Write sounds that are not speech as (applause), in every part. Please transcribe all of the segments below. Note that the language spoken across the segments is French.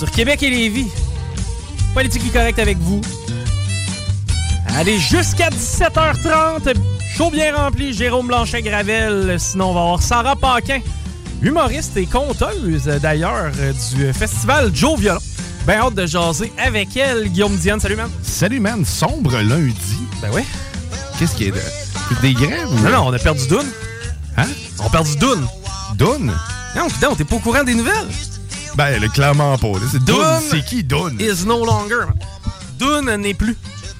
sur Québec et Lévis. Politique est correct avec vous. Allez, jusqu'à 17h30. Chaud bien rempli, Jérôme Blanchet-Gravel. Sinon, on va avoir Sarah Paquin, humoriste et conteuse d'ailleurs du festival Joe Violon. Ben hâte de jaser avec elle. Guillaume Diane, salut, man. Salut, man. Sombre lundi. Ben oui. Qu'est-ce qui est de... Des grèves? ou- Non, non, on a perdu Dune. Hein? On a perdu Dune. Dune? Non, putain, t'es pas au courant des nouvelles? Ben, le clairement pas. C'est Dune. C'est qui, Dune? Is no longer. Dune n'est plus.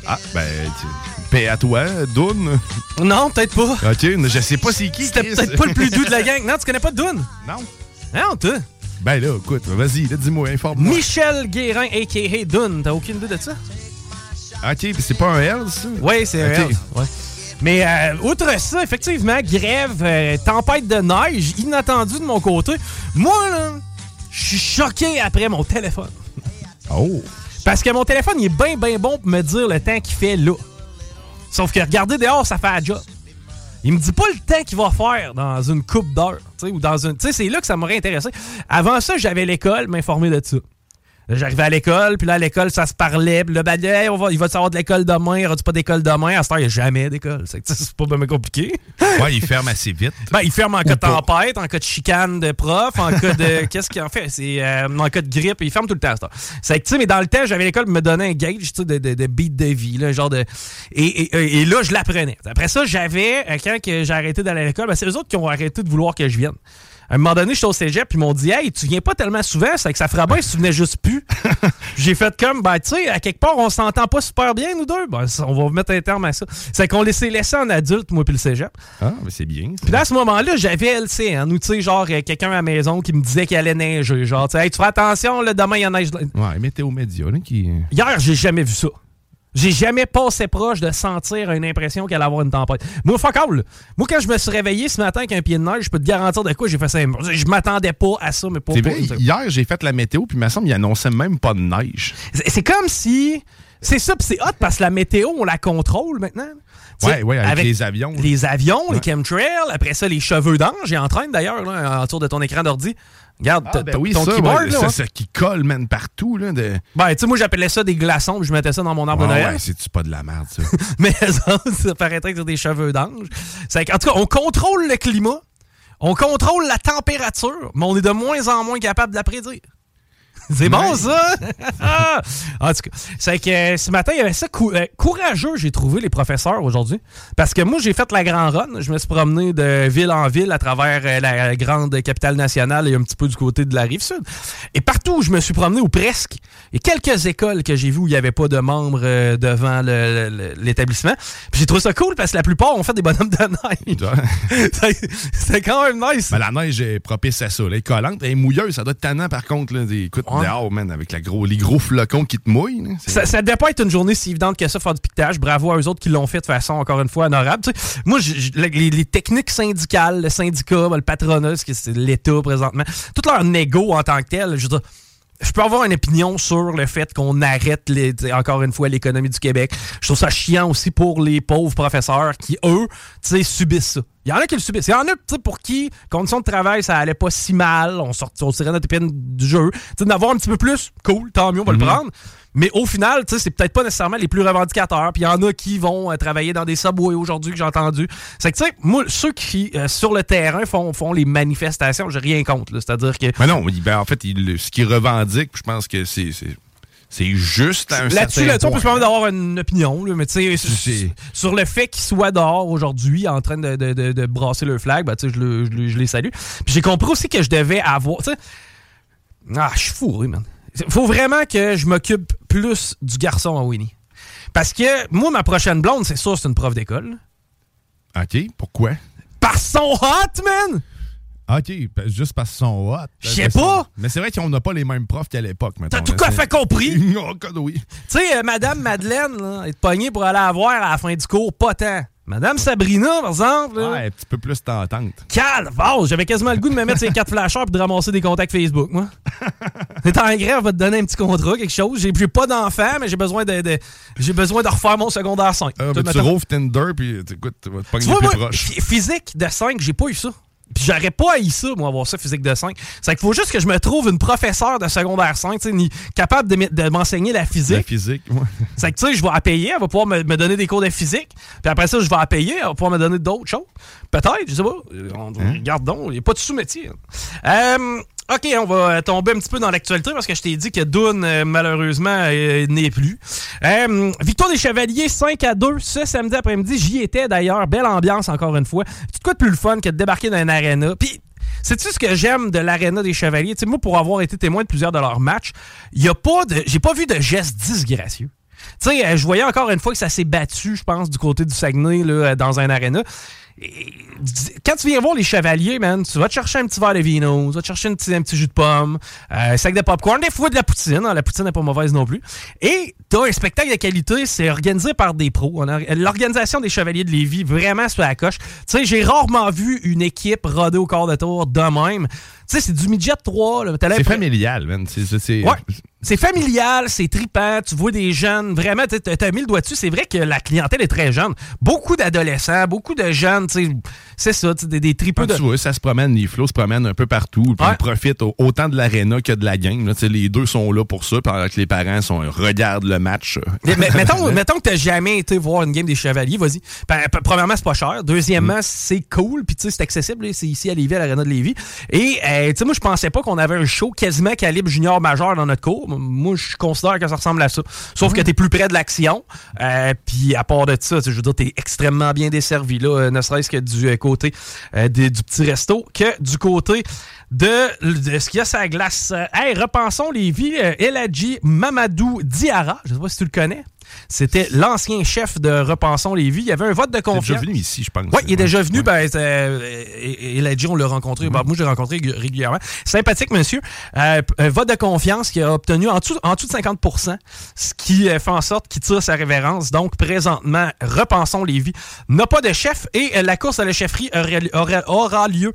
Ah, ben, tu... paix à toi, Dune. Non, peut-être pas. OK, je sais pas c'est qui. C'était peut-être pas le plus doux de la (laughs) gang. Non, tu connais pas Dune? Non. Non, toi. Ben là, écoute, vas-y, dis-moi, informe-moi. Michel Guérin, a.k.a. Dune. T'as aucune idée de ça? OK, puis c'est pas un L, ça? Oui, c'est Ok. réel. Ouais. Mais euh, outre ça, effectivement, grève, euh, tempête de neige, inattendu de mon côté. Moi, là, je suis choqué après mon téléphone. Oh. Parce que mon téléphone, il est bien, bien bon pour me dire le temps qu'il fait là. Sauf que regarder dehors, ça fait la job. Il me dit pas le temps qu'il va faire dans une coupe d'heure. tu sais, ou dans une. Tu sais, c'est là que ça m'aurait intéressé. Avant ça, j'avais l'école m'informer de ça. J'arrivais à l'école, puis là, à l'école, ça se parlait. Puis là, ben, hey, on va, il va te savoir de l'école demain, il y aura-tu pas d'école demain? À ce temps, il n'y a jamais d'école. C'est pas bien compliqué. Ouais, il ferme assez vite. (laughs) Ben, il ferme en cas de tempête, en cas de chicane de prof, en cas de. (laughs) Qu'est-ce qu'il en fait? C'est euh, en cas de grippe, il ferme tout le temps. C'est que, tu sais, mais dans le temps, j'avais l'école me donnait un gauge, de, de, de beat de vie, là, genre de. Et, et, et là, je l'apprenais. Après ça, j'avais, euh, quand j'ai arrêté d'aller à l'école, ben, c'est eux autres qui ont arrêté de vouloir que je vienne. À un moment donné, j'étais au cégep, puis ils m'ont dit, hey, tu viens pas tellement souvent, c'est que ça ferait bien si tu venais juste plus. (laughs) j'ai fait comme, ben, tu sais, à quelque part, on s'entend pas super bien, nous deux. Ben, on va mettre un terme à ça. C'est qu'on laissait laisser en adulte, moi, puis le cégep. Ah, mais c'est bien. Puis là, à ce moment-là, j'avais LCN, ou tu sais, genre, euh, quelqu'un à la maison qui me disait qu'il allait neiger. Genre, tu sais, Hey, tu fais attention, là, demain, il y a neige. Ouais, météo média, là, qui... Hier, j'ai jamais vu ça. J'ai jamais passé proche de sentir une impression qu'elle allait avoir une tempête. Moi, fuck all. là. Moi, quand je me suis réveillé ce matin avec un pied de neige, je peux te garantir de quoi j'ai fait ça. Je m'attendais pas à ça, mais pas- vrai, hier, j'ai fait la météo, puis il me semble qu'il annonçait même pas de neige. C'est comme si. C'est ça, puis c'est hot parce que la météo, on la contrôle maintenant. Sais, Ouais, avec les avions. Les avions, les chemtrails, après ça, les cheveux d'ange. J'ai en train d'ailleurs, là, autour de ton écran d'ordi. Regarde, Ah, ben ton- oui, ton ça, keyboard, ouais, là, ça, qui colle, man, partout, là, de... Ben, tu sais, moi, j'appelais ça des glaçons, puis je mettais ça dans mon arbre de Noël. ouais, c'est-tu pas de la merde, ça? (laughs) Mais ça, ça paraîtrait que c'est des cheveux d'ange. C'est qu'en tout cas, on contrôle le climat, on contrôle la température, mais on est de moins en moins capable de la prédire. C'est bon, ça? (laughs) en tout cas, c'est que euh, ce matin, il y avait ça cou- euh, courageux, j'ai trouvé les professeurs aujourd'hui. Parce que moi, j'ai fait la grand run. Je me suis promené de ville en ville à travers euh, la grande capitale nationale et un petit peu du côté de la rive sud. Et partout où je me suis promené, ou presque, il y a quelques écoles que j'ai vues où il n'y avait pas de membres euh, devant l'établissement. Puis j'ai trouvé ça cool parce que la plupart ont fait des bonhommes de neige. (laughs) C'est- C'est quand même nice. Ben, la neige est propice à ça. Là. Elle est collante, elle est mouilleuse. Ça doit être tannant, par contre. Là, écoute, Ouais. Dehors, man, avec la gros, les gros flocons qui te mouillent. là. Ça, ça devait pas être une journée si évidente que ça, faire du piquetage. Bravo à eux autres qui l'ont fait de façon, encore une fois, honorable. Tu sais, moi, les, les techniques syndicales, le syndicat, le patronat, c'est l'État présentement, tout leur négo en tant que tel, je veux dire, je peux avoir une opinion sur le fait qu'on arrête, les, encore une fois, l'économie du Québec. Je trouve ça chiant aussi pour les pauvres professeurs qui, eux, tu sais, subissent ça. Il y en a qui le subissent. Il y en a pour qui, conditions de travail, ça allait pas si mal. On sortit, on tirait notre épine du jeu. Tu sais, D'avoir un petit peu plus, cool, tant mieux, on va le prendre. Mais au final, tu sais, c'est peut-être pas nécessairement les plus revendicateurs. Puis il y en a qui vont euh, travailler dans des subways aujourd'hui que j'ai entendu. C'est que, tu sais, moi, ceux qui, euh, sur le terrain, font, font les manifestations, j'ai rien contre. là. C'est-à-dire que. Mais non, ben, en fait, il- ce qu'il revendique, je pense que c'est. c'est- juste à un Là-dessus, là-dessus, on peut se permettre d'avoir une opinion, là, mais tu sais, sur- le fait qu'ils soient dehors aujourd'hui en train de, de- de- de brasser le flag, ben, tu sais, je, le- je le- je les salue. Puis j'ai compris aussi que je devais avoir. Ah, je suis fourré, man. Faut vraiment que je m'occupe plus du garçon à Winnie. Parce que moi, ma prochaine blonde, c'est sûr, c'est une prof d'école. OK, pourquoi? Parce son hot, man! OK, juste parce qu'ils sont hot. Je sais pas. Mais c'est vrai qu'on n'a pas les mêmes profs qu'à l'époque, maintenant. T'as tout à fait compris. (laughs) oh, God, oui. Tu sais, euh, Madame Madeleine, là, être pognée pour aller la voir à la fin du cours, pas tant. Madame Sabrina, par exemple, là, Ouais, un petit peu plus tentante. Calvaire! J'avais quasiment le goût de me mettre ces quatre flashers et de ramasser des contacts Facebook, moi. (laughs) T'es en grève, on va te donner un petit contrat, quelque chose. J'ai pas d'enfant, mais j'ai besoin de, de- j'ai besoin de refaire mon secondaire 5. Ah, tu rouvres Tinder, puis écoute, tu vas te pogner vois, plus moi, proche. phy- physique de 5, j'ai pas eu ça. Puis j'aurais pas haï ça, moi, avoir ça, physique de 5. C'est qu'il faut juste que je me trouve une professeure de secondaire 5, tu sais, ni- capable de, m'enseigner la La physique. physique, ouais. C'est que, tu sais, je vais la payer, elle va pouvoir me, me donner des cours de physique. Puis après ça, je vais la payer, elle va pouvoir me donner d'autres choses. Peut-être, je sais pas. Euh, On, Hein? Regarde donc, il n'y a pas de sous-métier. hein. Euh, OK, on va tomber un petit peu dans l'actualité parce que je t'ai dit que Dune, euh, malheureusement, euh, n'est plus. Euh, victoire des Chevaliers 5 à 2 ce samedi après-midi. J'y étais d'ailleurs. Belle ambiance encore une fois. Tu quoi de plus le fun que de débarquer dans un arena? Puis, sais-tu ce que j'aime de l'aréna des Chevaliers? Tu sais, moi, pour avoir été témoin de plusieurs de leurs matchs, il a pas de. J'ai pas vu de gestes disgracieux. Tu sais, euh, je voyais encore une fois que ça s'est battu, je pense, du côté du Saguenay, là, euh, dans un aréna. Quand tu viens voir les chevaliers, man, tu vas te chercher un petit verre de vino, tu vas te chercher un petit, un petit jus de pomme, euh, un sac de popcorn, des fois de la poutine. hein, la poutine n'est pas mauvaise non plus. Et t'as un spectacle de qualité, c'est organisé par des pros. L'organisation des chevaliers de Lévis, vraiment sur la coche. Tu sais, j'ai rarement vu une équipe roder au quart de tour de même. Tu sais, c'est du midget 3. là. T'as C'est familial, man. C'est, Ouais. Familial, c'est tripant, tu vois des jeunes, vraiment, t'as- t'as t'as mis le doigt dessus, c'est vrai que la clientèle est très jeune. Beaucoup d'adolescents, beaucoup de jeunes, tu c'est ça, tu des, des tripeux de... tu vois, ça se promène, les flots se promènent un peu partout, puis Ouais. ils profitent au- autant de l'aréna que de la game. là. Tu Les deux sont là pour ça, pendant que les parents sont, regardent le match. Mais, (laughs) mettons, mettons que t'as jamais été voir une game des Chevaliers, vas-y. Ben, premièrement, c'est pas cher. Deuxièmement, Mm. c'est cool. Puis tu sais, c'est accessible. C'est ici à Lévis, à l'Arena de Lévis. Et euh, tu sais, moi, je pensais pas qu'on avait un show quasiment calibre junior majeur dans notre cours. Moi, je considère que ça ressemble à ça. Sauf que t'es plus près de l'action. Euh, Puis à part de ça, tu je veux dire, t'es extrêmement bien desservi, là, euh, ne serait-ce que du euh, côté euh, des- du petit resto que du côté de, de ce qu'il y a sur la glace. Hey, repensons les vies. Eladji Mamadou Diarra, je sais pas si tu le connais. C'était l'ancien chef de Repensons les vies. Il y avait un vote de Il est déjà confiance. venu ici, je pense. Oui, il est déjà venu. Ben, euh, et- Eladji, on l'a rencontré. Ben, moi, je l'ai rencontré rég- régulièrement. Sympathique, monsieur. Euh, un vote de confiance qui a obtenu en dessous, en dessous de 50% ce qui euh, fait en sorte qu'il tire sa révérence. Donc, présentement, Repensons les vies n'a pas de chef et la course à la chefferie aura, aura- aura lieu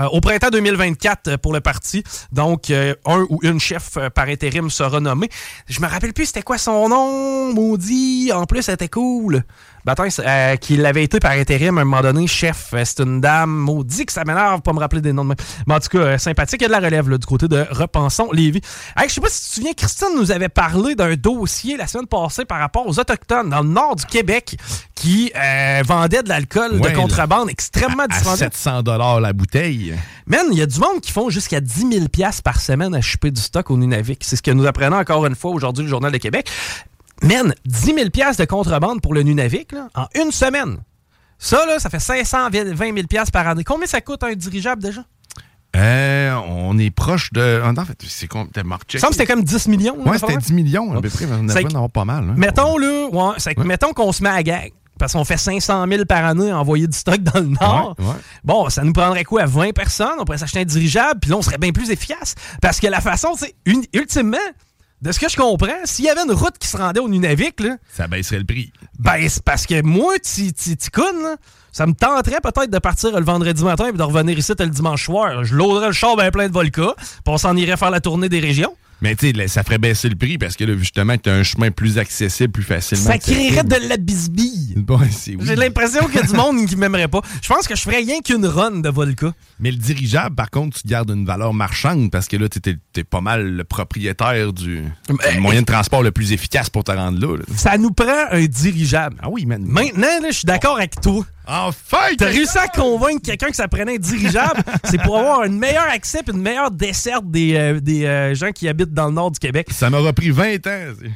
euh, au printemps 2024 euh, pour le parti. Donc, euh, un ou une chef euh, par intérim sera nommé. Je me rappelle plus c'était quoi son nom, maudit. En plus, c'était cool. Baptiste, euh, qu'il avait été par intérim à un moment donné, chef, euh, c'est une dame, maudit que ça m'énerve pas me rappeler des noms de. Mais en tout cas, euh, sympathique, il y a de la relève là, du côté de Repensons Lévis. Hey, je sais pas si tu te souviens, Christine nous avait parlé d'un dossier la semaine passée par rapport aux Autochtones dans le nord du Québec qui euh, vendaient de l'alcool Ouais, de contrebande extrêmement à dispendieux. 700 la bouteille. Man, il y a du monde qui font jusqu'à 10 000 piastres par semaine à choper du stock au Nunavik. C'est ce que nous apprenons encore une fois aujourd'hui le Journal de Québec. Man, 10 000 piastres de contrebande pour le Nunavik là, en une semaine. Ça, là, ça fait 520 000 piastres par année. Combien ça coûte un dirigeable déjà? Euh, on est proche de. En fait, c'est marqué. Il me semble que c'était comme 10 millions. là, Ouais, c'était va? 10 millions à peu près. On a en avoir pas mal. hein. Mettons, là, ouais, Ouais. mettons qu'on se met à gag. Parce qu'on fait 500 000 par année à envoyer du stock dans le Nord. Ouais. Bon, ça nous prendrait quoi? 20 personnes? On pourrait s'acheter un dirigeable, puis là, on serait bien plus efficace. Parce que la façon, c'est ultimement, de ce que je comprends, s'il y avait une route qui se rendait au Nunavik, là, Ça baisserait le prix. ben, c'est parce que moi, tu là, ça me tenterait peut-être de partir le vendredi matin et de revenir ici le dimanche soir. Je loaderais le char bien plein de Volca, puis on s'en irait faire la tournée des régions. Mais tu sais, ça ferait baisser le prix parce que là, justement, tu as un chemin plus accessible, plus facilement. Ça créerait de la bisbille. (laughs) Bon, c'est- oui. J'ai l'impression qu'il y a du (laughs) monde qui m'aimerait pas. Je pense que je ferais rien qu'une run de Volca. Mais le dirigeable, par contre, tu gardes une valeur marchande parce que là, tu es, pas mal le propriétaire du, moyen de transport le plus efficace pour te rendre là. là. Ça nous prend un dirigeable. Ah oui, man. Maintenant, là, je suis d'accord avec toi. Enfin! T'as réussi à convaincre quelqu'un que ça prenait un dirigeable, (laughs) c'est pour avoir un meilleur accès et une meilleure desserte des, euh, des euh, gens qui habitent dans le nord du Québec. Ça m'aura pris 20 ans.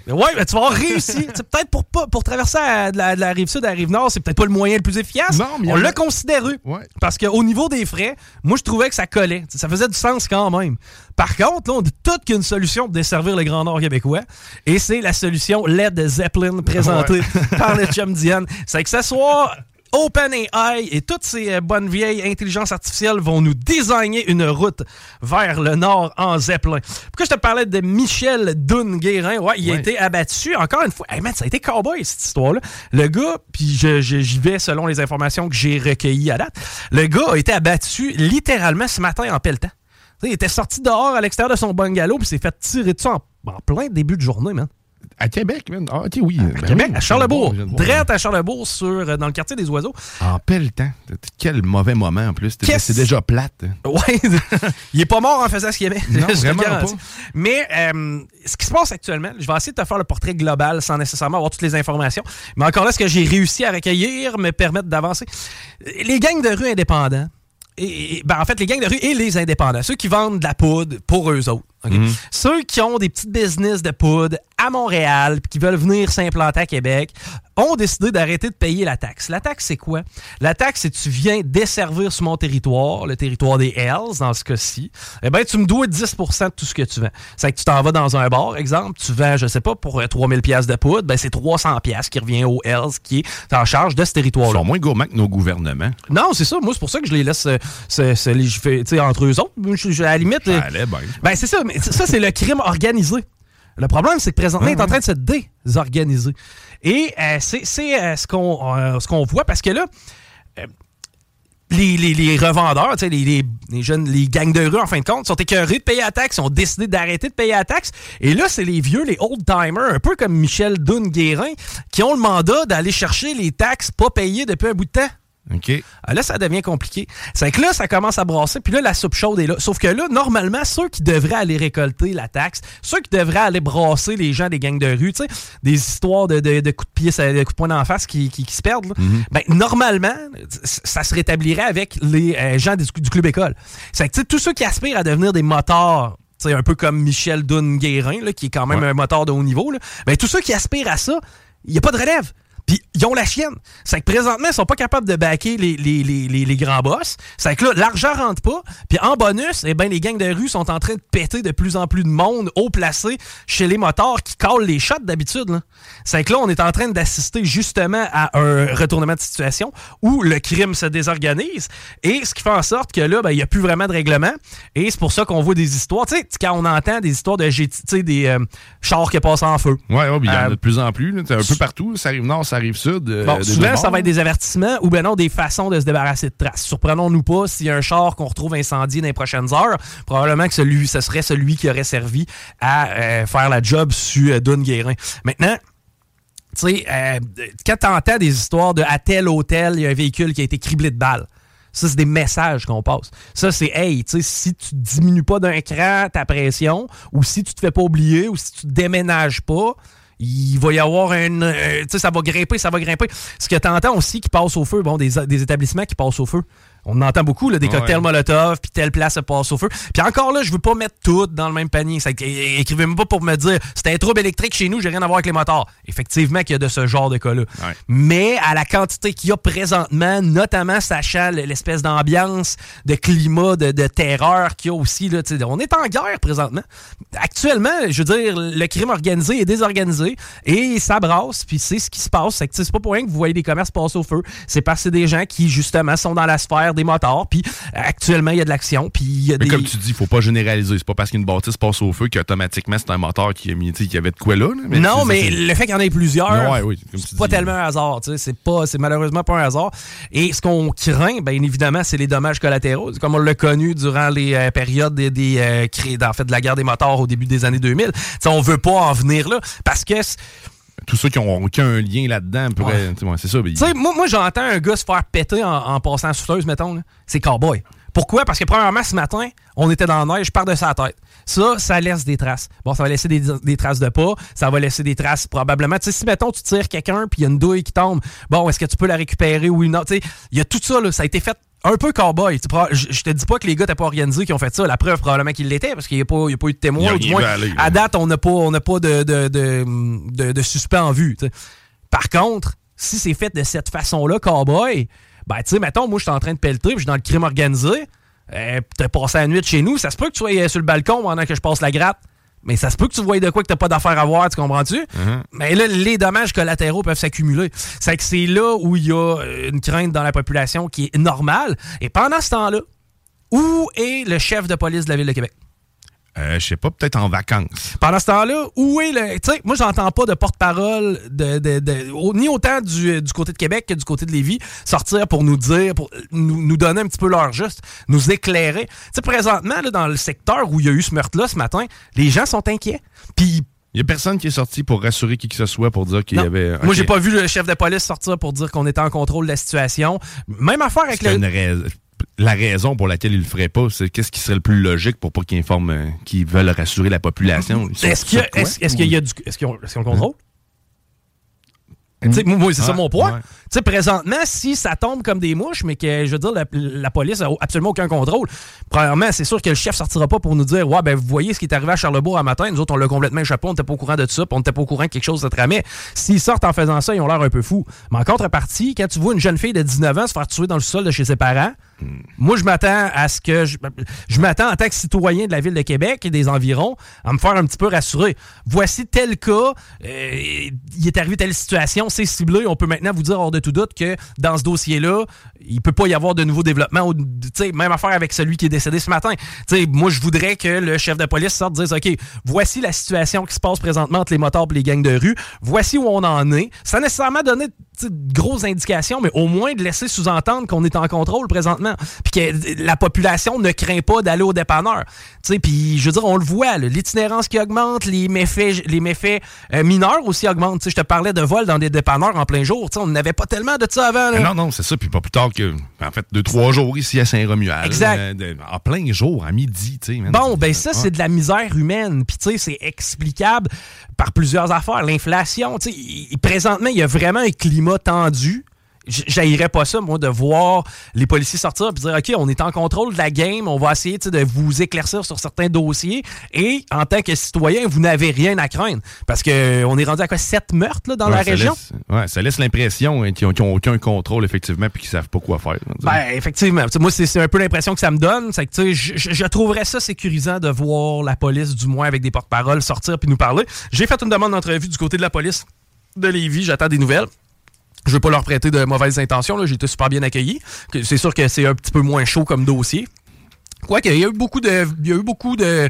Ouais, mais tu vas avoir réussi. (laughs) C'est peut-être pour pour traverser à- de, la, de la rive sud à la rive nord, c'est peut-être pas le moyen le plus efficace. Non, mais On l'a considéré. Ouais. Parce qu'au niveau des frais, moi je trouvais que ça collait. Ça faisait du sens quand même. Par contre, là, on dit toute qu'une solution pour desservir le Grand Nord québécois. Et c'est la solution LED Zeppelin présentée par le chum Diane. C'est que ce soit OpenAI et toutes ces euh, bonnes vieilles intelligences artificielles vont nous designer une route vers le nord en Zeppelin. Pourquoi je te parlais de Michel Dunn-Guérin? Ouais, il a été abattu encore une fois. Hey man, ça a été cowboy cette histoire-là. Le gars, puis j'y vais selon les informations que j'ai recueillies à date, le gars a été abattu littéralement ce matin en pelletant. Il était sorti dehors à l'extérieur de son bungalow puis s'est fait tirer dessus en, en plein début de journée, man. À Québec, man. Ah, ok, oui. Ben Québec, oui, à Charlebourg. Drette à Charlebourg, sur, euh, dans le quartier des oiseaux. En pelletant. Quel mauvais moment en plus. C'est déjà plate. Ouais, (laughs) il est pas mort en faisant ce qu'il aimait. Non, (laughs) vraiment pas. Mais euh, ce qui se passe actuellement, je vais essayer de te faire le portrait global sans nécessairement avoir toutes les informations. Mais encore là, ce que j'ai réussi à recueillir me permettent d'avancer. Les gangs de rue indépendants, et, et- ben, en fait, les gangs de rue et les indépendants, ceux qui vendent de la poudre pour eux autres. Ok? Ceux qui ont des petites business de poudre à Montréal puis qui veulent venir s'implanter à Québec ont décidé d'arrêter de payer la taxe. La taxe, c'est quoi? La taxe, c'est tu viens desservir sur mon territoire, le territoire des Hells, dans ce cas-ci. Eh bien, tu me dois 10% de tout ce que tu vends. C'est que tu t'en vas dans un bar, exemple, tu vends, je sais pas, pour euh, 3000 pièces de poudre, ben c'est 300 pièces qui revient aux Hells qui est en charge de ce Ils territoire-là. sont moins gourmands que nos gouvernements. Non, c'est ça. Moi, c'est pour ça que je les laisse euh, se, sais, entre eux autres. Je- je- à la limite... Euh, bien. ben, c'est ça, mais ça, c'est le crime organisé. Le problème, c'est que présentement, il est en train de se désorganiser. Et euh, c'est c'est, euh, ce qu'on euh, ce qu'on voit parce que là, les, les- les revendeurs, les, les- les jeunes, les gangs de rue, en fin de compte, sont écœurés de payer la taxe, ont décidé d'arrêter de payer la taxe. Et là, c'est les vieux, les old-timers, un peu comme Michel Dunn-Guérin, qui ont le mandat d'aller chercher les taxes pas payées depuis un bout de temps. OK. Ah, là, ça devient compliqué. C'est que là, ça commence à brasser, puis là, la soupe chaude est là. Sauf que là, normalement, ceux qui devraient aller récolter la taxe, ceux qui devraient aller brasser les gens des gangs de rue, tu sais, des histoires de, de- de coups de pied, de coups de poing d'en face qui, qui- qui se perdent, là, ben, normalement, ça se rétablirait avec les euh, gens du, du club école. C'est que, tu sais, tous ceux qui aspirent à devenir des motards, tu sais, un peu comme Michel Dunn-Guérin, qui est quand même Ouais. un moteur de haut niveau, là, ben, tous ceux qui aspirent à ça, il n'y a pas de relève. Puis ils ont la chienne. C'est que présentement, ils sont pas capables de baquer les, les, les, les, grands boss. C'est que là, l'argent rentre pas. Puis en bonus, eh ben, les gangs de rue sont en train de péter de plus en plus de monde haut placé chez les motards qui collent les shots d'habitude. C'est que là, on est en train d'assister justement à un retournement de situation où le crime se désorganise. Et ce qui fait en sorte que là, ben, il n'y a plus vraiment de règlement. Et c'est pour ça qu'on voit des histoires. Tu sais, quand on entend des histoires de GT, tu sais, des euh, chars qui passent en feu. Ouais, ouais, puis il y en a Euh, de plus en plus. là. C'est un peu partout. Ça arrive nord, ça sud. euh, Bon, souvent, ça va être des avertissements ou ben non, des façons de se débarrasser de traces. Surprenons-nous pas s'il y a un char qu'on retrouve incendié dans les prochaines heures. Probablement que celui, ce serait celui qui aurait servi à euh, faire la job sur euh, Dune Guérin. Maintenant, tu sais, euh, quand t'entends des histoires de à tel hôtel, il y a un véhicule qui a été criblé de balles. Ça, c'est des messages qu'on passe. Ça, c'est hey, tu sais, si tu diminues pas d'un cran ta pression, ou si tu te fais pas oublier, ou si tu déménages pas, il va y avoir une. euh, tu sais, ça va grimper, ça va grimper. Ce que tu entends aussi qui passe au feu, bon, des, des établissements qui passent au feu. On en entend beaucoup, là, des Ouais. cocktails Molotov, puis telle place se passe au feu. Puis encore là, je veux pas mettre tout dans le même panier. Écrivez-moi pas pour me dire c'est un trouble électrique chez nous, j'ai rien à voir avec les motards. Effectivement qu'il y a de ce genre de cas-là. Ouais. Mais à la quantité qu'il y a présentement, notamment sachant l'espèce d'ambiance, de climat, de, de terreur qu'il y a aussi, là, on est en guerre présentement. Actuellement, je veux dire, le crime organisé est désorganisé et ça brasse, puis c'est ce qui se passe. C'est pas pour rien que vous voyez des commerces passer au feu. C'est parce que des gens qui, justement, sont dans la sphère des motards, puis actuellement, il y a de l'action, puis il y a Mais des... comme tu dis, il faut pas généraliser. C'est pas parce qu'une bâtisse passe au feu qu'automatiquement c'est un moteur qui a mis, qui avait de quoi là. là. non, mais le fait qu'il y en ait plusieurs, ouais, oui, c'est pas dis. tellement un hasard. tu sais, C'est pas, c'est malheureusement pas un hasard. Et ce qu'on craint, bien évidemment, c'est les dommages collatéraux. Comme on l'a connu durant les euh, périodes des, des, euh, en fait, de la guerre des motards au début des années 2000. Tu sais, on veut pas en venir là parce que Tous ceux qui ont aucun lien là-dedans pourraient. Ouais. tu sais, ouais, c'est ça. sais, moi, moi j'entends un gars se faire péter en, en passant la souffleuse, mettons. C'est cowboy. Pourquoi? Parce que premièrement, ce matin, on était dans la neige, je pars de sa tête. Ça, ça laisse des traces. Bon, ça va laisser des, des traces de pas, ça va laisser des traces probablement. Tu sais, si, mettons, tu tires quelqu'un puis il y a une douille qui tombe, bon, est-ce que tu peux la récupérer ou non? Tu sais, il y a tout ça, là. Ça a été fait un peu cowboy. Je te dis pas que les gars t'as pas organisé qui ont fait ça. La preuve, probablement qu'ils l'étaient parce qu'il n'y a, a pas eu de témoin. a ou du moins, aller, à date, on n'a pas, on n'a pas de, de, de, de- suspect en vue. Par contre, si c'est fait de cette façon-là, cowboy, ben, tu sais, mettons, moi, je suis en train de pelleter, puis je suis dans le crime organisé, euh, t'as passé la nuit de chez nous, ça se peut que tu sois euh, sur le balcon pendant que je passe la gratte. Mais ça se peut que tu voyes de quoi que t'as pas d'affaire à voir, tu comprends-tu? Mm-hmm. Mais là, les dommages collatéraux peuvent s'accumuler. C'est que c'est là où il y a euh, une crainte dans la population qui est normale. Et pendant ce temps-là, où est le chef de police de la Ville de Québec? Euh, je sais pas, peut-être en vacances. Pendant ce temps-là, où est le. Tu sais, moi, j'entends pas de porte-parole de, de- de- au- ni autant du, du côté de Québec que du côté de Lévis sortir pour nous dire, pour nous, nous donner un petit peu l'heure juste, nous éclairer. Tu sais, présentement, là, dans le secteur où il y a eu ce meurtre-là ce matin, les gens sont inquiets. Puis. Il y a personne qui est sorti pour rassurer qui que ce soit pour dire qu'il y avait. Moi, Ok. j'ai pas vu le chef de police sortir pour dire qu'on était en contrôle de la situation. Même affaire avec le. une rais- La raison pour laquelle il le ferait pas, c'est qu'est-ce qui serait le plus logique pour pas qu'ils informent, euh, qu'ils veulent rassurer la population? Est-ce qu'il y a- sur quoi? est-ce- est-ce qu'il y a du. Est-ce ont le contrôle? Moi, moi, c'est ça mon point. ouais. Tu sais, présentement, si ça tombe comme des mouches, mais que, je veux dire, la, la police a absolument aucun contrôle, premièrement, c'est sûr que le chef sortira pas pour nous dire Ouais, ben, vous voyez ce qui est arrivé à Charlebourg un matin, nous autres, on l'a complètement échappé, on n'était pas au courant de ça, puis on n'était pas au courant que quelque chose se tramait. S'ils sortent en faisant ça, ils ont l'air un peu fous. Mais en contrepartie, quand tu vois une jeune fille de 19 ans se faire tuer dans le sol de chez ses parents, moi, je m'attends à ce que. Je, je m'attends en tant que citoyen de la ville de Québec et des environs à me faire un petit peu rassurer. Voici tel cas, euh, il est arrivé telle situation, c'est ciblé. On peut maintenant vous dire hors de tout doute que dans ce dossier-là, il peut pas y avoir de nouveaux développements. même affaire avec celui qui est décédé ce matin. Moi, je voudrais que le chef de police sorte et dise OK, voici la situation qui se passe présentement entre les motards et les gangs de rue. Voici où on en est. Sans nécessairement de grosses indications, mais au moins de laisser sous-entendre qu'on est en contrôle présentement. Puis que la population ne craint pas d'aller au dépanneur. Puis je veux dire, on le voit, l'itinérance qui augmente, les méfaits, les méfaits euh, mineurs aussi augmentent. Je te parlais de vol dans des dépanneurs en plein jour. On n'avait pas tellement de ça avant. là. Non, non, c'est ça. Puis pas plus tard que, en fait, deux, trois jours ici à Saint-Romuald. Exact. euh, en plein jour, à midi. Bon, ben ça, c'est de la misère humaine. Puis, tu sais, c'est explicable par plusieurs affaires. L'inflation, tu sais, présentement, il y a vraiment un climat tendu. J- J'haïrais pas ça, moi, de voir les policiers sortir et dire OK, on est en contrôle de la game, on va essayer de vous éclaircir sur certains dossiers. Et en tant que citoyen, vous n'avez rien à craindre. Parce que on est rendu à quoi sept meurtres là, dans Ouais, la région? laisse- ouais, ça laisse l'impression hein, qu'ils n'ont aucun contrôle, effectivement, puis qu'ils savent pas quoi faire. Ben, effectivement. Moi, c'est un peu l'impression que ça me donne. C'est que, je- je trouverais ça sécurisant de voir la police, du moins avec des porte-paroles, sortir puis nous parler. J'ai fait une demande d'entrevue du côté de la police de Lévis. J'attends des nouvelles. Je veux pas leur prêter de mauvaises intentions. J'ai été super bien accueilli. C'est sûr que c'est un petit peu moins chaud comme dossier. Quoique, il y a eu beaucoup de, y a eu beaucoup de,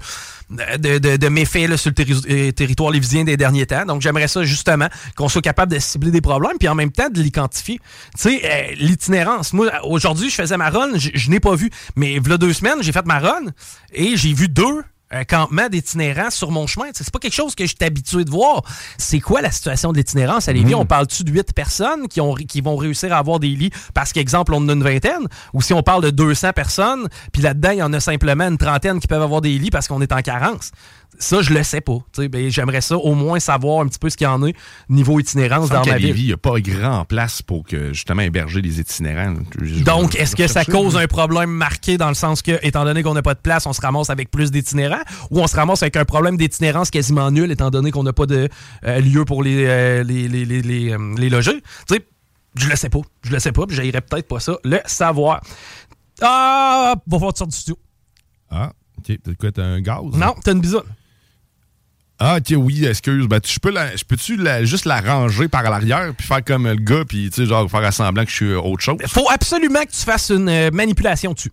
de, méfaits sur le euh, territoire lévisien des derniers temps. Donc, j'aimerais ça justement qu'on soit capable de cibler des problèmes puis en même temps de les quantifier. Tu sais, euh, l'itinérance. Moi, aujourd'hui, je faisais ma run, je, je n'ai pas vu. Mais il y a deux semaines, j'ai fait ma run et j'ai vu deux un campement d'itinérants sur mon chemin. C'est pas quelque chose que j'étais habitué de voir. C'est quoi la situation de l'itinérance à Lévis? On parle-tu de 8 personnes qui, ont, qui vont réussir à avoir des lits? Parce qu'exemple, on en a une vingtaine? Ou si on parle de 200 personnes, puis là-dedans, il y en a simplement une trentaine qui peuvent avoir des lits parce qu'on est en carence? Ça, je le sais pas. Ben, J'aimerais ça au moins savoir un petit peu ce qu'il y en a niveau itinérance dans ma ville. Lévis, il n'y a pas grand place pour que, justement, héberger les itinérants. Je- Donc, est-ce que ça cause un problème marqué dans le sens que, étant donné qu'on n'a pas de place, on se ramasse avec plus d'itinérants? Ou on se ramasse avec un problème d'itinérance quasiment nul, étant donné qu'on n'a pas de euh, lieu pour les, euh, les, les, les, les, euh, les loger? Je le sais pas. Je le sais pas, puis j'aillerais peut-être pas ça. Le savoir. Ah, va falloir sortes du studio. Ah, OK. T'as quoi, t'as un gaz? Non, t'as une bisoune. Ah, ok, oui, excuse. Ben, tu, je peux la- je peux-tu la- juste la ranger par l'arrière puis faire comme le gars puis, tu sais, genre, faire semblant que je suis autre chose? Faut absolument que tu fasses une euh, manipulation dessus.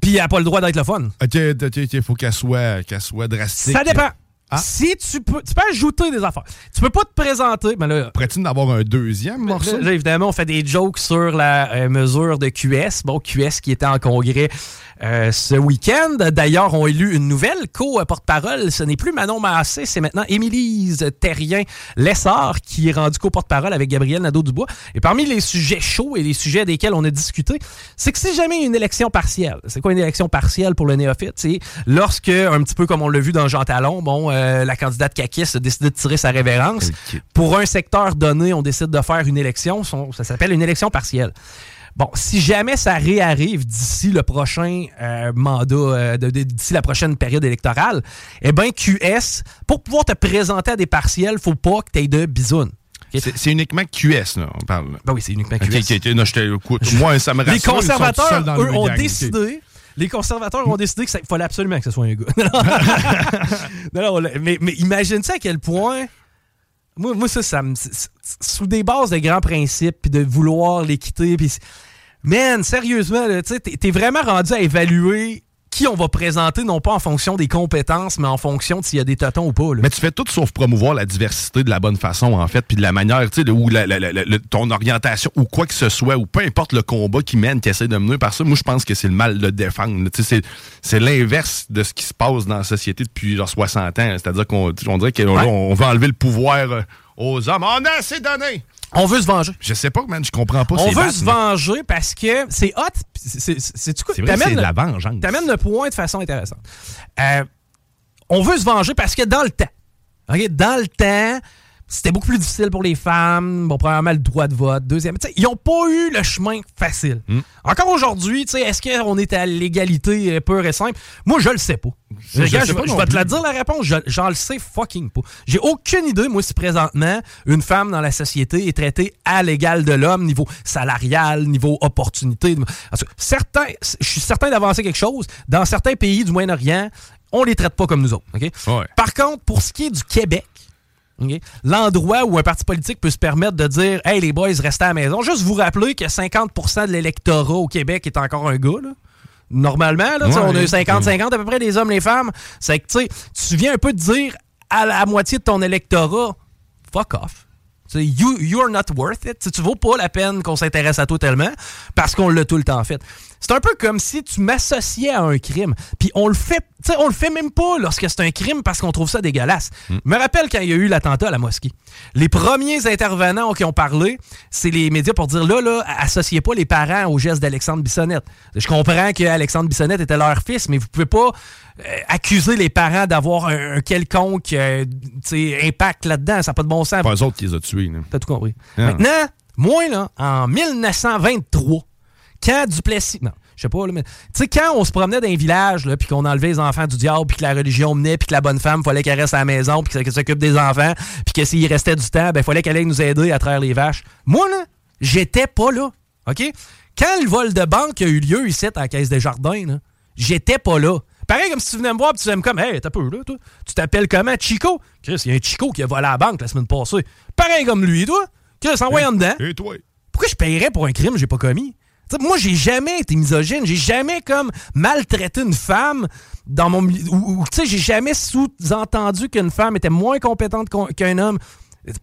Puis elle n'a pas le droit d'être le fun. Ok, ok, ok, faut qu'elle soit, qu'elle soit drastique. Ça dépend. Ah. Si tu peux, tu peux ajouter des affaires. Tu peux pas te présenter, mais là, Pourrais-tu en avoir un deuxième morceau? Là, évidemment, on fait des jokes sur la euh, mesure de QS. Bon, QS qui était en congrès euh, ce week-end. D'ailleurs, on élu une nouvelle co-porte-parole. Ce n'est plus Manon Massé, c'est maintenant Émilise Terrien-Lessard qui est rendue co-porte-parole avec Gabriel Nadeau-Dubois. Et parmi les sujets chauds et les sujets desquels on a discuté, c'est que si jamais a une élection partielle, c'est quoi une élection partielle pour le néophyte? C'est lorsque, un petit peu comme on l'a vu dans Jean Talon, bon, euh, la candidate Kakis a décidé de tirer sa révérence. Pour un secteur donné, on décide de faire une élection. Ça s'appelle une élection partielle. Bon, si jamais ça réarrive d'ici le prochain euh, mandat, euh, d'ici la prochaine période électorale, eh bien, QS, pour pouvoir te présenter à des partiels, faut pas que tu aies de bisounes. C'est uniquement QS, là, on parle. Ben oui, c'est uniquement QS. ok, ok, non, moi, ça me rassure. Les conservateurs, eux, le ont décidé. Les conservateurs ont décidé qu'il fallait absolument que ce soit un gars. (laughs) mais, mais imagine ça à quel point. Moi, moi ça, ça me. Sous des bases de grands principes, puis de vouloir les quitter, puis. Man, sérieusement, tu t'es vraiment rendu à évaluer qui on va présenter, non pas en fonction des compétences, mais en fonction de s'il y a des tâtons ou pas. là. Mais tu fais tout sauf promouvoir la diversité de la bonne façon, en fait, puis de la manière, tu sais, de- ou la- la- la- la- ton orientation, ou quoi que ce soit, ou peu importe le combat qui mène, qui essaie de mener par ça. Moi, je pense que c'est le mal de le défendre. là. Tu sais, c'est- c'est l'inverse de ce qui se passe dans la société depuis genre 60 ans. C'est-à-dire qu'on on dirait qu'on Ouais. on veut enlever le pouvoir euh, aux hommes. On a assez donné! On veut se venger. Je sais pas, man, je comprends pas On veut se venger parce que c'est hot. c'est- quoi? C'est de la vengeance. T'amènes le point de façon intéressante. Euh, on veut se venger parce que dans le temps, dans le temps, c'était beaucoup plus difficile pour les femmes. Bon, premièrement, le droit de vote. Deuxième, ils n'ont pas eu le chemin facile. Hmm. Encore aujourd'hui, est-ce qu'on est à l'égalité pure et simple? Moi, je le sais pas. Je- je je, je vais te la dire la réponse, je- j'en le sais fucking pas. J'ai aucune idée, moi, si présentement, une femme dans la société est traitée à l'égal de l'homme, niveau salarial, niveau opportunité. Tout cas, certains, je suis certain d'avancer quelque chose. Dans certains pays du Moyen-Orient, on les traite pas comme nous autres. Ouais. Par contre, pour ce qui est du Québec, l'endroit où un parti politique peut se permettre de dire Hey, les boys, restez à la maison. Juste vous rappeler que 50% de l'électorat au Québec est encore un gars. Là. Normalement, là, Ouais. on a eu 50-50 à peu près les hommes, les femmes. C'est que tu viens un peu de dire à la moitié de ton électorat fuck off. You, you're not worth it. Tu sais, Tu vaux pas la peine qu'on s'intéresse à toi tellement parce qu'on l'a tout le temps fait. C'est un peu comme si tu m'associais à un crime. Puis on le fait, tu sais, on le fait même pas lorsque c'est un crime parce qu'on trouve ça dégueulasse. Je me rappelle quand il y a eu l'attentat à la mosquée. Les premiers intervenants qui ont parlé, c'est les médias pour dire là, là, associez pas les parents au geste d'Alexandre Bissonnette. Je comprends qu'Alexandre Bissonnette était leur fils, mais vous pouvez pas euh, accuser les parents d'avoir un, un quelconque euh, impact là-dedans. Ça n'a pas de bon sens. Pas eux autres qui les ont tués. T'as tout compris. Ah. Maintenant, moi, là, en 1923, quand Duplessis. Non, je sais pas, là, mais. Tu sais, quand on se promenait dans un village, là, puis qu'on enlevait les enfants du diable, puis que la religion menait, puis que la bonne femme, fallait qu'elle reste à la maison, puis qu'elle s'occupe des enfants, puis que s'il restait du temps, ben, fallait qu'elle aille nous aider à travers les vaches. Moi, là, j'étais pas là. OK? Quand le vol de banque a eu lieu ici, à la Caisse des Jardins, là, j'étais pas là. Pareil comme si tu venais me voir, puis tu me comme, hey, t'as peu, là, toi. Tu t'appelles comment? Chico? Chris, il y a un Chico qui a volé à la banque la semaine passée. Pareil comme lui, toi. Chris, envoyé en dedans. Et toi? Pourquoi je paierais pour un crime que j'ai pas commis? Moi, j'ai jamais été misogyne. J'ai jamais comme maltraité une femme dans mon. Ou, tu sais, j'ai jamais sous-entendu qu'une femme était moins compétente qu'un- homme.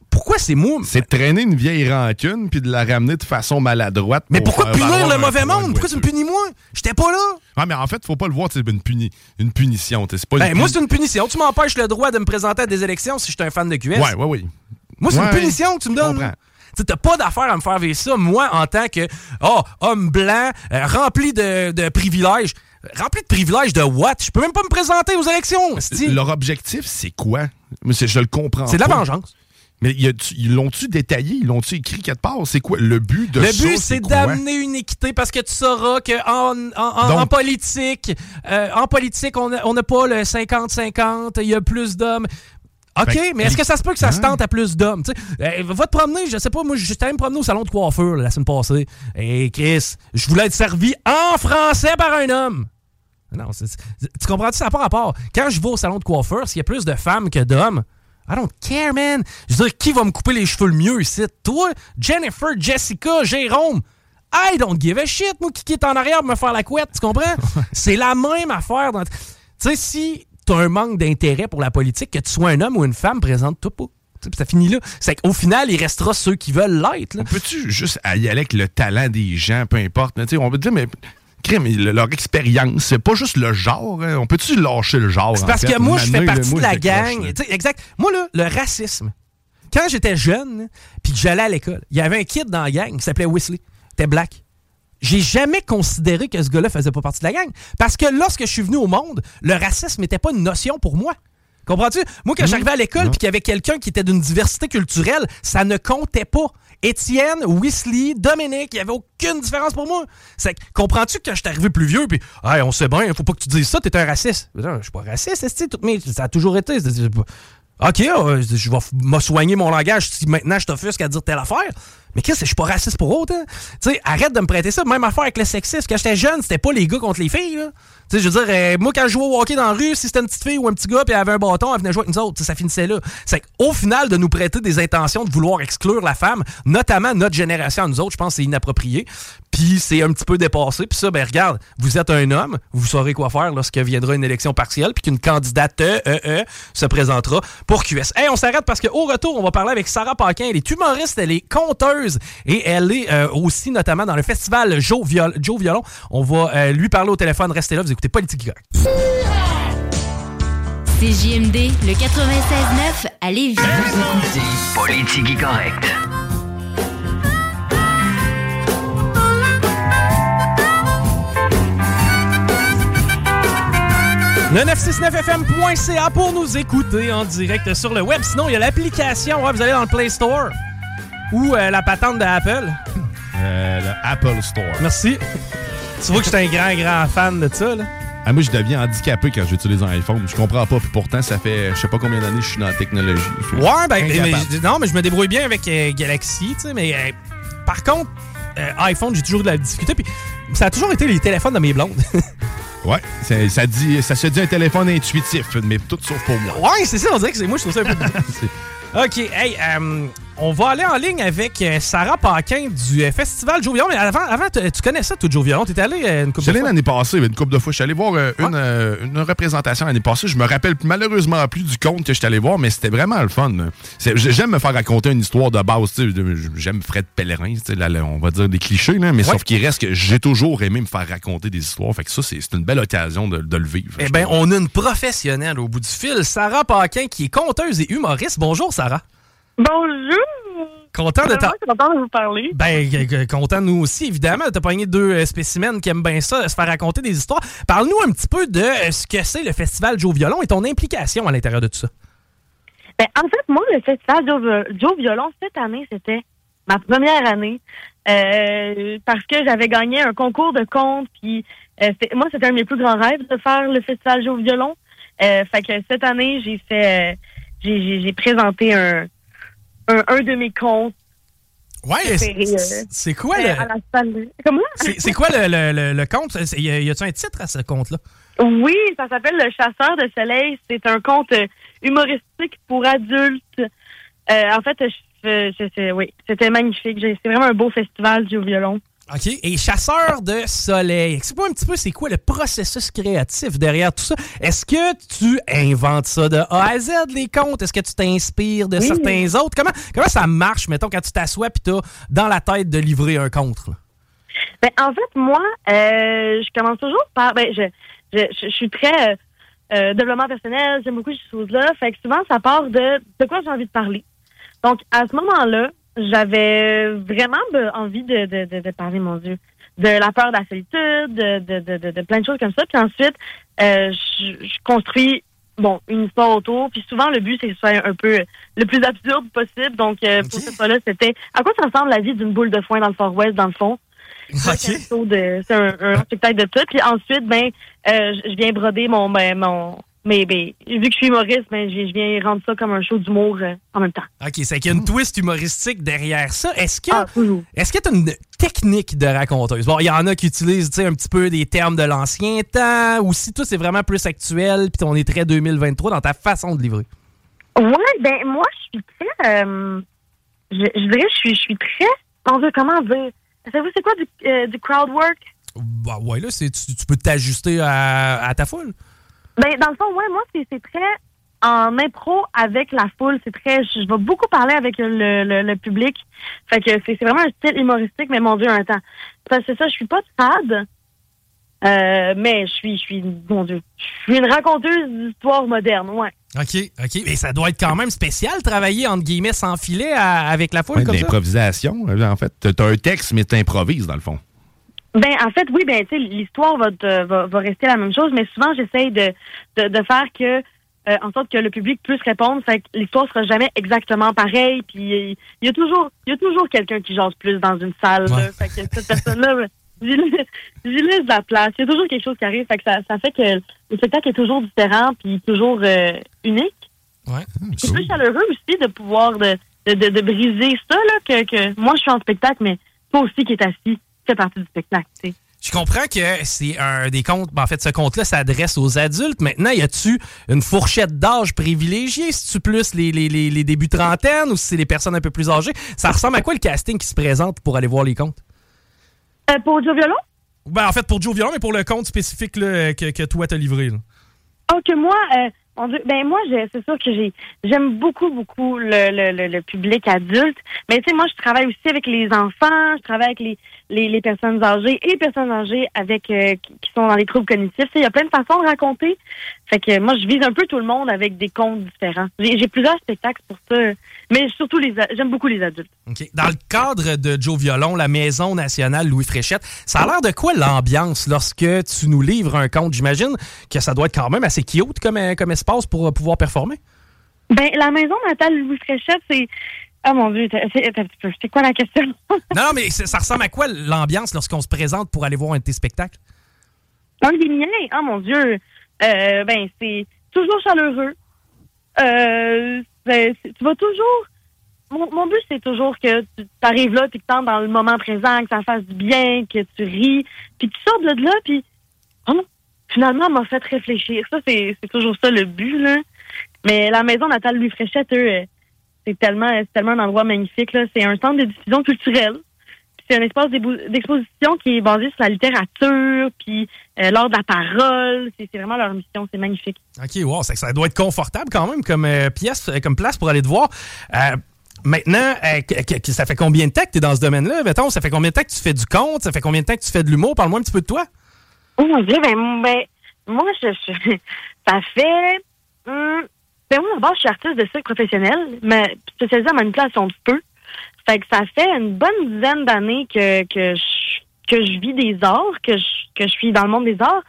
Pourquoi c'est moi? C'est de traîner une vieille rancune puis de la ramener de façon maladroite. Mais pour pourquoi punir le mauvais monde? de Pourquoi tu me punis moi? J'étais pas là. Ah, mais en fait, faut pas le voir, c'est une, puni une punition. C'est pas une Ben, moi, c'est une punition. Tu m'empêches le droit de me présenter à des élections si je suis un fan de QS. Ouais, ouais, oui. Moi, c'est Ouais, une punition que tu me donnes. Tu t'as pas d'affaire à me faire vivre ça, moi, en tant que oh, homme blanc, euh, rempli de, de privilèges. Rempli de privilèges de what? Je peux même pas me présenter aux élections. esti. Leur objectif, c'est quoi? Je le comprends. C'est de la vengeance. Mais ils l'ont-tu détaillé? Ils l'ont-tu écrit quelque part? C'est quoi? Le but de Le but, c'est d'amener une équité parce que tu sauras qu'en en, en- Donc- en politique, euh, en politique, on n'a on n'a pas le 50-50, il y a plus d'hommes. OK, Fait mais est-ce que ça se peut que ça se Ouais. tente à plus d'hommes? Euh, va te promener, je sais pas, moi, j'étais allé me promener au salon de coiffeur là, la semaine passée. Et Chris, je voulais être servi en français par un homme. Non, tu comprends-tu? Ça n'a pas rapport. Quand je vais au salon de coiffeur, s'il y a plus de femmes que d'hommes, I don't care, man. Je veux dire, qui va me couper les cheveux le mieux ici? Toi, Jennifer, Jessica, Jérôme. I don't give a shit, moi, qui est en arrière pour me faire la couette, tu comprends? (laughs) c'est la même affaire. dans- Tu sais, si un manque d'intérêt pour la politique, que tu sois un homme ou une femme, présente-toi pas. Ça finit là. C'est qu'au final, il restera ceux qui veulent l'être. Peux-tu juste y aller avec le talent des gens, peu importe? là, on peut dire, mais. crime, leur expérience, c'est pas juste le genre. hein. On peut-tu lâcher le genre? C'est en parce fait? que moi, je fais partie de la gang. exact. Moi, là, le racisme. Quand j'étais jeune, puis que j'allais à l'école, il y avait un kid dans la gang qui s'appelait Wesley. Il était black. J'ai jamais considéré que ce gars-là faisait pas partie de la gang. Parce que lorsque je suis venu au monde, le racisme n'était pas une notion pour moi. Comprends-tu? Moi, quand j'arrivais à l'école puis qu'il y avait quelqu'un qui était d'une diversité culturelle, ça ne comptait pas. Étienne, Weasley, Dominique, il n'y avait aucune différence pour moi. C'est comprends-tu que quand je suis arrivé plus vieux, puis hey, on sait bien, faut pas que tu dises ça, t'es un raciste. Non, Je suis pas raciste, esti, toutes mes- ça a toujours été. c'est- c'est OK, je vais me soigner mon langage si maintenant je t'offusque à dire telle affaire. Mais qu'est-ce que je suis pas raciste pour autre, hein? Tu sais, arrête de me prêter ça. Même affaire avec le sexisme. Quand j'étais jeune, c'était pas les gars contre les filles. Tu sais, je veux dire, euh, moi, quand je jouais au hockey dans la rue, si c'était une petite fille ou un petit gars, puis elle avait un bâton, elle venait jouer avec nous autres. Ça finissait là. C'est qu'au final, de nous prêter des intentions de vouloir exclure la femme, notamment notre génération à nous autres, je pense que c'est inapproprié. Puis c'est un petit peu dépassé. Puis ça, ben regarde, vous êtes un homme, vous saurez quoi faire lorsque viendra une élection partielle, puis qu'une candidate euh, euh, se présentera pour QS. Hey, on s'arrête parce qu'au retour, on va parler avec Sarah Paquin. Elle est humoriste, elle est conteuse et elle est euh, aussi notamment dans le festival Joe, Viol- Joe Violon. On va euh, lui parler au téléphone. Restez là, vous écoutez Politique Correct. CJMD, le 96.9 à Lévis. Écoutez Politique correct. Le 969fm.ca pour nous écouter en direct sur le web. Sinon, il y a l'application. Ouais, vous allez dans le Play Store ou euh, la patente d'Apple. Euh, le Apple Store. Merci. Tu vois que j'étais un grand, grand fan de ça, là. Ah, moi, je deviens handicapé quand j'utilise un iPhone. Je comprends pas. Puis pourtant, ça fait je sais pas combien d'années que je suis dans la technologie. Je suis Ouais, ben, mais- non, mais je me débrouille bien avec euh, Galaxy, tu sais, mais euh, par contre, euh, iPhone, j'ai toujours de la difficulté, puis ça a toujours été les téléphones de mes blondes. (laughs) Ouais, ça, dit, ça se dit un téléphone intuitif, mais tout sauf pour moi. ouais, c'est ça, on dirait que c'est moi, je trouve ça un peu... (laughs) OK, hey, euh, on va aller en ligne avec euh, Sarah Paquin du euh, Festival Joe Violon, mais avant, avant tu tu connais ça, toi, Joe Violon, t'étais allé euh, une couple de fois? l'année passée, une couple de fois. Je suis allé voir une, une représentation l'année passée. Je me rappelle malheureusement plus du compte que je suis allé voir, mais c'était vraiment le fun. J'aime me faire raconter une histoire de base. tu J'aime Fred Pellerin, tu là, on va dire des clichés, là, mais Ouais. sauf qu'il reste que j'ai toujours aimé me faire raconter des histoires. Fait que ça, c'est une belle occasion de, de le vivre. Eh bien, on a une professionnelle au bout du fil, Sarah Paquin, qui est conteuse et humoriste. Bonjour, Sarah. Bonjour! Content de. Vraiment content de vous parler. Ben, g- g- content nous aussi, évidemment. T'as pogné deux euh, spécimens qui aiment bien ça, se faire raconter des histoires. Parle-nous un petit peu de euh, ce que c'est le Festival Joe Violon et ton implication à l'intérieur de tout ça. Ben, en fait, moi, le festival Joe, Vi- Joe Violon, cette année, c'était ma première année. euh, parce que j'avais gagné un concours de contes. Puis, euh, moi, c'était un de mes plus grands rêves de faire le festival Joe Violon. Euh, fait que cette année, j'ai fait, euh, j'ai présenté un, un, un de mes contes. Ouais, c'est euh, c'est quoi euh, le... Comment? C'est quoi le, le, le- le Y a- y a-tu un titre à ce conte-là? Oui, ça s'appelle Le Chasseur de Soleil. C'est un conte euh, humoristique pour adultes. Euh, en fait, je, je- je- c'est- oui, c'était magnifique. C'est vraiment un beau festival du violon. OK? Et Chasseur de Soleil. Explique-moi un petit peu, c'est quoi le processus créatif derrière tout ça? Est-ce que tu inventes ça de A à Z, les contes? Est-ce que tu t'inspires de Oui. certains autres? Comment, comment ça marche, mettons, quand tu t'assois et tu as dans la tête de livrer un conte? là? Ben, en fait, moi, euh, je commence toujours par. Ben, je, je, je, je suis très euh, euh, développement personnel, j'aime beaucoup ces choses-là. Fait que souvent, ça part de de quoi j'ai envie de parler. Donc, à ce moment-là, j'avais vraiment envie de, de, de, de parler, mon Dieu, de la peur de la solitude, de, de, plein de choses comme ça. Puis ensuite, euh, je, je construis bon une histoire autour. Puis souvent, le but, c'est que ce soit un peu le plus absurde possible. Donc, euh, pour cette fois-là, c'était à quoi ça ressemble la vie d'une boule de foin dans le Far West, dans le fond? C'est un show de- c'est un, un spectacle de tout. Puis ensuite, ben, euh, je je viens broder mon, ben, mon, mais ben, vu que je suis humoriste, ben, je viens rendre ça comme un show d'humour euh, en même temps. OK, c'est qu'il y a une twist humoristique derrière ça. Est-ce que Ah, toujours. est-ce que tu as une technique de raconteuse? Bon, il y en a qui utilisent un petit peu des termes de l'ancien temps, ou si toi, c'est vraiment plus actuel, puis on est très 2023 dans ta façon de livrer. Ouais, ben moi, je suis très. euh, je, je dirais, je suis, je suis très. Mon Dieu, comment dire? Savez-vous, c'est quoi du, euh, du crowd work? Bah ouais, là, c'est- tu, tu peux t'ajuster à, à ta foule. Ben, dans le fond, ouais, moi, c'est c'est très en impro avec la foule. C'est très. Je, je vais beaucoup parler avec le, le, le public. Fait que c'est c'est vraiment un style humoristique, mais mon Dieu, un temps. Parce que ça, je suis pas fade. Euh, mais je suis, je suis, mon Dieu, je suis une raconteuse d'histoire moderne, ouais. OK, OK. Mais ça doit être quand même spécial, travailler, entre guillemets, sans filet à- avec la foule Ouais, comme ça. l'improvisation, en fait. T'as un texte, mais t'improvises, dans le fond. Ben, en fait, oui, ben, tu sais, l'histoire va, te- va, va rester la même chose, mais souvent, j'essaye de, de, de faire que, euh, en sorte que le public puisse répondre. Fait que l'histoire sera jamais exactement pareille. Puis, il y a toujours, il y a toujours quelqu'un qui jase plus dans une salle. là. Fait que cette personne-là, (laughs) ben, j'y laisse de la place. Il y a toujours quelque chose qui arrive. Fait que ça, ça fait que le spectacle est toujours différent puis toujours euh, unique. Ouais. C'est plus chaleureux aussi de pouvoir de, de, de, de briser ça, là, que, que moi, je suis en spectacle, mais toi aussi qui est assis, fait partie du spectacle. Je comprends que c'est un des comptes. ben, en fait, ce compte-là s'adresse aux adultes. Maintenant, y a-tu une fourchette d'âge privilégiée? Si tu plus les, les, les, les débuts trentaine ou si c'est les personnes un peu plus âgées? Ça ressemble à quoi le casting qui se présente pour aller voir les comptes? Euh, pour Joe Violon? Ben, en fait, pour Joe Violon, mais pour le compte spécifique là, que, que toi t'as livré. là. Oh, que moi, euh, mon Dieu, ben moi, c'est sûr que j'ai, j'aime beaucoup, beaucoup le, le, le, le public adulte. Mais tu sais, moi, je travaille aussi avec les enfants, je travaille avec les, les, les personnes âgées et les personnes âgées avec euh, qui, sont dans les troubles cognitifs. Il y a plein de façons de raconter. Fait que moi, je vise un peu tout le monde avec des contes différents. J'ai, plusieurs spectacles pour ça, mais surtout les, j'aime beaucoup les adultes. Dans le cadre de Joe Violon, la Maison nationale Louis Fréchette, ça a l'air de quoi l'ambiance lorsque tu nous livres un conte? J'imagine que ça doit être quand même assez cute comme, euh, comme espace pour euh, pouvoir performer. Ben, la maison natale Louis Fréchette, c'est, ah mon Dieu, c'est, quoi la question? (laughs) Non, non, mais ça ressemble à quoi l'ambiance lorsqu'on se présente pour aller voir un de tes spectacles? Un des miens, oh mon Dieu, euh, ben c'est toujours chaleureux. Euh, ben, tu vas toujours. Mon, mon but c'est toujours que tu arrives là, puis que t'entres dans le moment présent, que ça fasse du bien, que tu ris, puis que tu sors de là, puis oh, finalement, elle m'a fait réfléchir. Ça c'est toujours ça le but là. Mais la maison natale Louis Fréchette, eux, euh, c'est tellement c'est tellement un endroit magnifique là. C'est un centre de diffusion culturelle. C'est un espace d'exposition qui est basé sur la littérature, puis euh, l'art de la parole. C'est vraiment leur mission. C'est magnifique. OK, wow, ça, ça doit être confortable quand même comme euh, pièce, euh, comme place pour aller te voir. Euh, maintenant, ça fait combien de temps que tu es dans ce domaine-là? Mettons, ça fait combien de temps que tu fais du conte? Ça fait combien de temps que tu fais de l'humour? Parle-moi un petit peu de toi. Oh mon Dieu, ben, ben moi, je, je- (laughs) ça fait... hum, ben moi, d'abord, je suis artiste de cirque professionnel, mais spécialisée en manipulation petit peu. Fait que ça fait une bonne dizaine d'années que, que, je, que je vis des arts, que je, que je suis dans le monde des arts.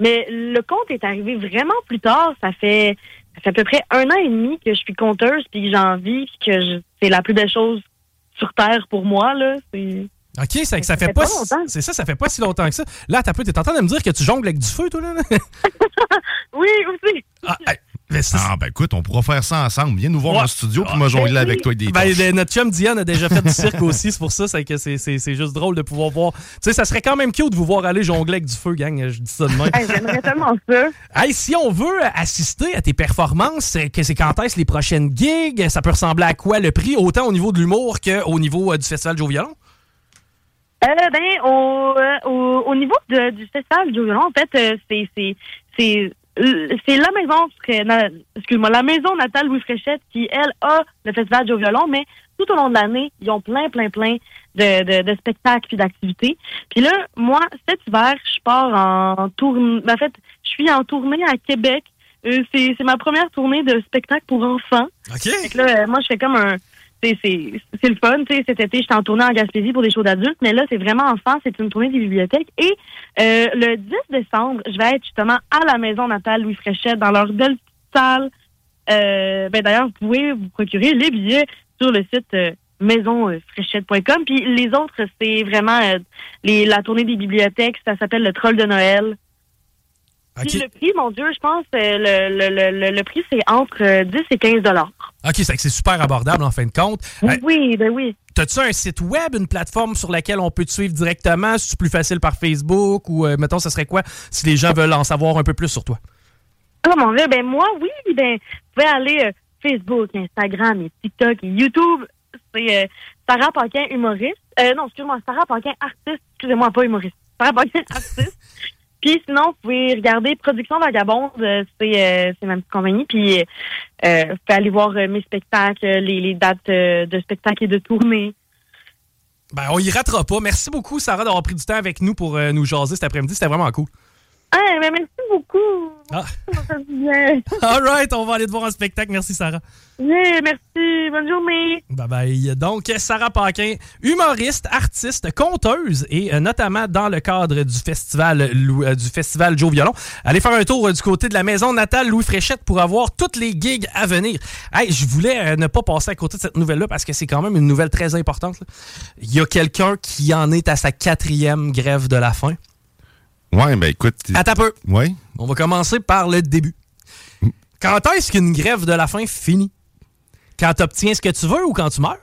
Mais le conte est arrivé vraiment plus tard. Ça fait, ça fait à peu près un an et demi que je suis conteuse, puis que j'en vis, puis que c'est la plus belle chose sur Terre pour moi. là. OK, ça, ça, Ça fait fait pas, si- longtemps. c'est ça, ça fait pas si longtemps que ça. Là, t'as peu, t'es en train de me dire que tu jongles avec du feu, toi, là? (laughs) Oui, aussi. Ah, mais Ah, ben écoute, on pourra faire ça ensemble. Viens nous voir Ouais. en studio, puis moi jongler Ben avec toi avec des Ben, ben, notre chum Diane a déjà fait du cirque aussi, c'est pour ça, c'est que c'est, c'est, c'est juste drôle de pouvoir voir. Tu sais, ça serait quand même cute de vous voir aller jongler avec du feu, gang. Je dis ça de même. Hey, J'aimerais tellement ça. Hey, si on veut assister à tes performances, c'est que c'est quand est-ce les prochaines gigs? Ça peut ressembler à quoi le prix, autant au niveau de l'humour qu'au niveau euh, du Festival Joe Violon? Euh, ben, au, euh, au, au niveau de- du festival du violon, en fait, euh, c'est c'est la maison, excuse-moi, la maison natale Louis Fréchette qui elle a le festival du violon, mais tout au long de l'année, ils ont plein, plein, plein de, de, de spectacles puis d'activités. Puis là, moi, cet hiver, je pars en tournée. En fait, je suis en tournée à Québec. Euh, c'est ma première tournée de spectacle pour enfants. OK. Fait que là, moi, je fais comme un. C'est- le fun. Cet été, j'étais en tournée en Gaspésie pour des shows d'adultes, mais là, c'est vraiment enfant. C'est une tournée des bibliothèques. Et euh, le 10 décembre, je vais être justement à la maison natale Louis Fréchette dans leur belle salle. Euh, ben d'ailleurs, vous pouvez vous procurer les billets sur le site euh, maisonfréchette.com. Puis les autres, c'est vraiment euh, les, la tournée des bibliothèques. Ça s'appelle le Troll de Noël. Puis le prix, mon Dieu, je pense, euh, le, le, le, le prix, c'est entre euh, 10 et 15 dollars. OK, c'est que c'est super abordable en fin de compte. Euh, Oui, ben oui. T'as-tu un site web, une plateforme sur laquelle on peut te suivre directement? Si c'est plus facile par Facebook ou, euh, mettons, ce serait quoi si les gens veulent en savoir un peu plus sur toi? Ah, mon Dieu, ben moi, oui, ben, vous pouvez aller euh, Facebook, Instagram et TikTok et YouTube. C'est euh, Sarah Paquin, humoriste. Euh, non, excuse-moi, Sarah Paquin, artiste. Excusez-moi, pas humoriste. Sarah Paquin, (laughs) artiste. Puis sinon, vous pouvez regarder Production Vagabonde, euh, c'est euh, c'est ma petite compagnie. Puis euh, vous pouvez aller voir euh, mes spectacles, les, dates euh, de spectacles et de tournées. Ben, on y ratera pas. Merci beaucoup, Sarah, d'avoir pris du temps avec nous pour euh, nous jaser cet après-midi. C'était vraiment cool. Ah, ben merci beaucoup. Ah. Ça bien. (laughs) All right, on va aller te voir en spectacle. Merci, Sarah. Yeah, merci. Bonne journée. Bye bye. Donc, Sarah Paquin, humoriste, artiste, conteuse et euh, notamment dans le cadre du festival euh, du festival Joe Violon. Allez faire un tour euh, du côté de la maison natale Louis Fréchette pour avoir toutes les gigs à venir. Hey, je voulais ne pas passer à côté de cette nouvelle-là parce que c'est quand même une nouvelle très importante. là. Il y a quelqu'un qui en est à sa quatrième grève de la faim. Ouais, ben écoute. Attends un peu. Ouais. On va commencer par le début. Quand est-ce qu'une grève de la faim finit? Quand tu obtiens ce que tu veux ou quand tu meurs?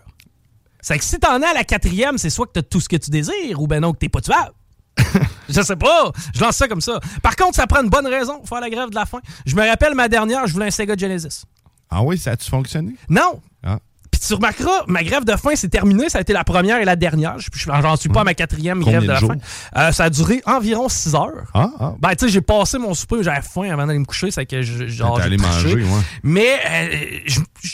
C'est que si t'en es à la quatrième, c'est soit que t'as tout ce que tu désires ou ben non que t'es pas tuable. (laughs) je sais pas. Je lance ça comme ça. Par contre, ça prend une bonne raison pour faire la grève de la faim. Je me rappelle ma dernière, je voulais un Sega Genesis. Ah oui, ça a-tu fonctionné? Non! Tu remarqueras, ma grève de faim, c'est terminé. Ça a été la première et la dernière. Je- je- J'en suis pas à ma quatrième Combien grève de la jours? faim. Euh, ça a duré environ 6 heures. Ah, ah. Ben, tu sais, j'ai passé mon souper, j'avais faim avant d'aller me coucher, c'est que genre, allé manger, ouais. Mais euh,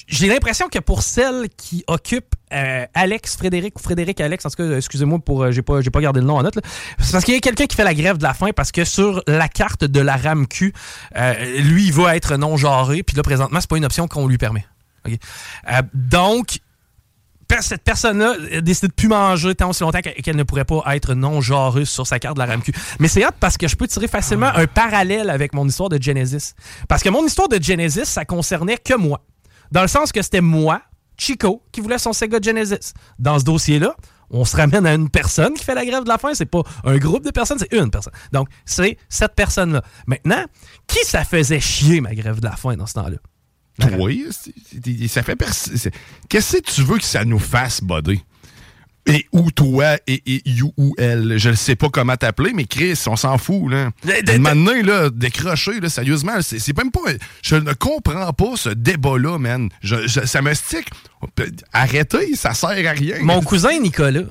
j'ai l'impression que pour celle qui occupe euh, Alex Frédéric ou Frédéric Alex, en tout cas, excusez-moi pour euh, j'ai pas j'ai pas gardé le nom en note, c'est parce qu'il y a quelqu'un qui fait la grève de la faim parce que sur la carte de la RAMQ, euh, lui il va être non genré, puis là présentement c'est pas une option qu'on lui permet. OK? Euh, donc cette personne-là a décidé de plus manger tant aussi longtemps qu'elle ne pourrait pas être non genreuse sur sa carte de la RAMQ. Mais c'est hot parce que je peux tirer facilement un parallèle avec mon histoire de Genesis. Parce que mon histoire de Genesis, ça concernait que moi. Dans le sens que c'était moi, Chico, qui voulait son Sega Genesis. Dans ce dossier-là, on se ramène à une personne qui fait la grève de la faim. C'est pas un groupe de personnes, c'est une personne. Donc, c'est cette personne-là. Maintenant, qui ça faisait chier, ma grève de la faim, dans ce temps-là? C'est- ça fait Qu'est-ce que tu veux que ça nous fasse, buddy? Et ou toi et, et you ou elle. Je ne sais pas comment t'appeler, mais Chris, on s'en fout, là. Maintenant, là, décrocher, là, sérieusement, c'est même pas. Je ne comprends pas ce débat-là, man. Je- je- ça me stick. Arrêtez, ça sert à rien. Mon cousin Nicolas,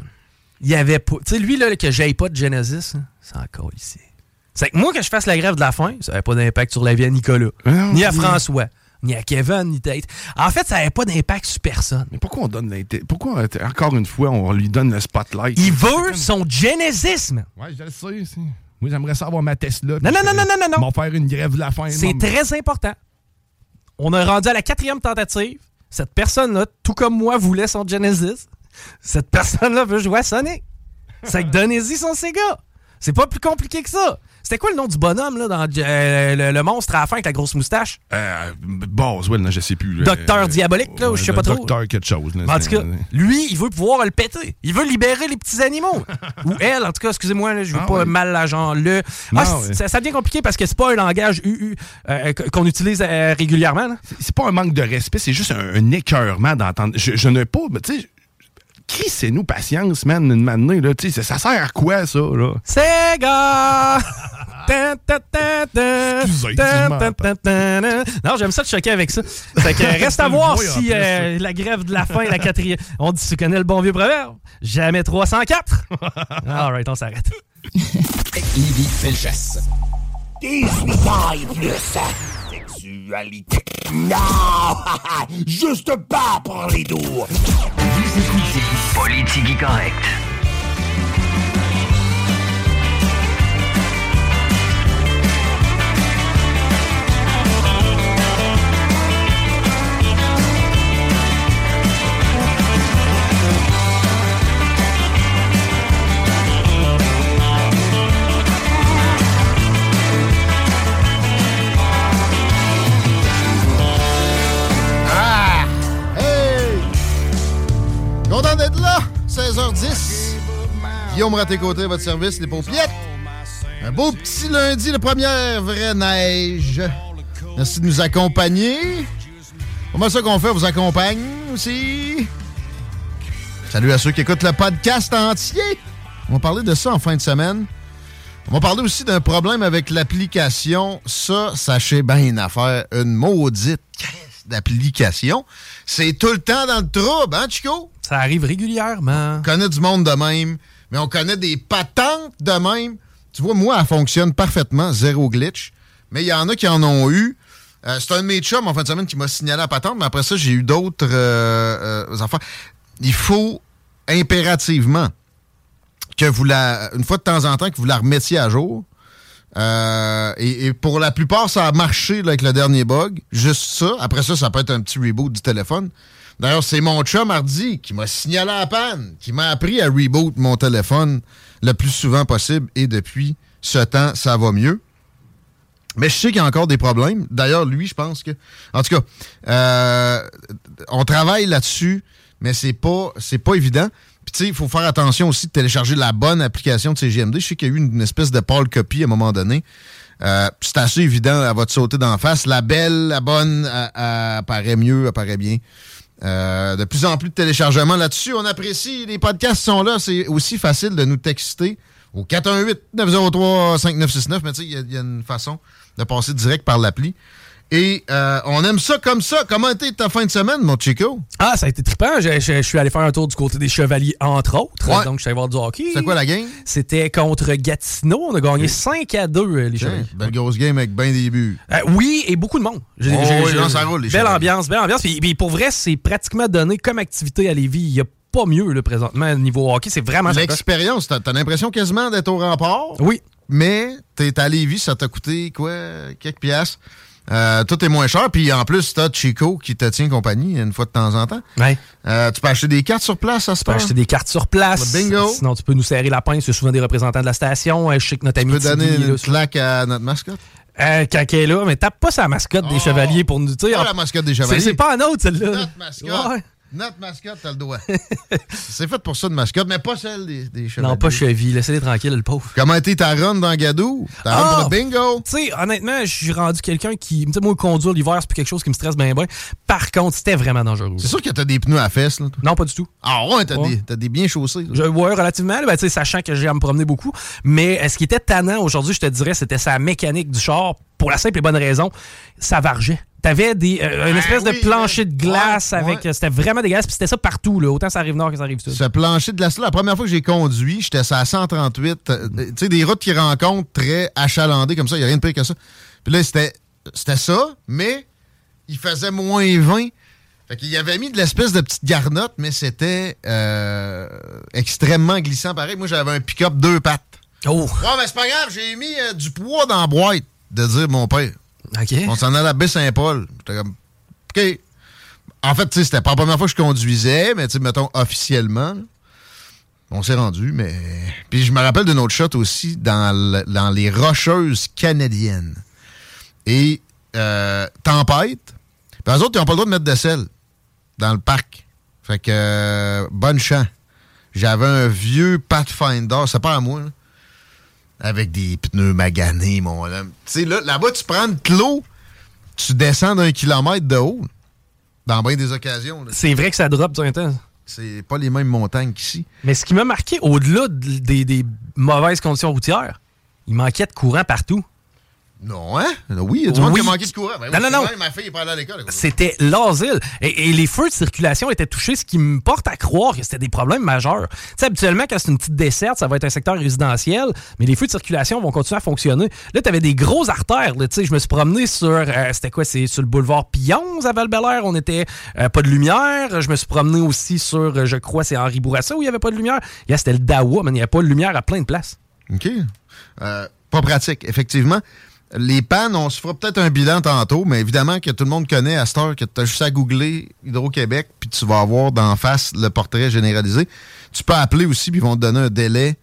il avait pas. Tu sais, lui, là, que j'aille pas de Genesis, hein, c'est encore ici. C'est que moi, que je fasse la grève de la faim, ça n'avait pas d'impact sur la vie à Nicolas, ni à François, ni à Kevin, ni Tate. En fait, ça n'avait pas d'impact sur personne. Mais pourquoi on donne l'intérêt? Pourquoi, euh, encore une fois, on lui donne le spotlight? Il veut son Genesis, man. Ouais, je le sais. c'est- Moi, j'aimerais ça avoir ma Tesla. Non, non, non, non, non, non, non. M'en faire une grève de la faim. C'est très important. On a rendu à la quatrième tentative. Cette personne-là, tout comme moi, voulait son Genesis. Cette personne-là veut jouer à Sonic. C'est que donnez-y son Sega. C'est pas plus compliqué que ça. C'était quoi le nom du bonhomme là, dans euh, le, le monstre à la fin avec la grosse moustache? Euh, Boswell, là, je sais plus. Docteur Euh, Diabolique, là, ou je sais pas trop. Docteur quelque chose. là, En tout cas, lui, il veut pouvoir le péter. Il veut libérer les petits animaux. (laughs) Ou elle, en tout cas, excusez-moi, là, je veux Ah pas ouais. mal la genre le. Non, Ah, ouais. ça, ça devient compliqué parce que c'est pas un langage UU euh, qu- qu'on utilise euh, régulièrement. C'est pas un manque de respect, c'est juste un, un écœurement d'entendre. Je, je ne pas. mais Tu sais, qui c'est nous patience, man, une manée, là? Tu sais, ça, ça sert à quoi, ça, là? Sega! (laughs) Ta, ta, ta, ta. Excusez, Ta, dis-moi, ta, ta, ta, ta. Non, j'aime ça de choquer avec ça. Fait que reste à (laughs) voir si euh, la grève de la faim, la quatrième. On dit, tu connais le bon vieux proverbe? Jamais 304. (laughs) All right, on s'arrête. Lévis Felchasse. 18 ans et plus. Sexualité. Non! (laughs) Juste pas pour les doux. Politique correct. Content d'être là! 16h10. Guillaume Raté-Côté, votre service, les paupiètes. Un beau petit lundi, la première vraie neige. Merci de nous accompagner. Comment ça qu'on fait? On vous accompagne aussi? Salut à ceux qui écoutent le podcast entier. On va parler de ça en fin de semaine. On va parler aussi d'un problème avec l'application. Ça, sachez bien une affaire, une maudite d'application. C'est tout le temps dans le trouble, hein, Chico? Ça arrive régulièrement. On connaît du monde de même, mais on connaît des patentes de même. Tu vois, moi, elle fonctionne parfaitement, zéro glitch. Mais il y en a qui en ont eu. Euh, c'est un de mes chums en fin de semaine qui m'a signalé la patente, mais après ça, j'ai eu d'autres euh, euh, affaires. Il faut impérativement que vous la, une fois de temps en temps, que vous la remettiez à jour. Euh, et, pour la plupart, ça a marché avec le dernier bug. Juste ça. Après ça, ça peut être un petit reboot du téléphone. D'ailleurs, c'est mon chum Hardy qui m'a signalé la panne, qui m'a appris à reboot mon téléphone le plus souvent possible. Et depuis ce temps, ça va mieux. Mais je sais qu'il y a encore des problèmes. D'ailleurs, lui, je pense que. En tout cas, euh, on travaille là-dessus, mais c'est pas, c'est pas évident. Puis, tu sais, il faut faire attention aussi de télécharger la bonne application de CGMD. Je sais qu'il y a eu une, espèce de pâle copie à un moment donné. Euh, c'est assez évident, elle va te sauter d'en face. La belle, la bonne, apparaît mieux, elle apparaît bien. Euh, de plus en plus de téléchargements là-dessus. On apprécie. Les podcasts sont là. C'est aussi facile de nous texter au 418-903-5969. Mais tu sais, il y, y a une façon de passer direct par l'appli. Et euh, on aime ça comme ça. Comment était ta fin de semaine, mon Chico? Ah, ça a été trippant. Je, je- je suis allé faire un tour du côté des Chevaliers, entre autres. Ouais. Donc, je suis allé voir du hockey. C'est quoi la game? C'était contre Gatineau. On a gagné 5 à 2, euh, les Tiens, Chevaliers. belle grosse game avec bien des buts. Euh, oui, et beaucoup de monde. J'ai- Oh j'ai- oui, là, ça roule, les Belle Chevaliers. ambiance, belle ambiance. Puis, puis pour vrai, c'est pratiquement donné comme activité à Lévis. Il n'y a pas mieux là, présentement niveau hockey. C'est vraiment. L'expérience, t'as t'as l'impression quasiment d'être au rempart? Oui. Mais t'es à Lévis, ça t'a coûté quoi? Quelques piastres? Euh, tout est moins cher. Puis en plus, t'as Chico qui te tient compagnie une fois de temps en temps. Ouais. Euh, tu peux acheter des cartes sur place, ça se Tu peux acheter des cartes sur place. Le bingo. Sinon, tu peux nous serrer la pince. C'est souvent des représentants de la station. Euh, Je sais que notre ami Tu peux donner une claque à notre mascotte? euh, quand elle est là, mais tape pas sa mascotte des Chevaliers pour nous dire. Pas la mascotte des Chevaliers. C'est c'est pas un autre, celle-là. Notre mascotte. Ouais. Notre mascotte, t'as le doigt. (laughs) c'est fait pour ça de mascotte, mais pas celle des, des Chevaliers. Non, pas Chevy. Laissez-les tranquilles, le pauvre. Comment était ta run dans Gadou? Ta run Ah! pour le bingo? Tu sais, honnêtement, je suis rendu quelqu'un qui. Tu sais, moi, conduire l'hiver, c'est plus quelque chose qui me stresse bien, bien. Par contre, c'était vraiment dangereux. C'est sûr que t'as des pneus à fesses, là. toi. Non, pas du tout. Ah ouais, t'as Ouais. des, des bien chaussés. Je, ouais, relativement, ben, tu sais, sachant que j'ai à me promener beaucoup. Mais ce qui était tannant aujourd'hui, je te dirais, c'était sa mécanique du char. Pour la simple et bonne raison, ça vargeait. T'avais des, euh, une Ah espèce oui, de plancher de glace ouais, avec. ouais. C'était vraiment dégueulasse. Puis c'était ça partout, là. Autant ça arrive nord que ça arrive sud. Ce plancher de glace-là, la première fois que j'ai conduit, j'étais à 138. euh, Tu sais, des routes qui rencontrent très achalandées comme ça, il n'y a rien de pire que ça. Puis là, c'était c'était ça, mais il faisait moins 20. Fait qu'il avait mis de l'espèce de petite garnotte, mais c'était euh, extrêmement glissant pareil. Moi, j'avais un pick-up deux pattes. Oh! Ouais, mais c'est pas grave, j'ai mis du poids dans la boîte, de dire mon père. On s'en allait à Baie-Saint-Paul. J'étais comme, OK. En fait, c'était pas la première fois que je conduisais, mais mettons, officiellement, on s'est rendu, mais... Puis je me rappelle d'une autre shot aussi dans, le- dans les Rocheuses canadiennes. Et euh, tempête. Puis eux autres, ils n'ont pas le droit de mettre de sel dans le parc. Fait que, euh, bonne chance. J'avais un vieux Pathfinder, c'est pas à moi, avec des pneus maganés, mon homme. Tu sais, là, là-bas, tu prends de l'eau, tu descends d'un kilomètre de haut, dans bien des occasions. C'est vrai que ça drop sur un temps. C'est pas les mêmes montagnes qu'ici. Mais ce qui m'a marqué, au-delà de- des, des mauvaises conditions routières, il manquait de courant partout. Non, hein? Oui, il y a du monde Oui. qui a manqué de courant. Ben Non, oui, non, non. Ma fille est pas allée à l'école. C'était l'asile. Et, et les feux de circulation étaient touchés, ce qui me porte à croire que c'était des problèmes majeurs. Tu sais, habituellement, quand c'est une petite desserte, ça va être un secteur résidentiel, mais les feux de circulation vont continuer à fonctionner. Là, tu avais des grosses artères. là, tu sais, je me suis promené sur, euh, c'était quoi, c'est sur le boulevard Pionze à val on était euh, pas de lumière. Je me suis promené aussi sur, euh, je crois, c'est Henri Bourassa où il y avait pas de lumière. Yeah, c'était le Dawa, mais il n'y avait pas de lumière à plein de places. OK. Euh, pas pratique, effectivement. Les pannes, on se fera peut-être un bilan tantôt, mais évidemment que tout le monde connaît à cette heure que tu as juste à googler Hydro-Québec, puis tu vas avoir d'en face le portrait généralisé. Tu peux appeler aussi, puis ils vont te donner un délai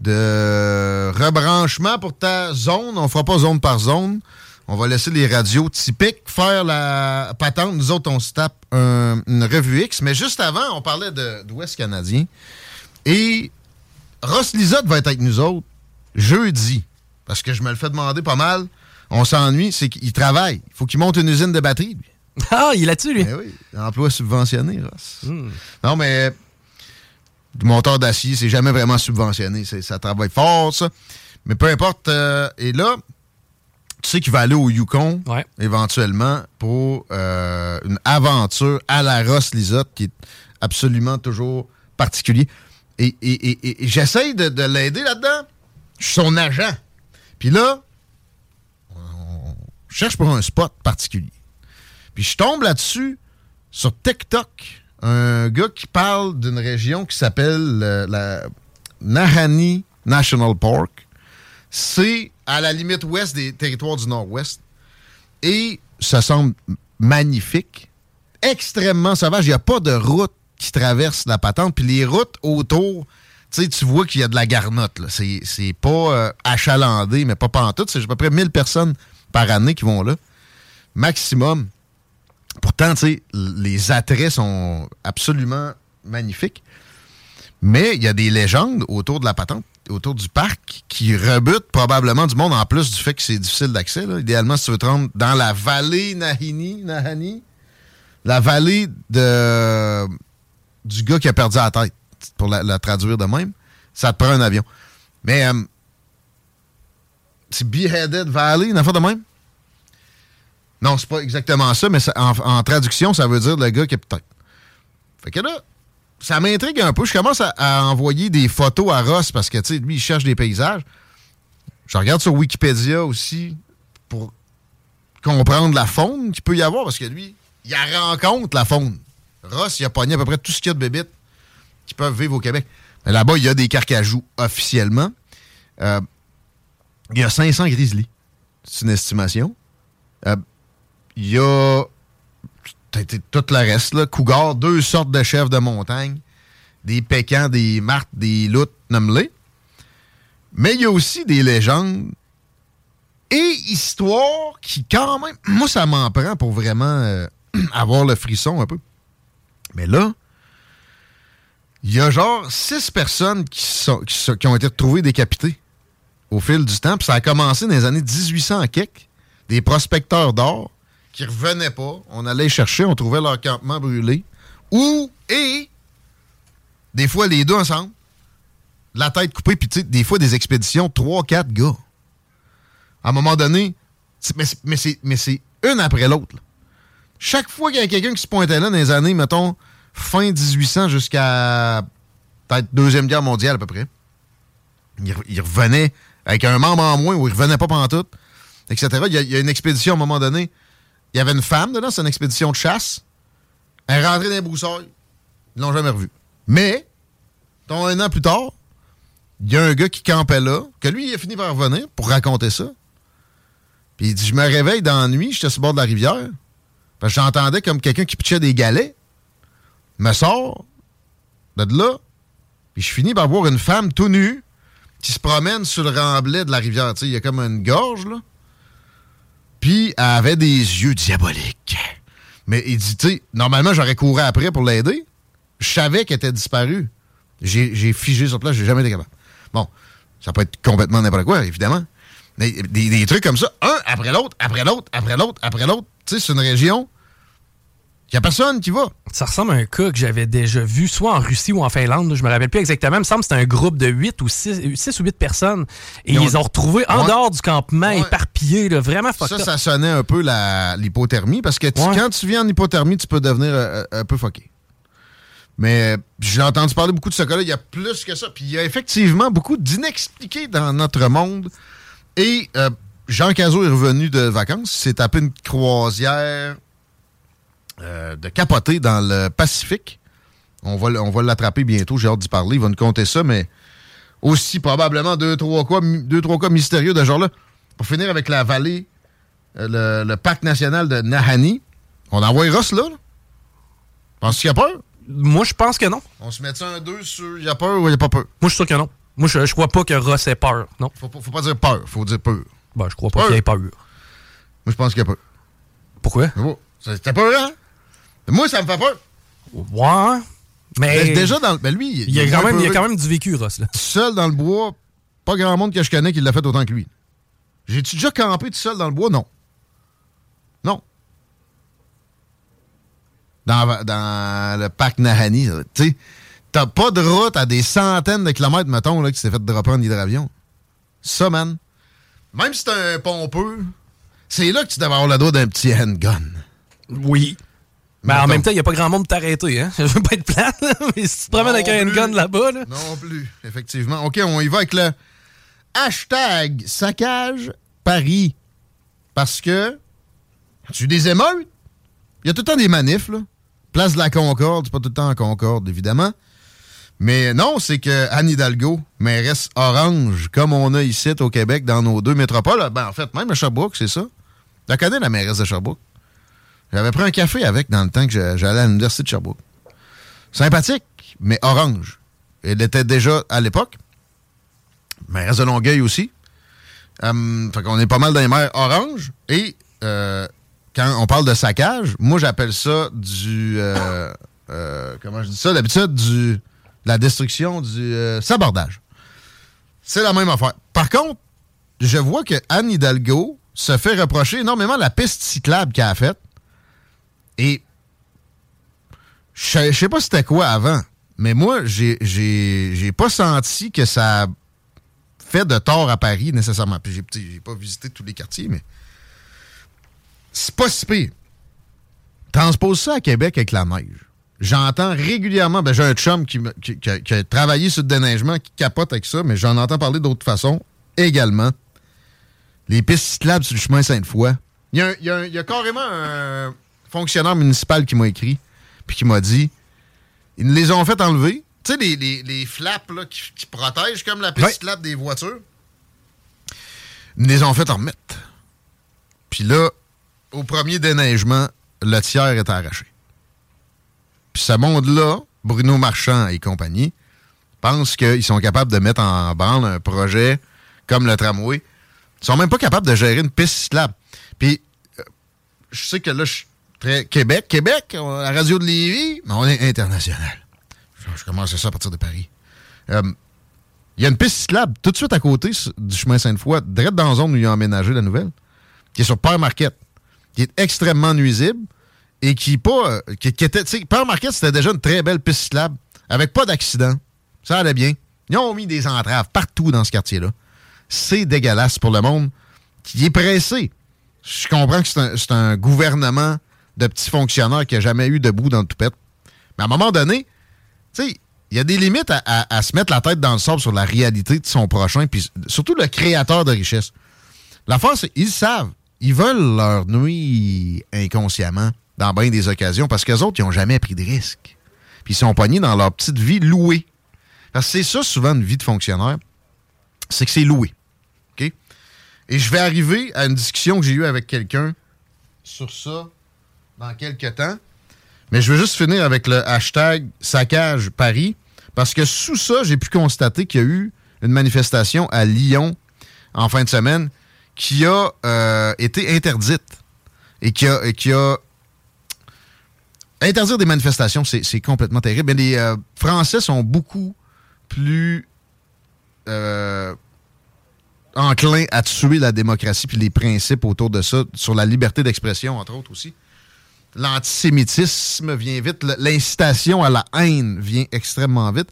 de rebranchement pour ta zone. On fera pas zone par zone. On va laisser les radios typiques faire la patente. Nous autres, on se tape un- une revue X. Mais juste avant, on parlait d'Ouest canadien. Et Ross Lisotte va être avec nous autres jeudi. Parce que je me le fais demander pas mal, on s'ennuie, c'est qu'il travaille. Il faut qu'il monte une usine de batterie, lui. (laughs) Ah, il est là-dessus, lui. Eh oui, emploi subventionné, Ross. Hmm. Non, mais du monteur d'acier, c'est jamais vraiment subventionné. Ça travaille fort, ça. Mais peu importe. euh, et là, tu sais qu'il va aller au Yukon éventuellement pour euh, une aventure à la Ross Lisotte qui est absolument toujours particulier. Et, et- et- et- et j'essaye de, de l'aider là-dedans. Je suis son agent. Puis là, on cherche pour un spot particulier. Puis je tombe là-dessus sur TikTok, un gars qui parle d'une région qui s'appelle euh, la Nahani National Park. C'est à la limite ouest des territoires du Nord-Ouest. Et ça semble magnifique, extrêmement sauvage. Il n'y a pas de route qui traverse la patente. Puis les routes autour, tu vois qu'il y a de la garnotte. là. C'est pas euh, achalandé, mais pas pantoute. C'est à peu près 1000 personnes par année qui vont là. Maximum. Pourtant, les attraits sont absolument magnifiques. Mais il y a des légendes autour de la patente, autour du parc, qui rebutent probablement du monde, en plus du fait que c'est difficile d'accès. Idéalement, si tu veux te rendre dans la vallée Nahini, Nahani, la vallée de, du gars qui a perdu la tête, pour la, la traduire de même, ça te prend un avion. Mais euh, c'est Beheaded Valley, une affaire de même? Non, c'est pas exactement ça, mais en, traduction, ça veut dire le gars qui peut-être. Fait que là, ça m'intrigue un peu. Je commence à, envoyer des photos à Ross parce que, tu sais, lui, il cherche des paysages. Je regarde sur Wikipédia aussi pour comprendre la faune qu'il peut y avoir parce que lui, il a rencontre la faune. Ross, il a pogné à peu près tout ce qu'il y a de bébites qui peuvent vivre au Québec. Là-bas, il y a des carcajous officiellement. Euh, il y a 500 grizzlies. C'est une estimation. Euh, il y a tout le reste, là. Cougar, deux sortes de chèvres de montagne, des pécans, des martes, des loutres, nomme-les. Mais il y a aussi des légendes et histoires qui, quand même, moi, ça m'en prend pour vraiment euh, (clears throat) avoir le frisson un peu. Mais là, il y a genre six personnes qui, ont été retrouvées décapitées au fil du temps. Puis ça a commencé dans les années 1800 à quelques. Des prospecteurs d'or qui revenaient pas. On allait chercher, on trouvait leur campement brûlé. Ou, et, des fois les deux ensemble, la tête coupée, puis des fois des expéditions, trois, quatre gars. À un moment donné, mais c'est- une après l'autre. Chaque fois qu'il y a quelqu'un qui se pointait là dans les années, mettons, fin 1800 jusqu'à peut-être Deuxième Guerre mondiale à peu près, il, re- il revenait avec un membre en moins ou il revenait pas pantoute, etc. Il y, a, une expédition à un moment donné. Il y avait une femme dedans, c'est une expédition de chasse. Elle rentrée dans les broussailles. Ils l'ont jamais revue. Mais, un an plus tard, il y a un gars qui campait là, que lui, il a fini par revenir pour raconter ça. Puis il dit Je me réveille dans la nuit, j'étais sur le bord de la rivière. Parce que j'entendais comme quelqu'un qui pitchait des galets. Me sort de là. Puis je finis par voir une femme tout nue qui se promène sur le remblai de la rivière. Il y a comme une gorge, là. Puis elle avait des yeux diaboliques. Mais il dit, tu sais, normalement, j'aurais couru après pour l'aider. Je savais qu'elle était disparue. J'ai figé sur place, j'ai jamais été capable. Bon, ça peut être complètement n'importe quoi, évidemment. Des, des trucs comme ça, un après l'autre, après l'autre, après l'autre, après l'autre. Tu sais, c'est une région. Il n'y a personne qui va. Ça ressemble à un cas que j'avais déjà vu, soit en Russie ou en Finlande. Je me rappelle plus exactement. Il me semble que c'était un groupe de 8 ou 6, ou 8 personnes. Et Ils ont- retrouvé en Ouais. dehors du campement, éparpillés, là, vraiment fucked Ça, ça sonnait un peu l'hypothermie parce que tu- Ouais. quand tu viens en hypothermie, tu peux devenir euh, un peu fucké. Mais euh, j'ai entendu parler beaucoup de ce cas-là. Il y a plus que ça. Puis il y a effectivement beaucoup d'inexpliqués dans notre monde. Et euh, Jean Cazot est revenu de vacances. Il s'est tapé une croisière euh, de capoter dans le Pacifique. On va, on va l'attraper bientôt. J'ai hâte d'y parler. Il va nous compter ça, mais aussi probablement deux, trois cas, deux, trois cas mystérieux de ce genre-là. Pour finir avec la vallée, euh, le, le parc national de Nahani. On envoie Ross là? Penses-tu qu'il y a peur? Moi, je pense que non. On se met un 2 sur il y a peur ou il n'y a pas peur? Moi, je suis sûr que non. Moi, je, je crois pas que Ross ait peur. Non. Faut, pas- faut pas dire peur, faut dire peur. Ben, je crois pas qu'il ait peur. Moi, je pense qu'il y a peur. Pourquoi? C'était peur, hein? Moi, ça me fait peur. Ouais. Mais. Ben, déjà, dans, le- ben lui, Il y a, quand même, il y a quand même du vécu, Ross. Là. Seul dans le bois, pas grand monde que je connais qui l'a fait autant que lui. J'ai-tu déjà campé tout seul dans le bois? Non. Non. Dans, dans le parc Nahani, tu sais, t'as pas de route à des centaines de kilomètres, mettons, là, qui s'est fait dropper en hydravion. Ça, man. Même si t'es un pompeux, c'est là que tu devrais avoir le doigt d'un petit handgun. Oui. Mais en même temps, il n'y a pas grand monde t'arrêter. Hein? (laughs) Je veux pas être plate, mais si tu te promènes avec un handgun là-bas. Là... Non plus, effectivement. OK, on y va avec le hashtag saccage Paris. Parce que tu des émeutes? Il y a tout le temps des manifs, là. Place de la Concorde, c'est pas tout le temps en Concorde, évidemment. Mais non, c'est que Anne Hidalgo, mairesse orange, comme on a ici au Québec, dans nos deux métropoles, ben en fait, même à Sherbrooke, c'est ça. Tu la connais, la mairesse de Sherbrooke? J'avais pris un café avec dans le temps que j'allais à l'université de Sherbrooke. Sympathique, mais orange. Elle était déjà à l'époque. Mairesse de Longueuil aussi. Euh, fait qu'on est pas mal dans les mers orange. Et euh, quand on parle de saccage, moi j'appelle ça du. Euh, euh, comment je dis ça? D'habitude, du la destruction, du sabordage. C'est la même affaire. Par contre, je vois que Anne Hidalgo se fait reprocher énormément la piste cyclable qu'elle a faite. Et je sais pas c'était quoi avant, mais moi, j'ai pas senti que ça fait de tort à Paris nécessairement. Puis j'ai pas visité tous les quartiers, mais c'est pas si pire. Transpose ça à Québec avec la neige. J'entends régulièrement, ben j'ai un chum qui, qui, a travaillé sur le déneigement, qui capote avec ça, mais j'en entends parler d'autres façons également. Les pistes cyclables sur le chemin Sainte-Foy. Il y, y a carrément un fonctionnaire municipal qui m'a écrit, puis qui m'a dit ils nous les ont fait enlever. Tu sais, les, les, les, flaps là, qui, qui, protègent comme la piste ouais. des voitures. Ils nous les ont fait en remettre. Puis là, au premier déneigement, le tiers est arraché. Puis ce monde-là, Bruno Marchand et compagnie, pensent qu'ils sont capables de mettre en branle un projet comme le tramway. Ils sont même pas capables de gérer une piste cyclable. Puis, euh, je sais que là, je suis Québec. Québec, la radio de Lévis, mais on est international. Je, commence ça à partir de Paris. Il euh, y a une piste cyclable tout de suite à côté du chemin Sainte-Foy, direct dans la zone où ils ont aménagé la nouvelle, qui est sur Père Marquette, qui est extrêmement nuisible et qui pas. Qui, qui était. Père c'était déjà une très belle piste cyclable, avec pas d'accident. Ça allait bien. Ils ont mis des entraves partout dans ce quartier-là. C'est dégueulasse pour le monde qui est pressé. Je comprends que c'est un, gouvernement de petits fonctionnaires qui n'a jamais eu debout dans le toupette. Mais à un moment donné, tu sais, il y a des limites à, se mettre la tête dans le sable sur la réalité de son prochain, puis surtout le créateur de richesse. L'affaire, c'est ils savent. Ils veulent leur nuit inconsciemment dans bien des occasions parce qu'eux autres, ils n'ont jamais pris de risques. Puis ils sont pognés dans leur petite vie louée. Parce que c'est ça, souvent, une vie de fonctionnaire, c'est que c'est loué. OK? Et je vais arriver à une discussion que j'ai eue avec quelqu'un sur ça dans quelques temps. Mais je veux juste finir avec le hashtag saccage Paris. Parce que sous ça, j'ai pu constater qu'il y a eu une manifestation à Lyon en fin de semaine qui a euh, été interdite et qui a, interdire des manifestations, c'est complètement terrible. Mais les euh, Français sont beaucoup plus euh, enclins à tuer la démocratie puis les principes autour de ça, sur la liberté d'expression, entre autres aussi. L'antisémitisme vient vite, l'incitation à la haine vient extrêmement vite.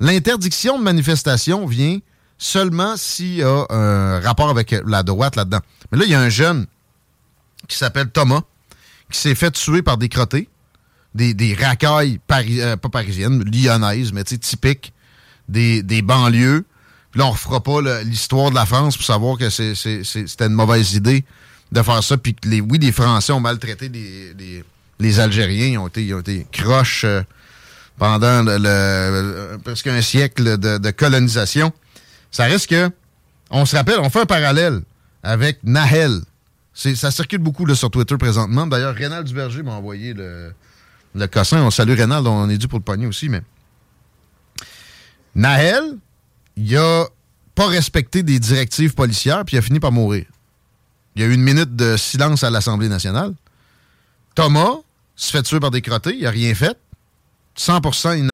L'interdiction de manifestation vient seulement s'il y a un rapport avec la droite là-dedans. Mais là, il y a un jeune qui s'appelle Thomas qui s'est fait tuer par des crottés des, des racailles, euh, pas parisiennes, lyonnaises, mais typiques des, banlieues. Puis là, on refera pas l'histoire de la France pour savoir que c'était une mauvaise idée de faire ça. Puis les, oui, les Français ont maltraité les, Algériens. Ils ont été, croches euh, pendant le, presque un siècle de, colonisation. Ça risque que, on se rappelle, on fait un parallèle avec Nahel. Ça circule beaucoup sur Twitter présentement. D'ailleurs, Rénal Duberger m'a envoyé le, le cossin. On salue Rénal, on est dû pour le pognon aussi, mais. Nahel, il a pas respecté des directives policières, puis il a fini par mourir. Il y a eu une minute de silence à l'Assemblée nationale. Thomas se fait tuer par des crottés, il a rien fait. 100%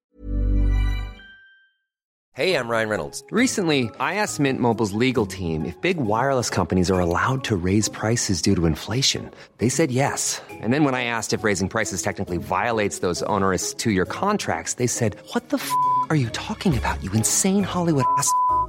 Hey, I'm Ryan Reynolds. Recently, I asked Mint Mobile's legal team if big wireless companies are allowed to raise prices due to inflation. They said yes. And then when I asked if raising prices technically violates those onerous two year contracts, they said, What the f are you talking about, you insane Hollywood ass?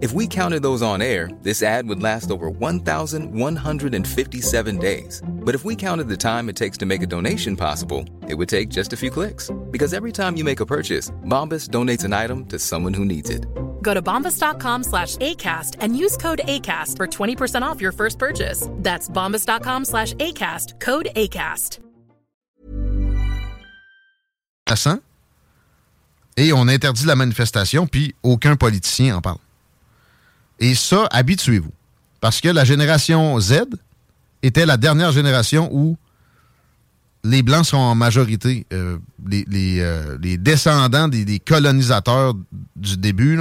If we counted those on air, this ad would last over 1,157 days. But if we counted the time it takes to make a donation possible, it would take just a few clicks. Because every time you make a purchase, Bombas donates an item to someone who needs it. Go to bombas.com slash ACAST and use code ACAST for 20% off your first purchase. That's bombas.com slash ACAST, code ACAST. menaçant. Et on interdit la manifestation, puis aucun politicien en parle. Et ça, habituez-vous. Parce que la génération Z était la dernière génération où les Blancs sont en majorité, euh, euh, les descendants des, colonisateurs du début,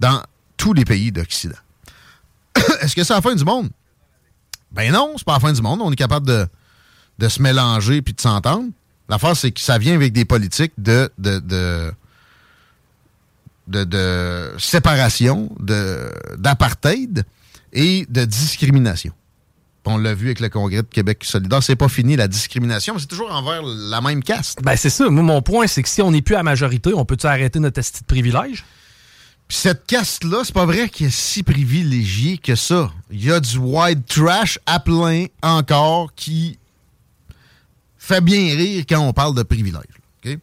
dans tous les pays d'Occident. (coughs) Est-ce que c'est la fin du monde? Ben non, c'est pas la fin du monde. On est capable de, de se mélanger puis de s'entendre. L'affaire, c'est que ça vient avec des politiques de, de, de séparation, de- d'apartheid et de discrimination. On l'a vu avec le Congrès de Québec solidaire. C'est pas fini la discrimination, mais c'est toujours envers la même caste. Ben, c'est ça. Moi, mon point, c'est que si on n'est plus à majorité, on peut-tu arrêter notre esti de privilège? Puis cette caste-là, c'est pas vrai qu'elle est si privilégiée que ça. Il y a du white trash à plein encore qui fait bien rire quand on parle de privilèges. OK?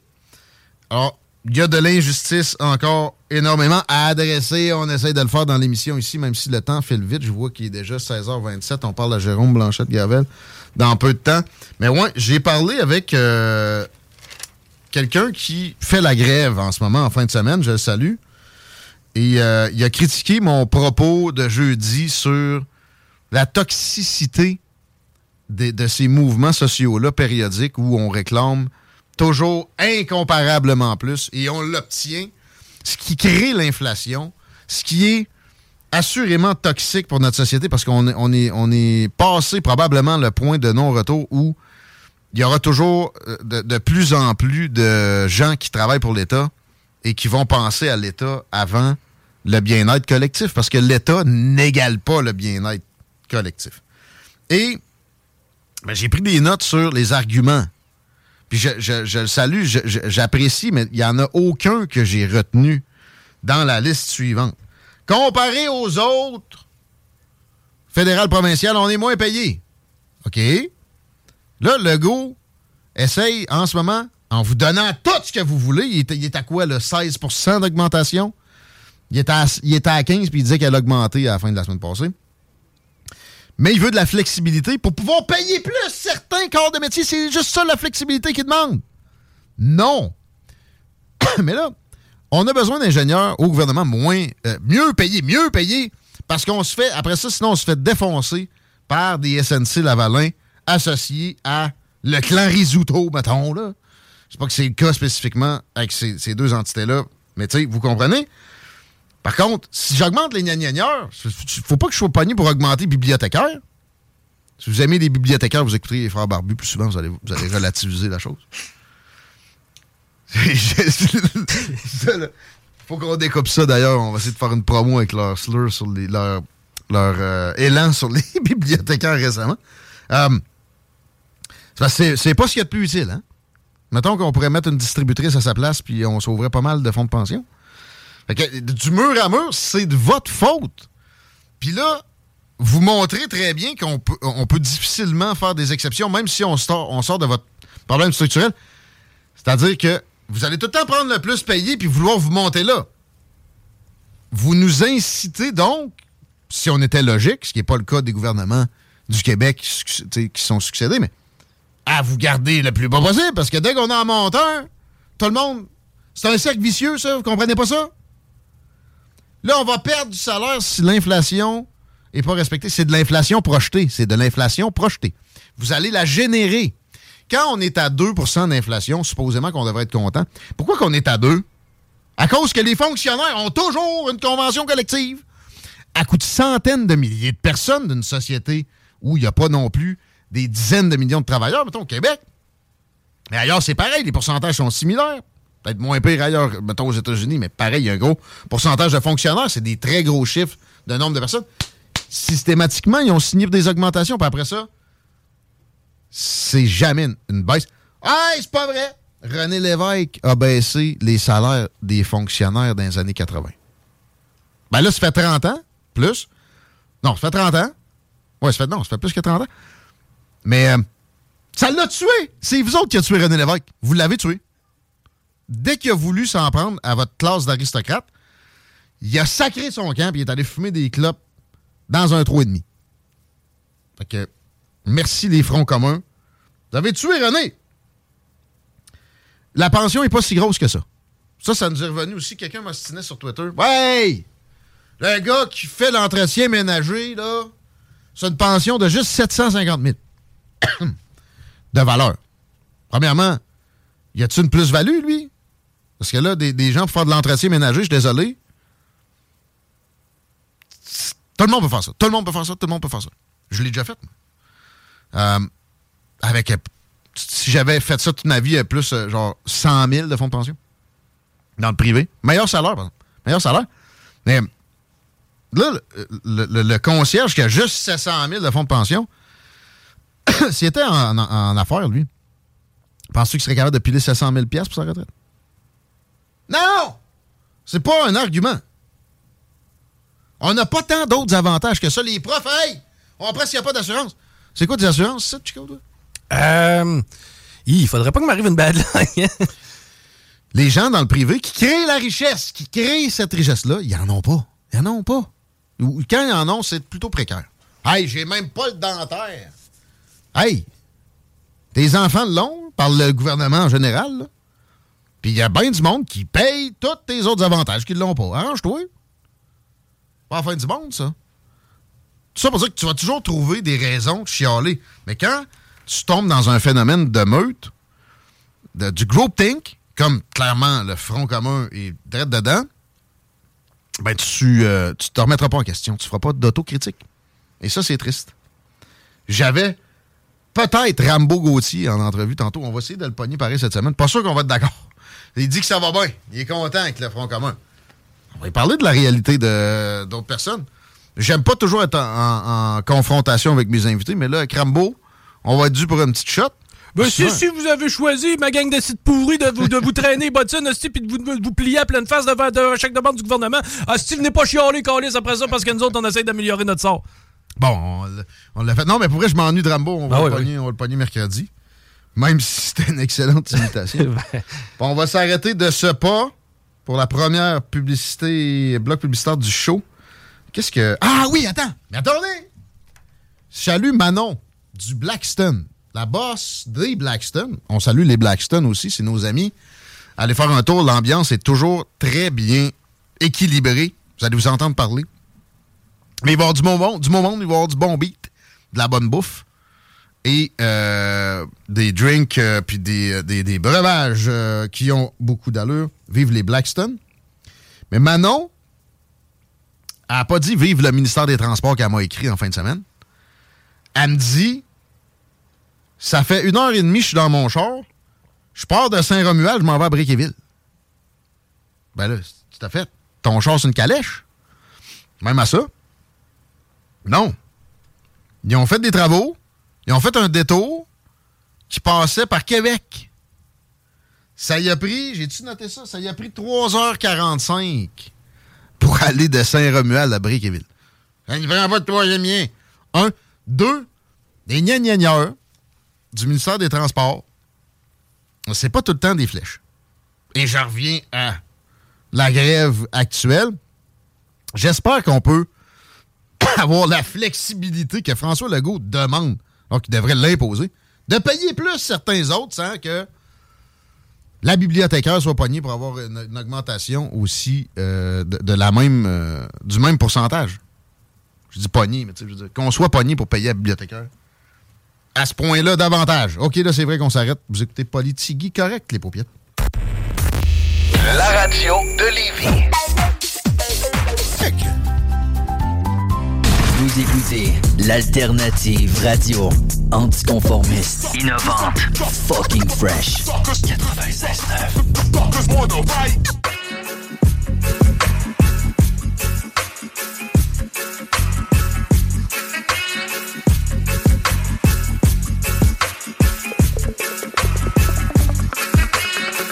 Alors, il y a de l'injustice encore énormément à adresser. On essaye de le faire dans l'émission ici, même si le temps file vite. Je vois qu'il est déjà 16h27. On parle à Jérôme Blanchette-Gravel dans peu de temps. Mais ouais, j'ai parlé avec euh, quelqu'un qui fait la grève en ce moment, en fin de semaine. Je le salue. Et euh, il a critiqué mon propos de jeudi sur la toxicité de ces mouvements sociaux-là périodiques où on réclame toujours incomparablement plus et on l'obtient, ce qui crée l'inflation, ce qui est assurément toxique pour notre société parce qu'on est, on est, on est passé probablement le point de non-retour où il y aura toujours euh, de, plus en plus de gens qui travaillent pour l'État et qui vont penser à l'État avant le bien-être collectif parce que l'État n'égale pas le bien-être collectif. Et ben, j'ai pris des notes sur les arguments. Je, le salue, j'apprécie, mais il n'y en a aucun que j'ai retenu dans la liste suivante. Comparé aux autres fédérales provinciales, on est moins payé. OK? Là, Legault essaye en ce moment, en vous donnant tout ce que vous voulez, il est, il est à quoi, le 16% d'augmentation? Il était, à, il était à 15 puis il disait qu'elle a augmenté à la fin de la semaine passée. Mais il veut de la flexibilité pour pouvoir payer plus certains corps de métier. C'est juste ça la flexibilité qu'il demande. Non. (coughs) Mais là, on a besoin d'ingénieurs au gouvernement moins, euh, mieux payés, mieux payés, parce qu'on se fait, après ça, sinon on se fait défoncer par des SNC Lavalin associés à le clan Risuto, mettons, là. Je sais pas que c'est le cas spécifiquement avec ces, ces deux entités-là, mais tu sais, vous comprenez? Par contre, si j'augmente les gnagnanieurs, faut pas que je sois pogné pour augmenter les bibliothécaires. Si vous aimez les bibliothécaires, vous écouterez les frères barbus plus souvent, vous allez, vous allez relativiser la chose. (laughs) Ça, là, faut qu'on découpe ça d'ailleurs. On va essayer de faire une promo avec leur slur sur les, leur, leur euh, élan sur les (laughs) bibliothécaires récemment. C'est- c'est pas ce qu'il y a de plus utile, hein? Mettons qu'on pourrait mettre une distributrice à sa place puis on sauverait pas mal de fonds de pension. Du mur à mur, c'est de votre faute. Puis là, vous montrez très bien qu'on peut, difficilement faire des exceptions, même si on sort, de votre problème structurel. C'est-à-dire que vous allez tout le temps prendre le plus payé puis vouloir vous monter là. Vous nous incitez donc, si on était logique, ce qui n'est pas le cas des gouvernements du Québec qui sont succédés, mais à vous garder le plus bas possible, parce que dès qu'on monte un, tout le monde. C'est un cercle vicieux, ça, vous comprenez pas ça? Là, on va perdre du salaire si l'inflation n'est pas respectée. C'est de l'inflation projetée. C'est de l'inflation projetée. Vous allez la générer. quand on est à 2% d'inflation, supposément qu'on devrait être content, pourquoi qu'on est à 2? À cause que les fonctionnaires ont toujours une convention collective. À coût de centaines de milliers de personnes d'une société où il n'y a pas non plus des dizaines de millions de travailleurs, mettons au Québec. Mais ailleurs, c'est pareil, les pourcentages sont similaires. Peut-être moins pire ailleurs, mettons aux États-Unis, mais pareil, il y a un gros pourcentage de fonctionnaires. C'est des très gros chiffres de nombre de personnes. Systématiquement, ils ont signé des augmentations, puis après ça, c'est jamais une, baisse. Ah, c'est pas vrai! René Lévesque a baissé les salaires des fonctionnaires dans les années 80. Ben là, ça fait 30 ans, plus. Non, ça fait 30 ans. Ouais, ça fait, non, ça fait plus que 30 ans. Mais euh, ça l'a tué. C'est vous autres qui avez tué René Lévesque. Vous l'avez tué. Dès qu'il a voulu s'en prendre à votre classe d'aristocrate, il a sacré son camp et il est allé fumer des clopes dans un trou et demi. Fait que, merci les fronts communs. Vous avez tué René. La pension n'est pas si grosse que ça. Ça, ça nous est revenu aussi. Quelqu'un m'a stiné sur Twitter. Ouais! Le gars qui fait l'entretien ménager, là, c'est une pension de juste 750 000 (coughs) de valeur. Premièrement, y a-t-il une plus-value, lui? Parce que là, des, gens pour faire de l'entretien ménager, je suis désolé. Tout le monde peut faire ça. Tout le monde peut faire ça. Tout le monde peut faire ça. Je l'ai déjà fait. Euh, avec. euh, Si j'avais fait ça toute ma vie, euh, plus genre 100 000 de fonds de pension. Dans le privé. Meilleur salaire, par exemple. Meilleur salaire. Mais là, le, concierge qui a juste 700 000 de fonds de pension, (coughs) s'il était en, affaires, lui, penses-tu qu'il serait capable de piler 700 000 piastres pour sa retraite? Non! C'est pas un argument. On n'a pas tant d'autres avantages que ça. Les profs, hey! On presque qu'il n'y a pas d'assurance. C'est quoi des assurances, ça, Chico, toi? Euh, il faudrait pas que m'arrive une bad line. Les gens dans le privé qui créent la richesse, qui créent cette richesse-là, ils en ont pas. Ils en ont pas. Ou quand ils en ont, c'est plutôt précaire. Hey, j'ai même pas le dentaire. Hey! Tes enfants l'ont par le gouvernement en général, là. Puis il y a bien du monde qui paye tous tes autres avantages qui l'ont pas. Arrange-toi. Pas la fin du monde, ça. Tout ça pour dire que tu vas toujours trouver des raisons de chialer. Mais quand tu tombes dans un phénomène de meute, de- du groupthink, comme clairement le Front commun est direct dedans, ben tu, euh, tu te remettras pas en question. Tu feras pas d'autocritique. Et ça, c'est triste. J'avais peut-être Rambo Gauthier en entrevue tantôt. On va essayer de le pogner pareil cette semaine. Pas sûr qu'on va être d'accord. Il dit que ça va bien. Il est content avec le Front commun. On va y parler de la réalité de- d'autres personnes. J'aime pas toujours être en, en- en confrontation avec mes invités, mais là, avec Rambo, on va être dû pour une petite shot. Ben, si, si vous avez choisi, ma gang de sites pourris, de vous, de vous traîner (laughs) bottines, hostie, puis de vous, de vous plier à pleine face devant de banque du gouvernement, hostie, venez pas chialer, calice, après ça, parce que nous autres, on essaie d'améliorer notre sort. Bon, on l'a- fait. Non, mais pour vrai, je m'ennuie de Rambo. On va, Ah le, oui, pogner, on va le pogner mercredi. Même si c'était une excellente imitation. (laughs) Ben. Bon, on va s'arrêter de ce pas pour la première publicité, bloc publicitaire du show. Qu'est-ce que. Ah oui, attends! Mais attendez! Salut Manon du Blackstone. La boss des Blackstone. On salue les Blackstone aussi, c'est nos amis. Allez faire un tour, l'ambiance est toujours très bien équilibrée. Vous allez vous entendre parler. Mais il va y avoir du bon monde, du bon monde, il va y avoir du bon beat, de la bonne bouffe et euh, des drinks euh, puis des, euh, des- des breuvages qui ont beaucoup d'allure. Vive les Blackstone. Mais Manon n'a pas dit vive le ministère des Transports qu'elle m'a écrit en fin de semaine. Elle me dit ça fait une heure et demie, je suis dans mon char. Je pars de Saint-Romuald, je m'en vais à Briqueville. Ben là, tout à fait. Ton char, c'est une calèche. Même à ça. Non. Ils ont fait des travaux. Ils ont fait un détour qui passait par Québec. Ça y a pris, j'ai-tu noté ça? Ça y a pris 3h45 pour aller de Saint-Romuald à Briqueville. Ça ne prend pas de troisième lien. Un. Deux, des gnagnanieurs du ministère des Transports. C'est pas tout le temps des flèches. Et je reviens à la grève actuelle. J'espère qu'on peut (coughs) avoir la flexibilité que François Legault demande, donc il devrait l'imposer, de payer plus certains autres sans que la bibliothécaire soit pognée pour avoir une, une augmentation aussi euh, de, de la même, euh, du même pourcentage. Je dis pogné, mais tu sais, je veux dire, qu'on soit pogné pour payer la bibliothécaire. à ce point-là davantage. OK, là, c'est vrai qu'on s'arrête. Vous écoutez Politigui correct, les paupiètes. La radio de Lévis. Vous écoutez l'alternative radio anticonformiste, innovante, fucking fresh. 96.9.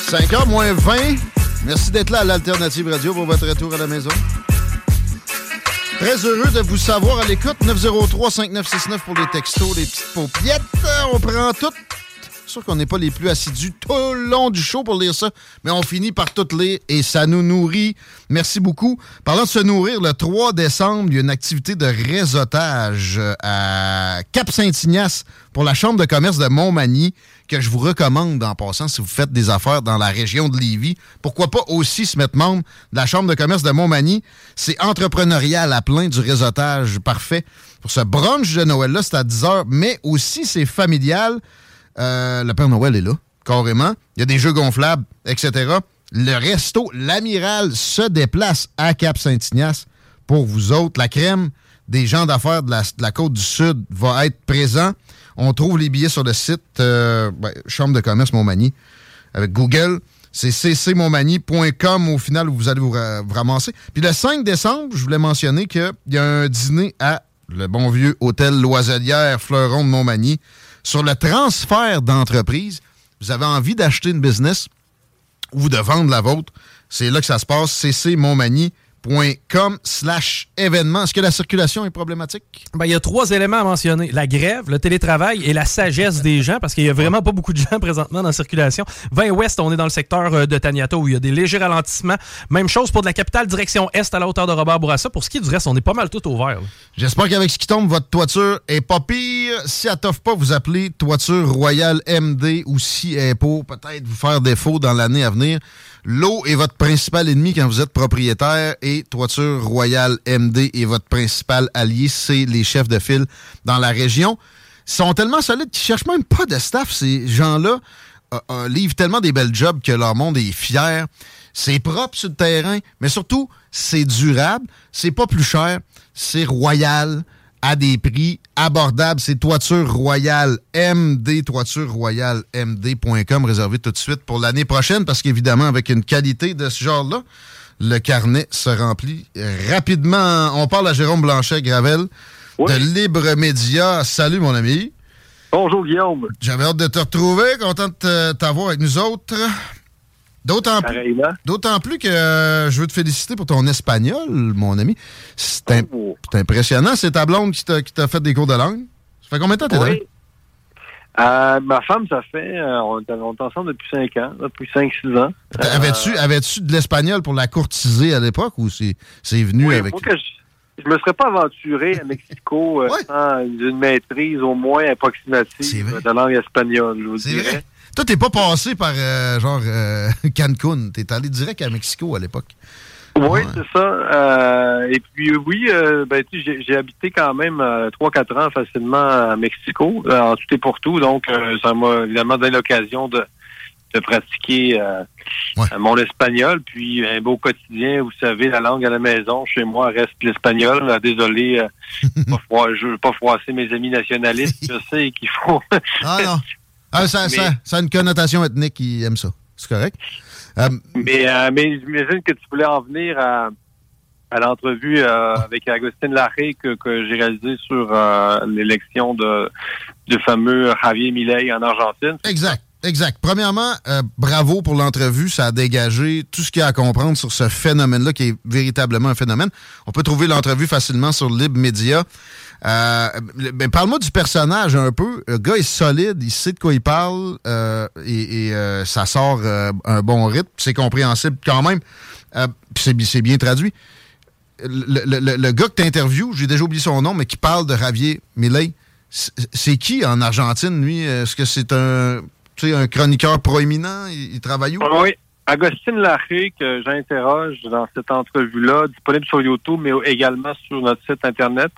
– 5h moins 20. Merci d'être là à l'Alternative Radio pour votre retour à la maison. Très heureux de vous savoir à l'écoute. 903-5969 pour les textos, les petites paupiettes. On prend tout. Sûr qu'on n'est pas les plus assidus tout le long du show pour lire ça, mais on finit par tout lire et ça nous nourrit. Merci beaucoup. Parlant de se nourrir, le 3 décembre, il y a une activité de réseautage euh, à Cap-Saint-Ignace pour la Chambre de commerce de Montmagny que je vous recommande en passant si vous faites des affaires dans la région de Lévis. Pourquoi pas aussi se mettre membre de la Chambre de commerce de Montmagny? C'est entrepreneurial à plein du réseautage parfait. Pour ce brunch de Noël-là, c'est à 10h, mais aussi c'est familial. Euh, le Père Noël est là, carrément. Il y a des jeux gonflables, etc. Le resto, l'amiral se déplace à Cap-Saint-Ignace pour vous autres. La crème des gens d'affaires de la, côte du Sud va être présent. On trouve les billets sur le site euh, ben, Chambre de commerce Montmagny avec Google. C'est ccmontmagny.com au final où vous allez vous, vous ramasser. Puis le 5 décembre, je voulais mentionner qu'il y a un dîner à le bon vieux hôtel Loiselière Fleuron de Montmagny sur le transfert d'entreprise. Vous avez envie d'acheter une business ou de vendre la vôtre, c'est là que ça se passe. ccmontmagny.com slash événement. Est-ce que la circulation est problématique? Ben, il y a trois éléments à mentionner. La grève, le télétravail et la sagesse des gens, parce qu'il y a vraiment pas beaucoup de gens (laughs) présentement dans la circulation. 20 Ouest, on est dans le secteur euh, de Taniata où il y a des légers ralentissements. Même chose pour de la capitale direction Est à la hauteur de Robert Bourassa. Pour ce qui est du reste, on est pas mal tout ouvert. là. J'espère qu'avec ce qui tombe, votre toiture est pas pire. Si elle t'offre pas, vous appelez Toiture Royale MD ou si elle est pour peut-être vous faire défaut dans l'année à venir. L'eau est votre principal ennemi quand vous êtes propriétaire et Toiture Royale MD est votre principal allié. C'est les chefs de file dans la région. Ils sont tellement solides qu'ils cherchent même pas de staff. Ces gens-là euh, euh, livrent tellement des belles jobs que leur monde est fier. C'est propre sur le terrain, mais surtout, c'est durable, c'est pas plus cher, c'est royal, à des prix abordables. C'est Toiture Royale MD, Toiture Royale MD.com, réservé tout de suite pour l'année prochaine, parce qu'évidemment, avec une qualité de ce genre-là, le carnet se remplit rapidement. On parle à Jérôme Blanchet-Gravel de Libre Média. Salut, mon ami. Bonjour, Guillaume. J'avais hâte de te retrouver. Content de t'avoir avec nous autres. D'autant plus, d'autant plus que euh, je veux te féliciter pour ton espagnol, mon ami. C'est Oh. c'est impressionnant. C'est ta blonde qui t'a fait des cours de langue. Ça fait combien de temps que t'es Oui. là? Euh, ma femme, ça fait. euh, on, est, on est ensemble depuis 5 ans, depuis 5-6 ans. Avais-tu avais-tu de l'espagnol pour la courtiser à l'époque ou c'est c'est venu oui, avec. que je, je me serais pas aventuré à Mexico sans une maîtrise au moins approximative de langue espagnole. je vous dirais. Toi, t'es pas passé par euh, genre euh, (laughs) Cancun. T'es allé direct à Mexico à l'époque. Oui, c'est ça. Euh, et puis oui, euh, ben, j'ai- habité quand même euh, 3-4 ans facilement à Mexico, euh, en tout et pour tout. Donc, euh, ça m'a évidemment donné l'occasion de, de pratiquer euh, mon espagnol. Puis un beau quotidien, vous savez, la langue à la maison, chez moi, reste l'espagnol. Euh, Désolé, euh, (laughs) pas je veux pas froisser mes amis nationalistes. (laughs) Je sais qu'il faut... Ah non. Ah, ça, Mais- ça, ça a une connotation ethnique qui aime ça. C'est correct? Euh, Mais, euh, mais j'imagine que tu voulais en venir à, à l'entrevue euh, avec Agustin Larrey que, que j'ai réalisé sur l'élection de du fameux Javier Milei en Argentine. Exact, exact. Premièrement, euh, bravo pour l'entrevue. Ça a dégagé tout ce qu'il y a à comprendre sur ce phénomène-là, qui est véritablement un phénomène. On peut trouver l'entrevue facilement sur Lib Media. Euh, ben, Parle-moi du personnage un peu. Le gars est solide, il sait de quoi il parle euh, et, et, euh, ça sort euh, un bon rythme. C'est compréhensible quand même. Euh, c'est bi- c'est bien traduit. Le, le- le- gars que tu interviews, j'ai déjà oublié son nom, mais qui parle de Javier Milei, c'est qui en Argentine, lui? Est-ce que c'est un, un chroniqueur proéminent? Il, il travaille où? Oui. Agustin Larrey, que j'interroge dans cette entrevue-là, disponible sur YouTube, mais également sur notre site Internet,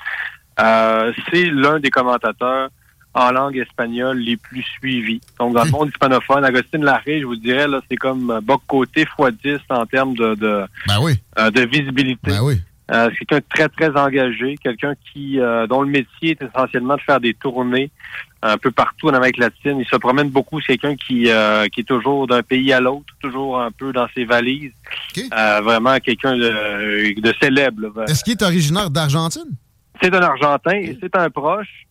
c'est l'un des commentateurs en langue espagnole les plus suivis. Donc, dans le monde hispanophone, Agostine Larrey, je vous dirais, là, c'est comme euh, bas côté x 10 en termes de, de, Ben oui. euh, de visibilité. Ben oui. Euh, c'est quelqu'un de très, très engagé, quelqu'un qui euh, dont le métier est essentiellement de faire des tournées un peu partout en Amérique latine. Il se promène beaucoup. C'est quelqu'un qui, euh, qui est toujours d'un pays à l'autre, toujours un peu dans ses valises. Euh, vraiment quelqu'un de, de célèbre. Est-ce qu'il est originaire d'Argentine? C'est un Argentin et c'est un proche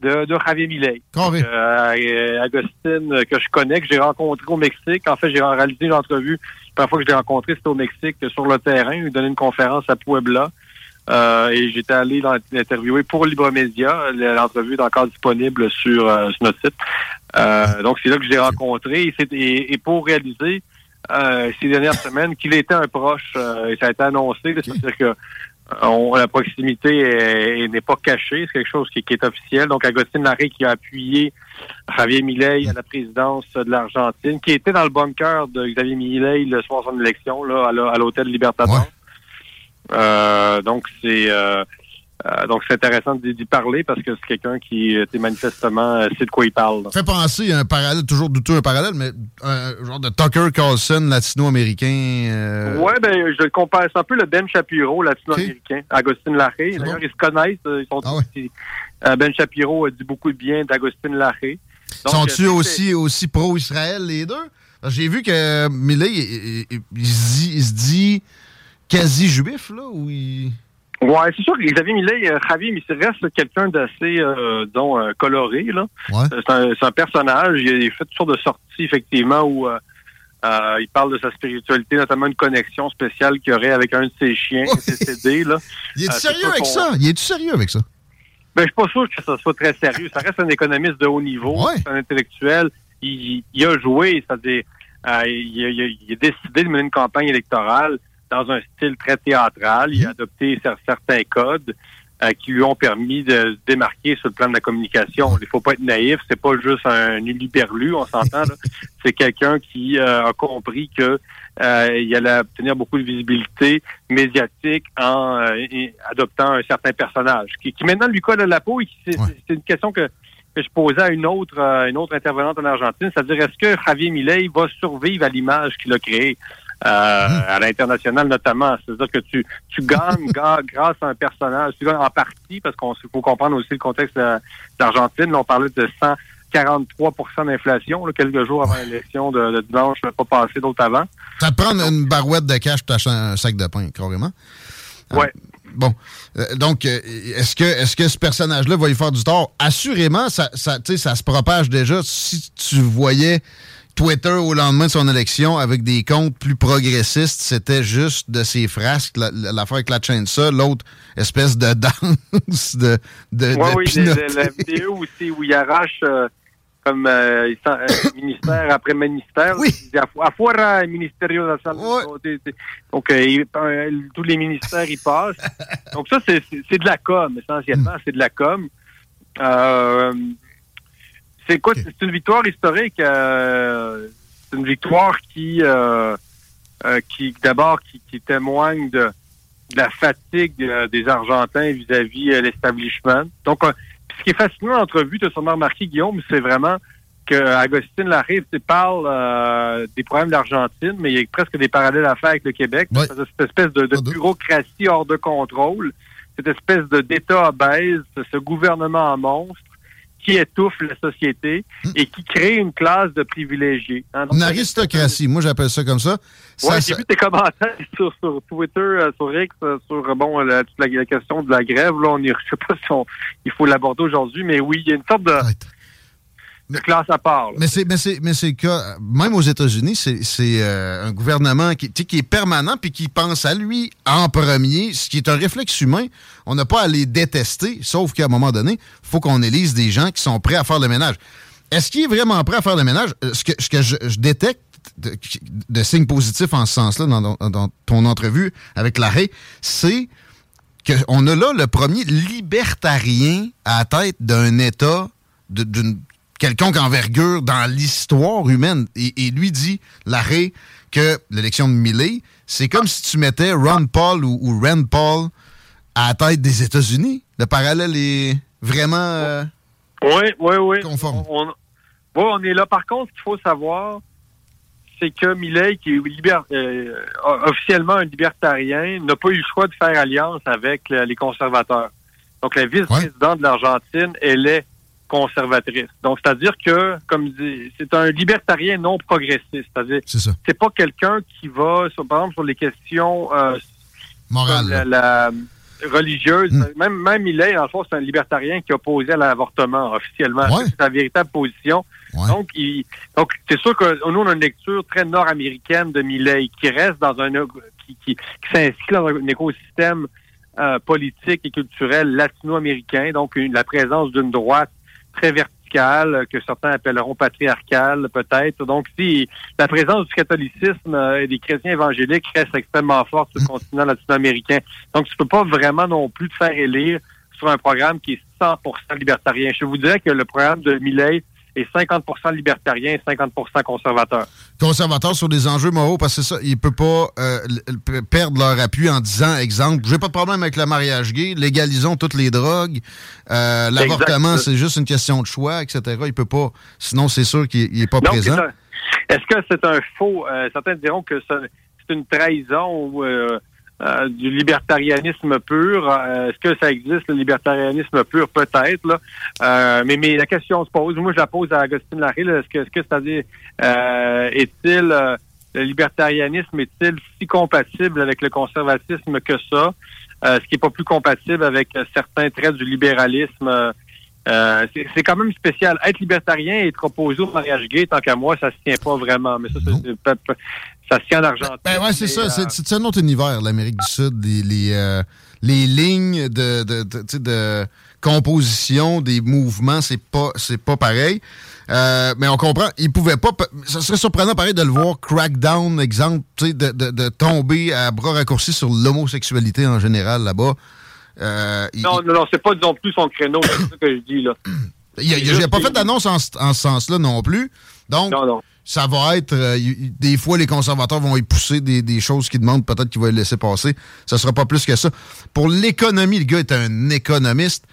de, de Javier Milei. Euh, Agostine, euh, que je connais, que j'ai rencontré au Mexique. En fait, j'ai réalisé une entrevue. La première fois que je l'ai rencontré, c'était au Mexique, sur le terrain. Il donnait une conférence à Puebla. Euh, et j'étais allé l'in- l'interviewer pour Libre Média. L'entrevue est encore disponible sur, euh, sur notre site. Euh, donc, c'est là que je l'ai rencontré. Et, c'est- et- et pour réaliser euh, ces dernières semaines qu'il était un proche, euh, et ça a été annoncé, c'est-à-dire que on- la proximité est- est- n'est pas cachée, c'est quelque chose qui, qui est officiel. Donc, Agostine Larrey qui a appuyé Javier Milei à la présidence de l'Argentine, qui était dans le bunker de Xavier Milei le soir de son élection, là, à l'hôtel Libertador. Euh, donc, c'est euh, euh, donc c'est intéressant d'y parler parce que c'est quelqu'un qui, euh, manifestement, euh, sait de quoi il parle. là. fait penser à un parallèle, toujours douteux un parallèle, mais un genre de Tucker Carlson latino-américain. euh, Ouais, ben, je le compare. C'est un peu le Ben Shapiro latino-américain, Agostine Larrey. D'ailleurs, ils se connaissent. Ils sont Ah euh, ben Shapiro a dit beaucoup de bien d'Agostine Larrey. Donc, Sont-ils aussi, aussi pro-Israël, les deux? J'ai vu que Millet, il, il- il- il se dit, il se dit quasi juif, là, ou il... Ouais, c'est sûr que Xavier Millet, euh, Javier, mais il reste quelqu'un d'assez, euh, euh, coloré, là. Ouais. Euh, C'est un, personnage. Il a fait toutes sortes de sorties, effectivement, où il parle de sa spiritualité, notamment une connexion spéciale qu'il aurait avec un de ses chiens décédés, là. Il est sérieux avec ça? Il est sérieux avec ça? Ben, je suis pas sûr que ça soit très sérieux. Ça reste un économiste de haut niveau, c'est un intellectuel. Il, il a joué, c'est-à-dire, il, il il a décidé de mener une campagne électorale dans un style très théâtral. Il a adopté cer- certains codes euh, qui lui ont permis de se démarquer sur le plan de la communication. Il faut pas être naïf, c'est pas juste un uluberlu, on s'entend. (laughs) C'est quelqu'un qui euh, a compris que euh, il allait obtenir beaucoup de visibilité médiatique en euh, adoptant un certain personnage qui, qui maintenant lui colle à la peau et c'est une question que, que je posais à une autre euh, une autre intervenante en Argentine, c'est-à-dire est-ce que Javier Milei va survivre à l'image qu'il a créée? Euh, à l'international notamment, c'est-à-dire que tu tu gagnes (laughs) ga- grâce à un personnage, tu gagnes en partie parce qu'on faut comprendre aussi le contexte d'Argentine, on parlait de 143% d'inflation quelques jours avant l'élection de, de dimanche, pas passé d'autres avant. Ça te prend une barouette de cash pour t'acheter un sac de pain, carrément. Ouais. Bon. Euh, donc, euh, est-ce que, est-ce que ce personnage-là va y faire du tort? Assurément, ça, ça se propage déjà. Si tu voyais Twitter au lendemain de son élection avec des comptes plus progressistes, c'était juste de ses frasques, la- la- l'affaire avec la chaîne ça, l'autre espèce de (laughs) danse de, de, Ouais, de oui, pinoter. la, vidéo aussi où il arrache euh, comme euh, euh, ministère après ministère. Oui. Afuera el Ministerio de la. Des- des- Donc, euh, tous les ministères y passent. Donc, ça, c'est de la com, essentiellement. C'est de la com. C'est quoi? C'est une victoire historique. euh, c'est une victoire qui, euh, euh, qui d'abord, qui, qui témoigne de, de la fatigue euh, des Argentins vis-à-vis euh, l'establishment. Donc, euh, ce qui est fascinant dans l'entrevue, tu as sûrement remarqué, Guillaume, c'est vraiment que Agostine Larrive parle euh, des problèmes de l'Argentine, mais il y a presque des parallèles à faire avec le Québec. Cette espèce de, de bureaucratie hors de contrôle, cette espèce de d'État obèse, ce gouvernement en monstre qui étouffe la société et qui crée une classe de privilégiés. hein. Donc, Une aristocratie, moi j'appelle ça comme ça. Ça- j'ai vu tes commentaires (laughs) sur, sur Twitter, euh, sur X, euh, sur euh, bon la, la question de la grève. Là, on y, (laughs) je sais pas si on, il faut l'aborder aujourd'hui, mais oui, il y a une sorte de, de classe à part. là. Mais c'est, mais c'est, mais c'est cas. Même aux États-Unis, c'est, c'est euh, un gouvernement qui, qui est permanent puis qui pense à lui en premier, ce qui est un réflexe humain. On n'a pas à les détester, sauf qu'à un moment donné, faut qu'on élise des gens qui sont prêts à faire le ménage. Est-ce qu'il est vraiment prêt à faire le ménage? Euh, Ce que, ce que je, je détecte de, de signes positifs en ce sens-là dans, dans- dans ton entrevue avec l'arrêt, c'est qu'on a là le premier libertarien à la tête d'un État, d'une quelconque envergure dans l'histoire humaine. Et, et lui dit, l'arrêt, que l'élection de Milley, c'est comme si tu mettais Ron Paul ou, ou Rand Paul à la tête des États-Unis. Le parallèle est vraiment... euh, Oui, oui, oui. Conforme. On, on- est là. Par contre, ce qu'il faut savoir, c'est que Millet, qui est euh, officiellement un libertarien, n'a pas eu le choix de faire alliance avec le- les conservateurs. Donc, la vice-présidente de l'Argentine, elle est conservatrice. Donc, c'est-à-dire que, comme dit, c'est un libertarien non progressiste. C'est-à-dire, c'est pas quelqu'un qui va, sur- par exemple, sur les questions euh, Morale. comme la, la religieuse, même même Millet, en fond, c'est un libertarien qui est opposé à l'avortement officiellement. C'est sa véritable position. Donc, il, donc c'est sûr que nous, on a une lecture très nord-américaine de Millet qui reste dans un qui, qui, qui s'inscrit dans un écosystème euh, politique et culturel latino-américain, donc une- la présence d'une droite très verticale, que certains appelleront patriarcale peut-être. Donc, si la présence du catholicisme euh, et des chrétiens évangéliques reste extrêmement forte sur le continent latino-américain. Donc, tu peux pas vraiment non plus te faire élire sur un programme qui est 100% libertarien. Je vous dirais que le programme de Millet est 50% libertarien et 50% conservateur. conservateurs sur des enjeux moraux parce que ça, ils ne peuvent pas euh, perdre leur appui en disant, exemple, j'ai pas de problème avec le mariage gay, légalisons toutes les drogues, euh, l'avortement c'est juste une question de choix, etc. Il peut pas, sinon c'est sûr qu'il n'est pas présent. Est-ce que c'est un faux? euh, certains diront que c'est une trahison ou, euh, du libertarianisme pur. Euh, Est-ce que ça existe, le libertarianisme pur? Peut-être. là. Euh, mais, mais la question se pose. Moi, je la pose à Agustin Larry. là. Est-ce que, est-ce que c'est-à-dire, euh, est-il, euh, le libertarianisme est-il si compatible avec le conservatisme que ça? Euh, ce qui n'est pas plus compatible avec certains traits du libéralisme? C'est c'est quand même spécial. Être libertarien et être opposé au mariage gay, tant qu'à moi, ça se tient pas vraiment. Mais ça, ça se tient en Argentine. Ben ouais, c'est ça, euh, c'est- un autre univers, l'Amérique du Sud, les, les, euh, les lignes de, de, composition des mouvements, c'est pas c'est pas pareil. Euh, mais on comprend, ils pouvaient pas. Ça serait surprenant, pareil, de le voir crackdown, exemple, de, de, tomber à bras raccourcis sur l'homosexualité en général là-bas. Euh, il- Non, non, non, c'est pas non plus son créneau, c'est ça que je dis là. il pas fait d'annonce en, ce- en ce sens-là non plus. Donc, ça va être. euh, des fois, les conservateurs vont y pousser des, des choses qu'ils demandent, peut-être qu'ils vont les laisser passer. Ça sera pas plus que ça. Pour l'économie, le gars est un économiste.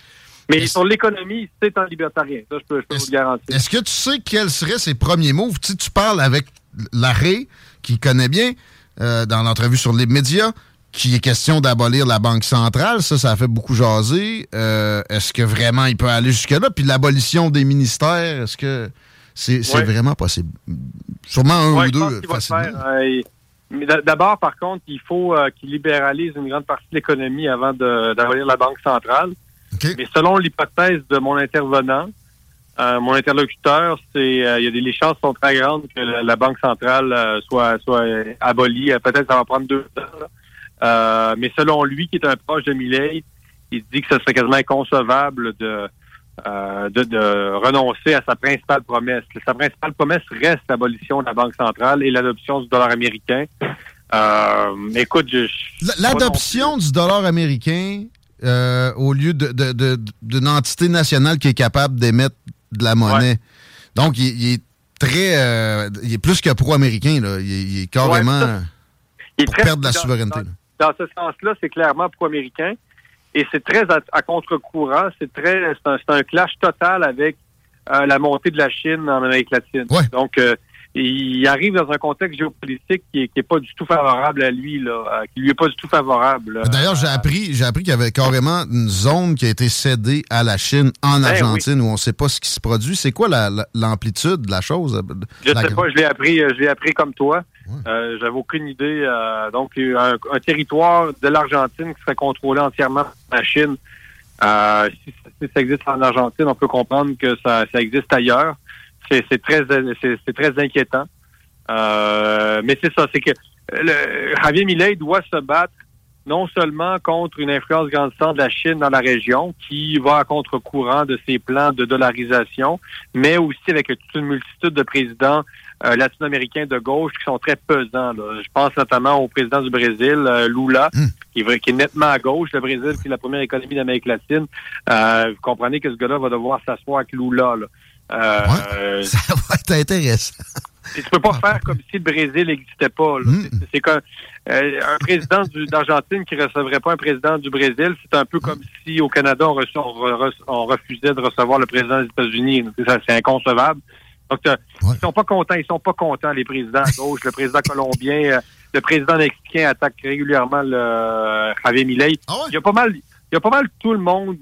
Mais sur l'économie, c'est un libertarien. Ça, je peux, je peux vous le garantir. Est-ce que tu sais quels seraient ses premiers moves? Tu, sais, tu parles avec Larré, qui connaît bien, euh, dans l'entrevue sur les médias, qui est question d'abolir la Banque centrale. Ça, ça a fait beaucoup jaser. Euh, est-ce que vraiment il peut aller jusque-là? Puis l'abolition des ministères, est-ce que c'est Ouais. vraiment possible? Sûrement un Ouais, ou deux, facilement. Euh, d'abord, par contre, il faut euh, qu'il libéralise une grande partie de l'économie avant d'abolir la Banque centrale. Mais selon l'hypothèse de mon intervenant, euh, mon interlocuteur, c'est euh, il y a des les chances sont très grandes que la, la Banque centrale euh, soit soit abolie. Peut-être ça va prendre deux ans. mais selon lui, qui est un proche de Millet, il dit que ce serait quasiment inconcevable de, euh, de, de renoncer à sa principale promesse. Sa principale promesse reste l'abolition de la Banque centrale et l'adoption du dollar américain. Euh, écoute, je, L'adoption du dollar américain euh, au lieu de- de- de- d'une entité nationale qui est capable d'émettre de la monnaie. Donc, il, il est très. il est plus que pro-américain. là. Il, est- il est carrément. Ouais, ça, Il est pour perdre la dans- souveraineté. Dans, dans ce sens-là, c'est clairement pro-américain. Et c'est très à, à contre-courant. C'est très, c'est un, clash total avec euh, la montée de la Chine en Amérique latine. Donc, euh, il arrive dans un contexte géopolitique qui est, qui est pas du tout favorable à lui, là, euh, qui lui est pas du tout favorable. D'ailleurs, j'ai appris, j'ai appris qu'il y avait carrément une zone qui a été cédée à la Chine en Ben Argentine où on ne sait pas ce qui se produit. C'est quoi la- la- l'amplitude de la chose? Je La sais grande- pas, je l'ai appris, je l'ai appris comme toi. Euh, J'avais aucune idée. euh, donc, un, un territoire de l'Argentine qui serait contrôlé entièrement par la Chine. Euh, si, ça existe en Argentine, on peut comprendre que ça, existe ailleurs. C'est très, très inquiétant. Mais c'est ça, c'est que Javier Milei doit se battre non seulement contre une influence grandissante de la Chine dans la région, qui va à contre-courant de ses plans de dollarisation, mais aussi avec toute une multitude de présidents euh, latino-américains de gauche qui sont très pesants. là. Je pense notamment au président du Brésil, euh, Lula, qui, va- qui est nettement à gauche. Le Brésil, c'est la première économie d'Amérique latine. Euh, vous comprenez que ce gars-là va devoir s'asseoir avec Lula. Là. (laughs) Ça va être intéressant. Puis tu peux pas faire comme si le Brésil n'existait pas. Hmm. C'est- comme euh, un président d'Argentine qui recevrait pas un président du Brésil, c'est un peu comme si au Canada on, on re- on refusait de recevoir le président des États-Unis. C'est inconcevable. Donc ils sont pas contents, ils sont pas contents les présidents à gauche, le président (laughs) colombien, euh, le président mexicain attaque régulièrement le euh, Javier Milei. Ah Il y a pas mal, il y a pas mal tout le monde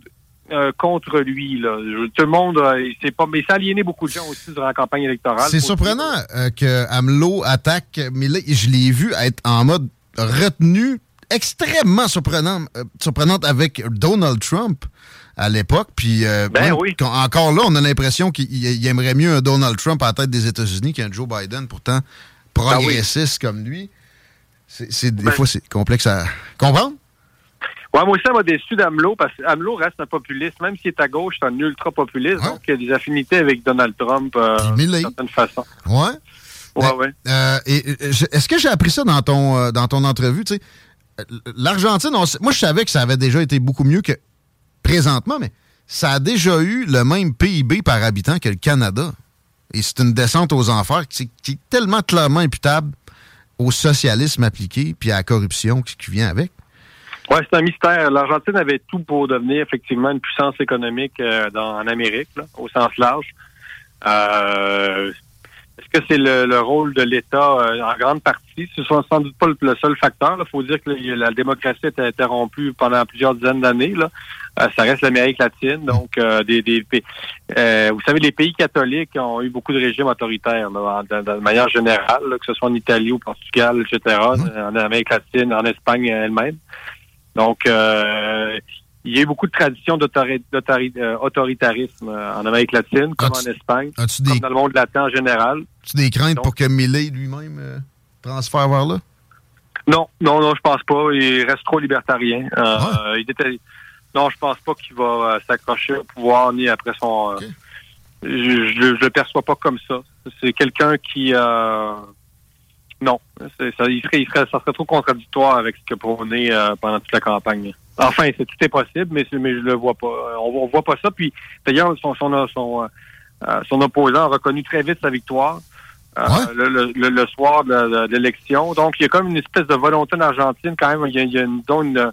euh, contre lui là. Tout le monde, euh, c'est pas, mais ça a aliéné beaucoup de gens aussi durant la campagne électorale. C'est surprenant euh, que AMLO attaque Millet. Je l'ai vu être en mode retenu, extrêmement surprenant, surprenante avec Donald Trump à l'époque. Puis euh, Ben même oui. qu'on- encore là, on a l'impression qu'il il aimerait mieux un Donald Trump à la tête des États-Unis qu'un Joe Biden, pourtant progressiste comme lui. C'est, des Ben- fois, c'est complexe à comprendre. Ouais, moi aussi, ça m'a déçu d'AMLO parce que AMLO reste un populiste. Même s'il est à gauche, c'est un ultra populiste. Donc, il y a des affinités avec Donald Trump euh, d'une certaine façon. Ouais. Ouais, ouais. Euh, je- est-ce que j'ai appris ça dans ton, euh, dans ton entrevue? Euh, L'Argentine, moi, je savais que ça avait déjà été beaucoup mieux que présentement, mais ça a déjà eu le même PIB par habitant que le Canada. Et c'est une descente aux enfers qui, est tellement clairement imputable au socialisme appliqué puis à la corruption qui, vient avec. Ouais, c'est un mystère. L'Argentine avait tout pour devenir effectivement une puissance économique euh, en Amérique, au sens large. Euh, Est-ce que c'est le, le rôle de l'État euh, en grande partie? Ce n'est sans doute pas le, seul facteur. Il faut dire que la, la démocratie a été interrompue pendant plusieurs dizaines d'années. Euh, ça reste l'Amérique latine. Donc, euh, des, des euh, vous savez, les pays catholiques ont eu beaucoup de régimes autoritaires là, de, de manière générale, là, que ce soit en Italie, au Portugal, etc., en Amérique latine, en Espagne elle-même. Donc, euh, il y a eu beaucoup de traditions d'autori- d'autori- euh, euh, en Amérique latine, comme en Espagne, comme dans le monde latin en général. Tu des craintes pour que Millet lui-même euh, transfère vers là? Non, non, non, je pense pas. Il reste trop libertarien. Euh, il était- Non, je pense pas qu'il va euh, s'accrocher au pouvoir ni après son. euh, Je, je, je le perçois pas comme ça. C'est quelqu'un qui. euh, Non, ça, il serait, il serait, ça serait trop contradictoire avec ce a prôné euh, pendant toute la campagne. Enfin, c'est tout est possible, mais, mais je le vois pas. On, on voit pas ça. Puis d'ailleurs, son, son, son, euh, son opposant a reconnu très vite sa victoire. euh, le, le- le- le soir de, de- de l'élection. Donc, il y a comme une espèce de volonté en Argentine, quand même. Il y a, il y a une, donc une,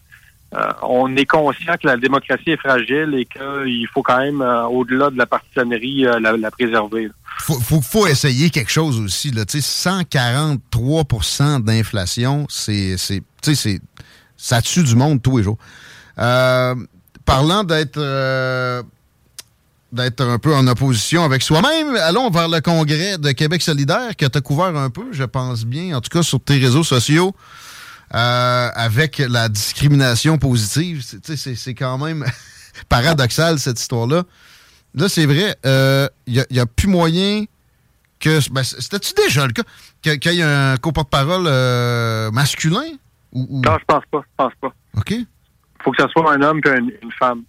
euh, on est conscient que la démocratie est fragile et qu'il faut quand même, euh, au-delà de la partisanerie, euh, la, préserver. faut, faut, essayer quelque chose aussi. Là. Tu sais, 143% d'inflation, c'est, c'est, ça tue du monde tous les jours. Parlant d'être, d'être un peu en opposition avec soi-même, allons vers le congrès de Québec solidaire que tu as couvert un peu, je pense bien, en tout cas sur tes réseaux sociaux, euh, avec la discrimination positive. C'est- quand même (laughs) paradoxal, cette histoire-là. Là, c'est vrai, il n'y a, plus moyen que. ben, C'était-tu déjà le cas? Qu'il y ait un co-porte-parole euh, masculin? Ou, ou- Non, je pense pas. Je pense pas. OK. faut que ce soit un homme et une, une femme.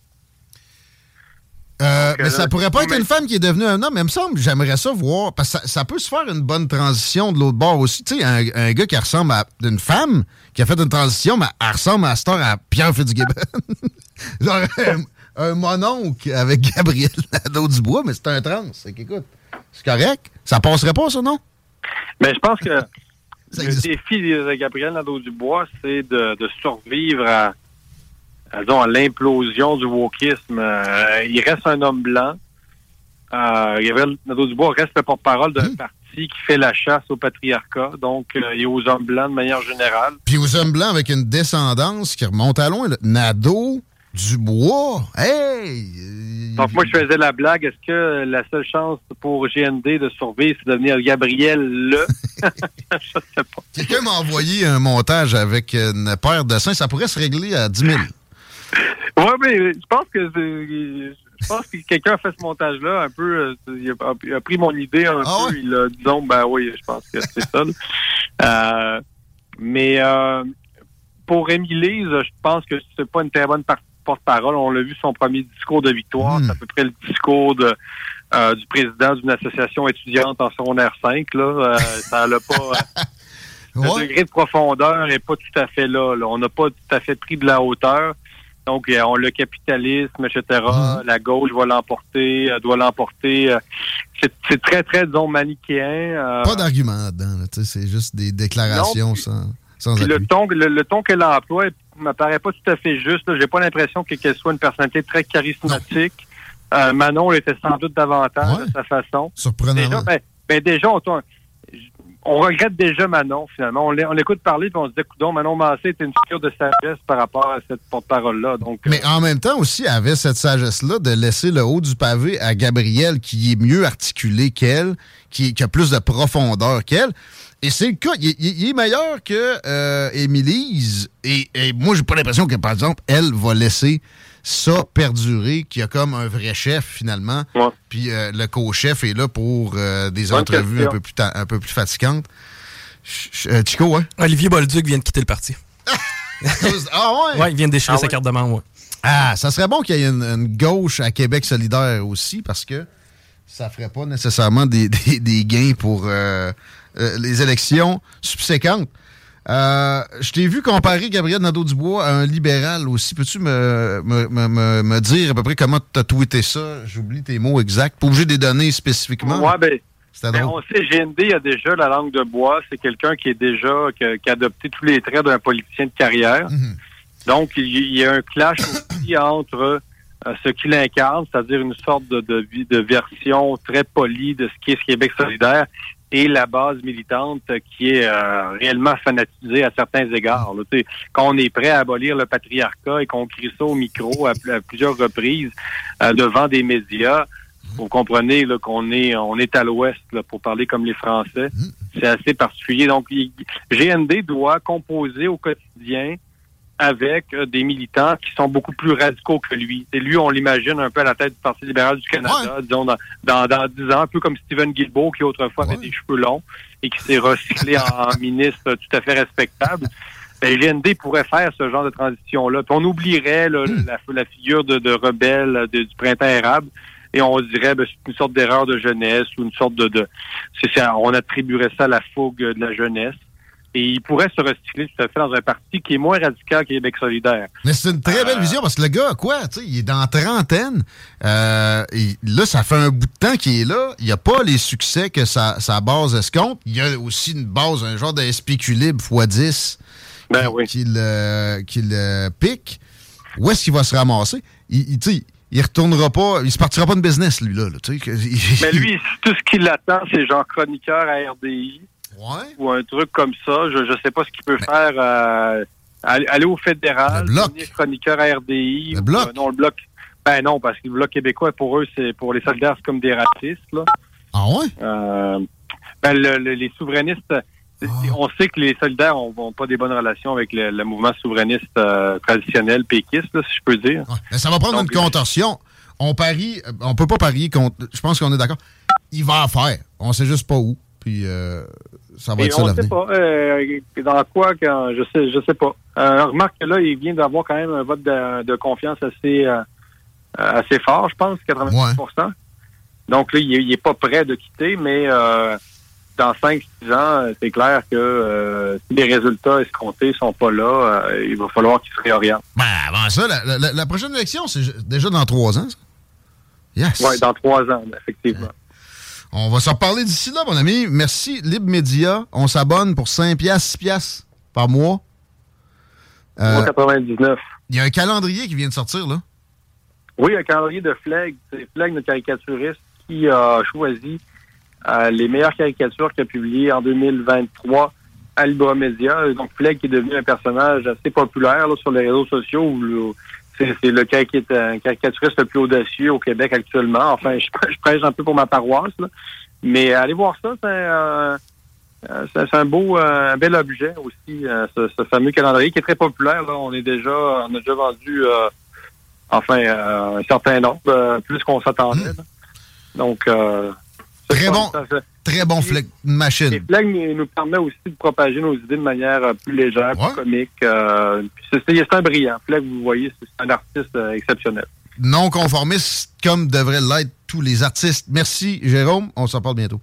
Euh, mais ça pourrait pas être une femme qui est devenue un homme. Mais il me semble, j'aimerais ça voir. Parce que ça, ça peut se faire une bonne transition de l'autre bord aussi. Tu sais, un, un gars qui ressemble à une femme qui a fait une transition, mais elle ressemble à heure à Pierre Fitzgibbon. (laughs) Genre un, un mononcle avec Gabriel Nadeau-Dubois, mais c'est un trans. Fait qu'écoute, c'est correct. Ça passerait pas, ça, non? Mais je pense que (laughs) le défi de Gabriel Nadeau-Dubois, c'est de, de survivre à, disons, à l'implosion du wokisme. Euh, il reste un homme blanc. Euh, Gabriel Nadeau-Dubois reste le porte-parole d'un parti qui fait la chasse au patriarcat, donc euh, et aux hommes blancs de manière générale. Puis aux hommes blancs avec une descendance qui remonte à loin. là. Nadeau, Dubois, hey! Donc moi, je faisais la blague. Est-ce que la seule chance pour GND de survivre, c'est de devenir Gabriel le? (laughs) je sais pas. Quelqu'un m'a envoyé un montage avec une paire de seins. Ça pourrait se régler à 10 000. Oui, mais je pense que je pense que quelqu'un a fait ce montage-là un peu. euh, Il a, il a pris mon idée un peu. Il a disons, ben oui, je pense que c'est ça. (laughs) Euh, mais euh, pour Émilise, je pense que c'est pas une très bonne par- porte-parole. On l'a vu son premier discours de victoire. C'est à peu près le discours de euh, du président d'une association étudiante en secondaire 5. Là. Ça n'a pas. (laughs) Le degré de profondeur n'est pas tout à fait là. là. On n'a pas tout à fait pris de la hauteur. Donc, euh, on le capitalisme, etc. Mm-hmm. La gauche va l'emporter, euh, doit l'emporter. euh, c'est très, très, disons, manichéen. Pas d'argument là-dedans. là, c'est juste des déclarations Non, puis- sans, sans Puis le ton, le, le ton qu'elle emploie me paraît pas tout à fait juste. J'ai pas l'impression que- qu'elle soit une personnalité très charismatique. Euh, Manon l'était sans doute davantage de sa façon. Surprenamment. Déjà, ben, ben déjà, on, on- regrette déjà Manon, finalement. On l'é- on l'écoute parler, puis on se dit, coudonc, Manon Massé était une figure de sagesse par rapport à cette porte-parole-là. Donc, euh, Mais en même temps aussi, elle avait cette sagesse-là de laisser le haut du pavé à Gabriel, qui est mieux articulé qu'elle, qui, a plus de profondeur qu'elle. Et c'est le cas. Il est meilleur que euh, Émilise. Et, et moi, j'ai pas l'impression que, par exemple, elle va laisser ça perdurer, qu'il y a comme un vrai chef, finalement. Puis euh, le co-chef est là pour euh, des Bonne entrevues question. un peu, plus un peu plus fatigantes. Ch- euh, Chico, hein? Olivier Bolduc vient de quitter le parti. (laughs) ah ouais? Ouais, il vient de déchirer Ah sa carte de membre. ouais. Ah, ça serait bon qu'il y ait une, une gauche à Québec solidaire aussi, parce que ça ferait pas nécessairement des, (laughs) des- des gains pour euh, euh, les élections subséquentes. Euh, je t'ai vu comparer Gabriel Nadeau-Dubois à un libéral aussi. Peux-tu me, me, me- dire à peu près comment tu as tweeté ça? J'oublie tes mots exacts. Pas obligé de les donner spécifiquement. Ouais, ben, ben, on sait, GND a déjà la langue de bois. C'est quelqu'un qui est déjà, qui a, qui a adopté tous les traits d'un politicien de carrière. Mhm. Donc, il y, a un clash aussi (coughs) entre euh, ce qu'il incarne, c'est-à-dire une sorte de, de, de version très polie de ce qu'est ce Québec solidaire, et la base militante qui est euh, réellement fanatisée à certains égards. là. Tu sais, quand on est prêt à abolir le patriarcat et qu'on crie ça au micro à, à plusieurs reprises euh, devant des médias, vous comprenez qu'on est on est à l'ouest pour parler comme les Français. C'est assez particulier. Donc, il- GND doit composer au quotidien avec euh, des militants qui sont beaucoup plus radicaux que lui. Et lui, on l'imagine un peu à la tête du Parti libéral du Canada, disons, dans, dans, dans 10 ans, un peu comme Stephen Guilbeault, qui autrefois avait des cheveux longs et qui s'est recyclé en, (laughs) ministre tout à fait respectable. Ben, GND pourrait faire ce genre de transition-là. On oublierait là, la, la figure de, de rebelle de- du printemps érable et on dirait ben, c'est une sorte d'erreur de jeunesse ou une sorte de... de c'est ça, on attribuerait ça à la fougue de la jeunesse. Et il pourrait se recycler tout à fait dans un parti qui est moins radical que Québec solidaire. Mais c'est une très belle Euh, vision parce que le gars, quoi, tu sais, il est dans la trentaine. Euh, et là, ça fait un bout de temps qu'il est là. Il n'y a pas les succès que sa, sa base escompte. Il y a aussi une base, un genre de SPQ libre x10 qui, qui le, qui le pique. Où est-ce qu'il va se ramasser? Il, il, tu sais, il retournera pas, il se partira pas de business, lui, là. là, que- il- Mais lui, tout ce qui l'attend, c'est genre chroniqueur à RDI. Ou un truc comme ça. Je ne sais pas ce qu'il peut faire. euh, aller, au fédéral, devenir chroniqueur à RDI. Le bloc? non, le bloc. Ben non, parce que le bloc québécois, pour eux, c'est pour les soldats, c'est comme des racistes. Là. Ah ouais? Euh, ben, le- le- les souverainistes, Ah. on sait que les solidaires n'ont pas des bonnes relations avec le, le mouvement souverainiste euh, traditionnel péquiste, là, si je peux dire. Mais ça va prendre une contorsion. On parie, euh, on peut pas parier contre. Je pense qu'on est d'accord. Il va en faire. On sait juste pas où. Puis euh, ça va Et être ça on sait l'avenir. pas euh, dans quoi, quand, je sais, je sais pas. Euh, remarque que là, il vient d'avoir quand même un vote de, de confiance assez, euh, assez fort, je pense, 90% Donc là, il, est- il est pas prêt de quitter, mais dans 5-6 ans, c'est clair que si les résultats escomptés sont pas là, il va falloir qu'il se réoriente. Ben, avant ça, la, la- la prochaine élection, c'est déjà dans trois ans, ça? Yes. Oui, dans trois ans, effectivement. On va s'en reparler d'ici là, mon ami. Merci, Libre Média. On s'abonne pour 5 piastres, 6 piastres par mois. Euh, 99. Il y a un calendrier qui vient de sortir, là. Oui, un calendrier de Flegg. C'est Flegg, notre caricaturiste, qui a choisi euh, les meilleures caricatures qu'il a publiées en 2023 à Libra Media. Donc, Flegg qui est devenu un personnage assez populaire là, sur les réseaux sociaux. où C'est le est un caricaturiste le plus audacieux au Québec actuellement. Enfin, je, je prêche un peu pour ma paroisse. là. Mais allez voir ça, c'est euh, un beau, euh, un bel objet aussi, euh, ce, ce fameux calendrier qui est très populaire. Là. On est déjà, on a déjà vendu euh, enfin euh, un certain nombre, euh, plus qu'on s'attendait. Donc euh, Très bon. Très bon flag, machine. Et Flag nous permet aussi de propager nos idées de manière euh, plus légère, plus comique. euh, c'est un brillant. Flag, vous voyez, c'est un artiste euh, exceptionnel. Non conformiste, comme devraient l'être tous les artistes. Merci, Jérôme. On s'en parle bientôt.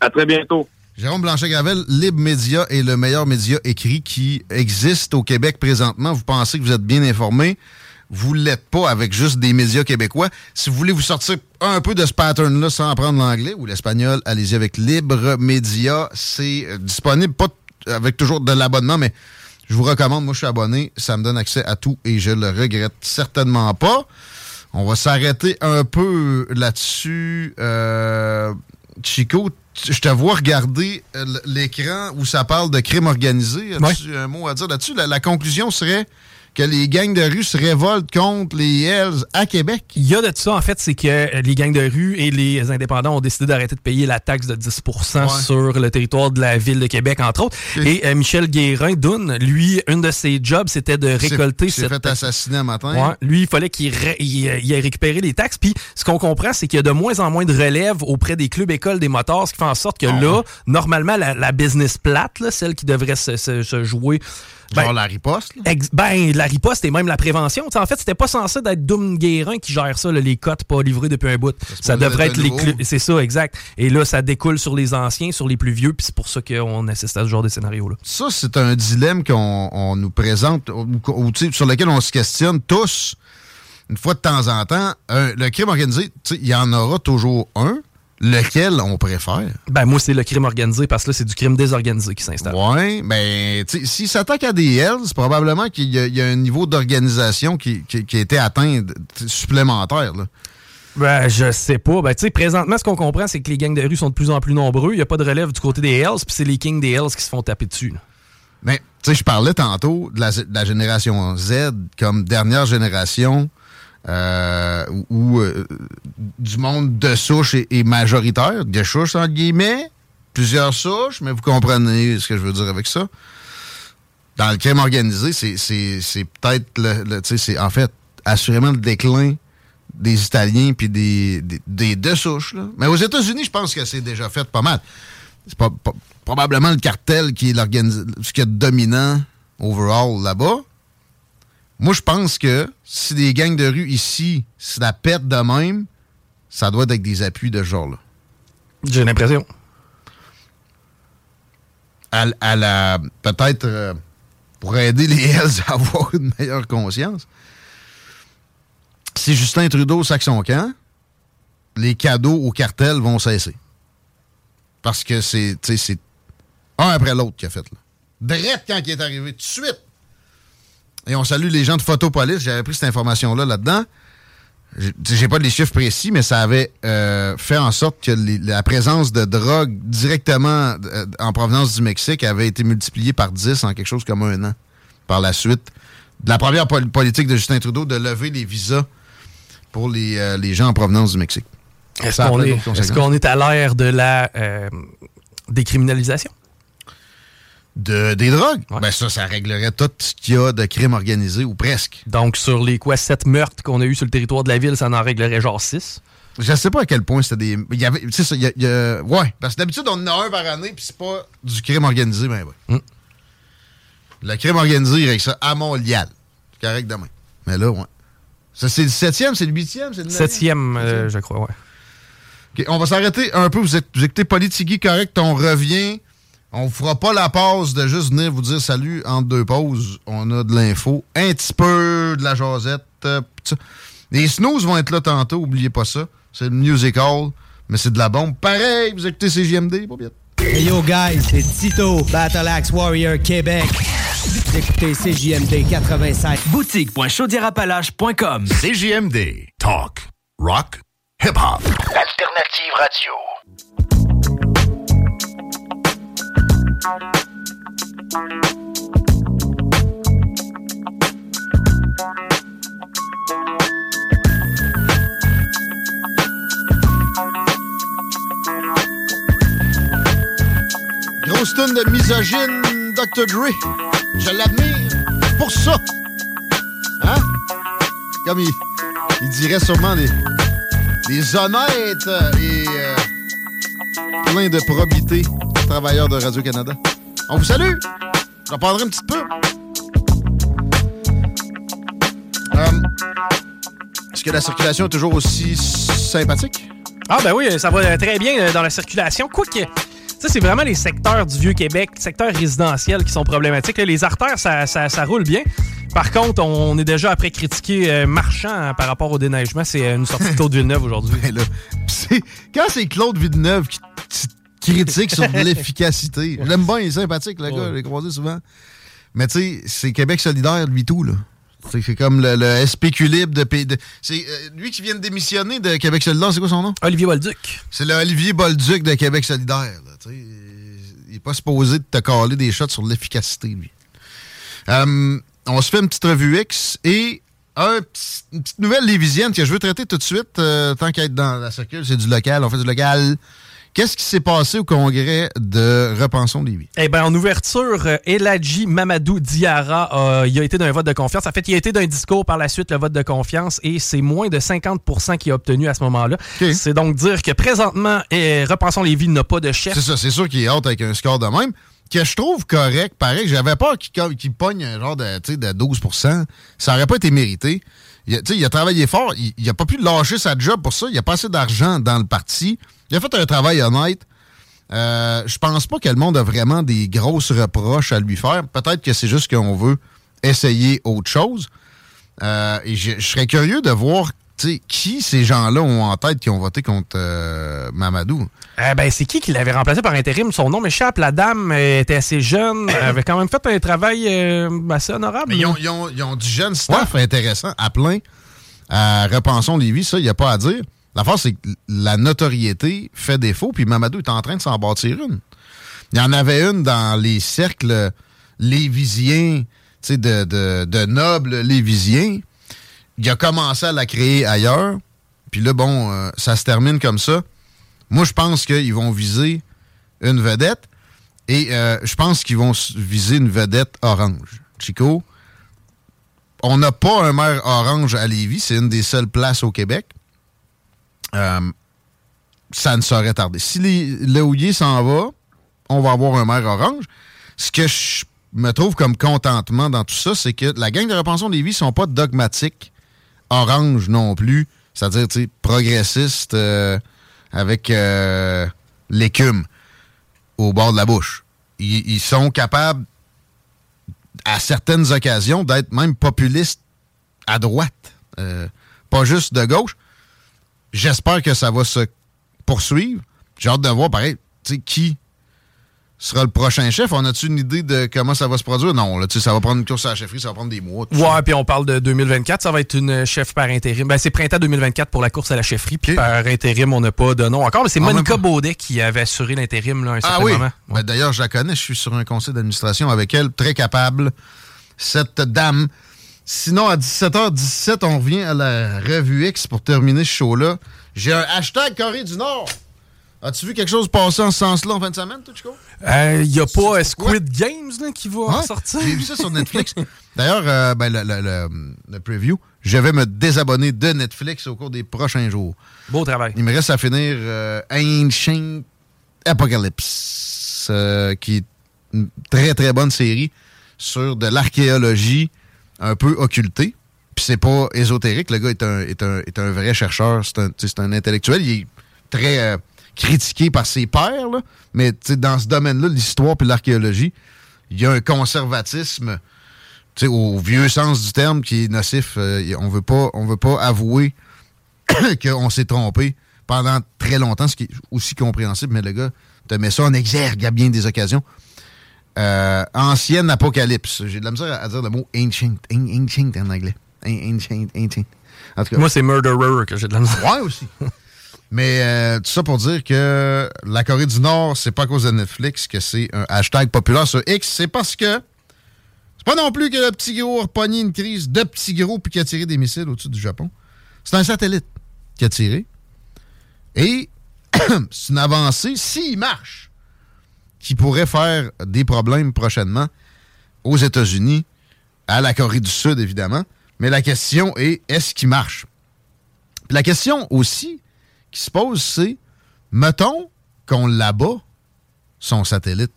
À très bientôt. Jérôme Blanchet-Gravel, Libre Média est le meilleur média écrit qui existe au Québec présentement. Vous pensez que vous êtes bien informé. Vous l'êtes pas avec juste des médias québécois. Si vous voulez vous sortir un peu de ce pattern-là sans apprendre l'anglais ou l'espagnol, allez-y avec Libre Média. C'est euh, disponible, pas avec toujours de l'abonnement, mais je vous recommande. Moi, je suis abonné. Ça me donne accès à tout et je le regrette certainement pas. On va s'arrêter un peu là-dessus. Euh, Chico, je te vois regarder euh, l'écran où ça parle de crime organisé. As-tu un mot à dire là-dessus? La, la conclusion serait que les gangs de rue se révoltent contre les Hells à Québec? Il y a de ça, en fait, c'est que euh, les gangs de rue et les indépendants ont décidé d'arrêter de payer la taxe de 10% sur le territoire de la ville de Québec, entre autres. Et euh, Michel Guérin, Dunn, lui, une de ses jobs, c'était de récolter Il s'est cette fait assassiner un matin. Ouais, lui, il fallait qu'il ré- il, euh, il ait récupéré les taxes. Puis, ce qu'on comprend, c'est qu'il y a de moins en moins de relève auprès des clubs écoles des motards, ce qui fait en sorte que Ah là, normalement, la, la business plate, là, celle qui devrait se, se- se jouer. Genre la riposte, ben, la riposte et même la prévention. En fait, c'était pas censé d'être Doom Guérin qui gère ça, là, les cotes pas livrées depuis un bout. Ça devrait être être le les clubs. C'est ça, exact. Et là, ça découle sur les anciens, sur les plus vieux, puis c'est pour ça qu'on assiste à ce genre de scénario-là. Ça, c'est un dilemme qu'on on nous présente, ou, sur lequel on se questionne tous, une fois de temps en temps. Un- le crime organisé, il y en aura toujours un. Lequel on préfère? Ben, moi, c'est le crime organisé parce que là, c'est du crime désorganisé qui s'installe. Oui, mais tu sais, s'il s'attaque à des Hells, probablement qu'il y, a- il y a un niveau d'organisation qui, qui- qui a été atteint supplémentaire. Là. Ben, je sais pas. Ben, tu sais, présentement, ce qu'on comprend, c'est que les gangs de rue sont de plus en plus nombreux. Il n'y a pas de relève du côté des Hells, puis c'est les kings des Hells qui se font taper dessus. là. Mais tu sais, je parlais tantôt de la, de la génération Z comme dernière génération euh, où, euh, du monde de souche est, majoritaire, de souche entre guillemets, plusieurs souches, mais vous comprenez ce que je veux dire avec ça. Dans le crime organisé, c'est- peut-être le, le- c'est en fait assurément le déclin des Italiens puis des, des, deux souches. Mais aux États-Unis, je pense que c'est déjà fait pas mal. C'est pas, pas- probablement le cartel qui est ce qui est dominant overall là-bas. Moi, je pense que si des gangs de rue ici se la pètent de même, ça doit être avec des appuis de ce genre-là. J'ai l'impression. À, à la peut-être euh, pour aider les (laughs) Hells à avoir une meilleure conscience. Si Justin Trudeau sac son camp, les cadeaux au cartel vont cesser. Parce que c'est un après l'autre qui a fait là. Drette quand il est arrivé, tout de suite. Et on salue les gens de Photopolis. J'avais pris cette information-là là-dedans. J'ai- pas les chiffres précis, mais ça avait euh, fait en sorte que les- la présence de drogue directement euh, en provenance du Mexique avait été multipliée par 10 en quelque chose comme un an. Par la suite, de la première pol- politique de Justin Trudeau de lever les visas pour les, euh, les gens en provenance du Mexique. Est-ce qu'on est, à l'ère de la décriminalisation? De, des drogues? Ben ça, ça réglerait tout ce qu'il y a de crimes organisés, ou presque. Donc, sur les quoi, sept meurtres qu'on a eu sur le territoire de la ville, ça en réglerait genre six? Je sais pas à quel point c'était des. Il y avait. Tu sais, il y a- il y a- Ouais, parce que d'habitude, on en a un par année, puis c'est pas du crime organisé, ben ouais. Le crime organisé, il règle ça à Montréal. C'est correct demain. Mais là, ouais. Ça, c'est le septième, c'est le huitième, c'est le neuvième? Septième, euh, je crois, ouais. OK, on va s'arrêter un peu. Vous, êtes- vous écoutez Politigui correct, on revient. On fera pas la pause de juste venir vous dire salut entre deux pauses. On a de l'info, un petit peu de la jasette. euh. Les snooze vont être là tantôt, oubliez pas ça. C'est le music hall, mais c'est de la bombe. Pareil, vous écoutez CGMD, pas bien. Hey yo guys, c'est Tito, Battle Axe Warrior Québec. Vous écoutez CJMD 85. Boutique.chaudierapalache.com CJMD. Talk. Rock. Hip-hop. Alternative radio. Grosse tonne de misogyne, Dr. Dre. Je l'admire pour ça. Hein? Comme il, il dirait sûrement des, des honnêtes et euh, plein de probité travailleurs de Radio-Canada. On vous salue. J'en parlerai un petit peu. Euh, Est-ce que la circulation est toujours aussi sympathique? Ah ben oui, ça va très bien euh, dans la circulation. Quoique, ça c'est vraiment les secteurs du Vieux-Québec, secteurs résidentiels qui sont problématiques. Les artères, ça, ça- ça roule bien. Par contre, on est déjà après critiquer euh, Marchand hein, par rapport au déneigement. C'est euh, une sortie de Claude Villeneuve aujourd'hui. (laughs) Ben quand c'est Claude Villeneuve qui, qui critique sur (laughs) l'efficacité, je l'aime bien, il est sympathique, le gars, je l'ai croisé souvent. Mais tu sais, c'est Québec solidaire, lui tout, là. C'est comme le, le SPQ libre de de- C'est euh, lui qui vient de démissionner de Québec solidaire, c'est quoi son nom? Olivier Bolduc. C'est le Olivier Bolduc de Québec solidaire. là, il n'est pas supposé de te caler des shots sur l'efficacité, lui. Euh, on se fait une petite revue X et un une petite nouvelle lévisienne que je veux traiter tout de suite, euh, tant qu'à être dans la circule, c'est du local, on fait du local. Qu'est-ce qui s'est passé au congrès de Repensons Lévis? Eh bien, en ouverture, euh, Eladji Mamadou Diarra, euh, il a été d'un vote de confiance. En fait, il a été d'un discours par la suite, le vote de confiance, et c'est moins de 50% qu'il a obtenu à ce moment-là. C'est donc dire que présentement, eh, Repensons Lévis n'a pas de chef. C'est ça, c'est sûr qu'il est hâte avec un score de même. Que je trouve correct, pareil. J'avais peur qu'il qu'il pogne un genre de, de 12% Ça aurait pas été mérité. Il a, travaillé fort. Il, il a pas pu lâcher sa job pour ça. Il a pas assez d'argent dans le parti. Il a fait un travail honnête. Euh, je pense pas que le monde a vraiment des grosses reproches à lui faire. Peut-être que c'est juste qu'on veut essayer autre chose. Euh, je serais curieux de voir qui ces gens-là ont en tête qui ont voté contre euh, Mamadou? Eh ben, c'est qui qui l'avait remplacé par intérim? Son nom m'échappe. La dame euh, était assez jeune, (coughs) avait quand même fait un travail euh, assez honorable. Mais ils ont, ils ont- ils ont du jeune staff intéressant à plein. Repensons Lévis, ça, il n'y a pas à dire. L'affaire, c'est que la notoriété fait défaut, puis Mamadou est en train de s'en bâtir une. Il y en avait une dans les cercles lévisiens, de nobles lévisiens. Il a commencé à la créer ailleurs. Puis là, bon, euh, ça se termine comme ça. Moi, je pense qu'ils vont viser une vedette. Et euh, je pense qu'ils vont viser une vedette orange. Chico, on n'a pas un maire orange à Lévis. C'est une des seules places au Québec. Euh, ça ne saurait tarder. Si houillé s'en va, on va avoir un maire orange. Ce que je me trouve comme contentement dans tout ça, c'est que la gang de Repensons Lévis ne sont pas dogmatiques orange non plus, c'est-à-dire tu sais, progressistes euh, avec euh, l'écume au bord de la bouche. Ils, sont capables, à certaines occasions, d'être même populistes à droite, euh, pas juste de gauche. J'espère que ça va se poursuivre. J'ai hâte de voir, pareil, qui sera le prochain chef. On a-tu une idée de comment ça va se produire? Non, là, tu sais, ça va prendre une course à la chefferie, ça va prendre des mois. Ouais, puis on parle de 2024, ça va être une chef par intérim. Ben, c'est printemps 2024 pour la course à la chefferie, puis par intérim, on n'a pas de nom encore, mais c'est Ah, Monica. Baudet qui avait assuré l'intérim là, un Ah certain oui. moment. Ben, D'ailleurs, je la connais. Je suis sur un conseil d'administration avec elle, très capable. Cette dame. Sinon, à 17h17, on revient à la revue X pour terminer ce show-là. J'ai un hashtag Corée du Nord. As-tu vu quelque chose passer en ce sens-là en fin de semaine, toi, Chico? Il n'y Euh, a pas Squid Games là, qui va sortir. J'ai vu ça sur (laughs) Netflix. D'ailleurs, euh, ben, le, le- le- le preview, je vais me désabonner de Netflix au cours des prochains jours. Beau travail. Il me reste à finir euh, Ancient Apocalypse, euh, qui est une très très bonne série sur de l'archéologie un peu occultée. Puis c'est pas ésotérique. Le gars est un, est un, est un vrai chercheur. C'est un, un intellectuel. Il est très critiqué par ses pairs. là. Mais dans ce domaine-là, l'histoire puis l'archéologie, il y a un conservatisme au vieux sens du terme qui est nocif. Euh, on veut pas, on veut pas avouer (coughs) qu'on s'est trompé pendant très longtemps, ce qui est aussi compréhensible, mais le gars te met ça en exergue à bien des occasions. Euh, ancienne apocalypse. J'ai de la misère à dire le mot ancient, an- ancient en anglais. An- Ancient, ancient. En tout cas, Moi, c'est Murderer que j'ai de la misère. Ouais, aussi. (laughs) Mais euh, tout ça pour dire que la Corée du Nord, c'est pas à cause de Netflix que c'est un hashtag populaire sur X, c'est parce que c'est pas non plus que le petit gros a repogné une crise de petits gros puis qui a tiré des missiles au-dessus du Japon. C'est un satellite qui a tiré. Et (coughs) c'est une avancée, s'il marche, qui pourrait faire des problèmes prochainement aux États-Unis, à la Corée du Sud, évidemment. Mais la question est, est-ce qu'il marche? Puis la question aussi qui se pose, c'est, mettons qu'on l'abat, son satellite.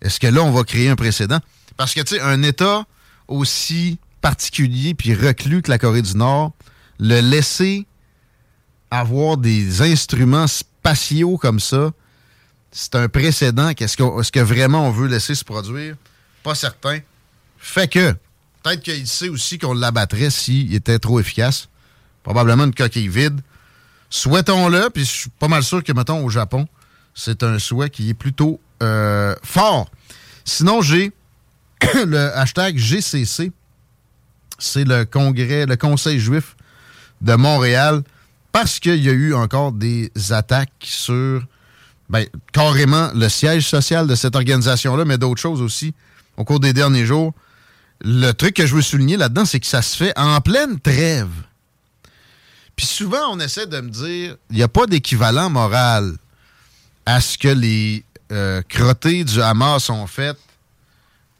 Est-ce que là, on va créer un précédent? Parce que, tu sais, un État aussi particulier puis reclus que la Corée du Nord, le laisser avoir des instruments spatiaux comme ça, c'est un précédent. Est-ce que vraiment on veut laisser se produire? Pas certain. Fait que, Peut-être qu'il sait aussi qu'on l'abattrait s'il était trop efficace. Probablement une coquille vide. Souhaitons-le, puis je suis pas mal sûr que, mettons, au Japon, c'est un souhait qui est plutôt euh, fort. Sinon, j'ai (coughs) le hashtag GCC. C'est le congrès, le Conseil juif de Montréal, parce qu'il y a eu encore des attaques sur ben, carrément le siège social de cette organisation-là, mais d'autres choses aussi au cours des derniers jours. Le truc que je veux souligner là-dedans, c'est que ça se fait en pleine trêve. Puis souvent, on essaie de me dire, il n'y a pas d'équivalent moral à ce que les euh, crottés du Hamas ont fait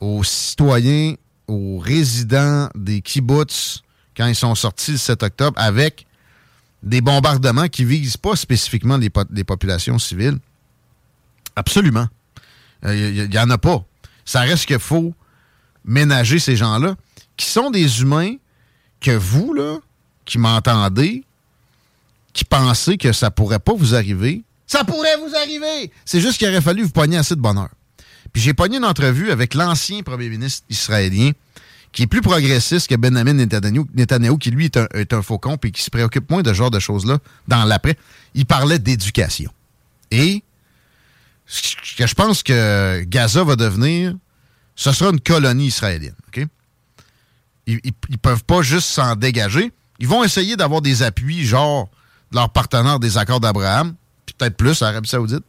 aux citoyens, aux résidents des kibbutz quand ils sont sortis le 7 octobre avec des bombardements qui visent pas spécifiquement les, po- les populations civiles. Absolument. Il n'y en a pas. Ça reste qu'il faut ménager ces gens-là, qui sont des humains que vous, là, qui m'entendez, qui pensez que ça pourrait pas vous arriver, ça pourrait vous arriver! C'est juste qu'il aurait fallu vous pogner assez de bonheur. Puis j'ai pogné une entrevue avec l'ancien premier ministre israélien, qui est plus progressiste que Benjamin Netanyahu, Netanyahu, qui lui est un, est un faucon et qui se préoccupe moins de ce genre de choses-là dans l'après. Il parlait d'éducation. Et que je pense que Gaza va devenir, ce sera une colonie israélienne. OK? Ils, ils peuvent pas juste s'en dégager. Ils vont essayer d'avoir des appuis, genre de leurs partenaires des accords d'Abraham, puis peut-être plus, Arabie Saoudite.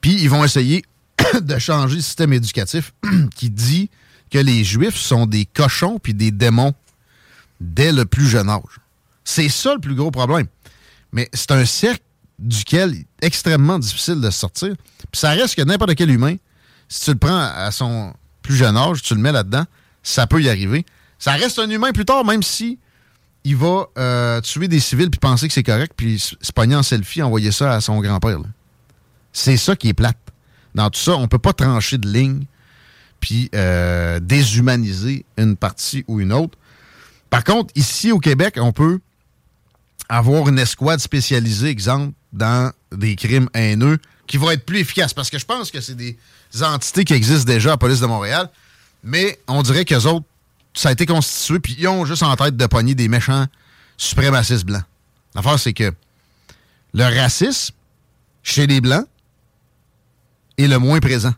Puis ils vont essayer (coughs) de changer le système éducatif (coughs) qui dit que les Juifs sont des cochons puis des démons dès le plus jeune âge. C'est ça le plus gros problème. Mais c'est un cercle duquel il est extrêmement difficile de sortir. Puis ça reste que n'importe quel humain, si tu le prends à son plus jeune âge, tu le mets là-dedans, ça peut y arriver. Ça reste un humain plus tard, même si il va euh, tuer des civils puis penser que c'est correct, puis se pogner en selfie, envoyer ça à son grand-père. C'est ça qui est plate. Dans tout ça, on peut pas trancher de ligne puis euh, déshumaniser une partie ou une autre. Par contre, ici au Québec, on peut avoir une escouade spécialisée, exemple, dans des crimes haineux, qui va être plus efficace. Parce que je pense que c'est des entités qui existent déjà à la police de Montréal, mais on dirait qu'eux autres, ça a été constitué, puis ils ont juste en tête de pogner des méchants suprémacistes blancs. L'affaire, c'est que le racisme chez les Blancs est le moins présent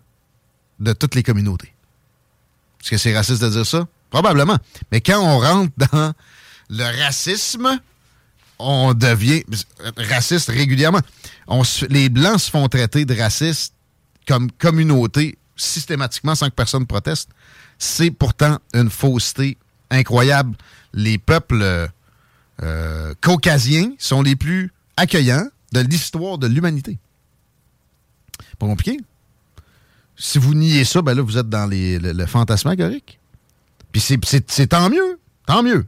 de toutes les communautés. Est-ce que c'est raciste de dire ça? Probablement. Mais quand on rentre dans le racisme, on devient raciste régulièrement. Les Blancs se font traiter de racistes comme communauté systématiquement sans que personne proteste. C'est pourtant une fausseté incroyable. Les peuples euh, caucasiens sont les plus accueillants de l'histoire de l'humanité. Pas compliqué. Si vous niez ça, ben là, vous êtes dans les- le, le fantasmagorique. Puis c'est- tant mieux. Tant mieux.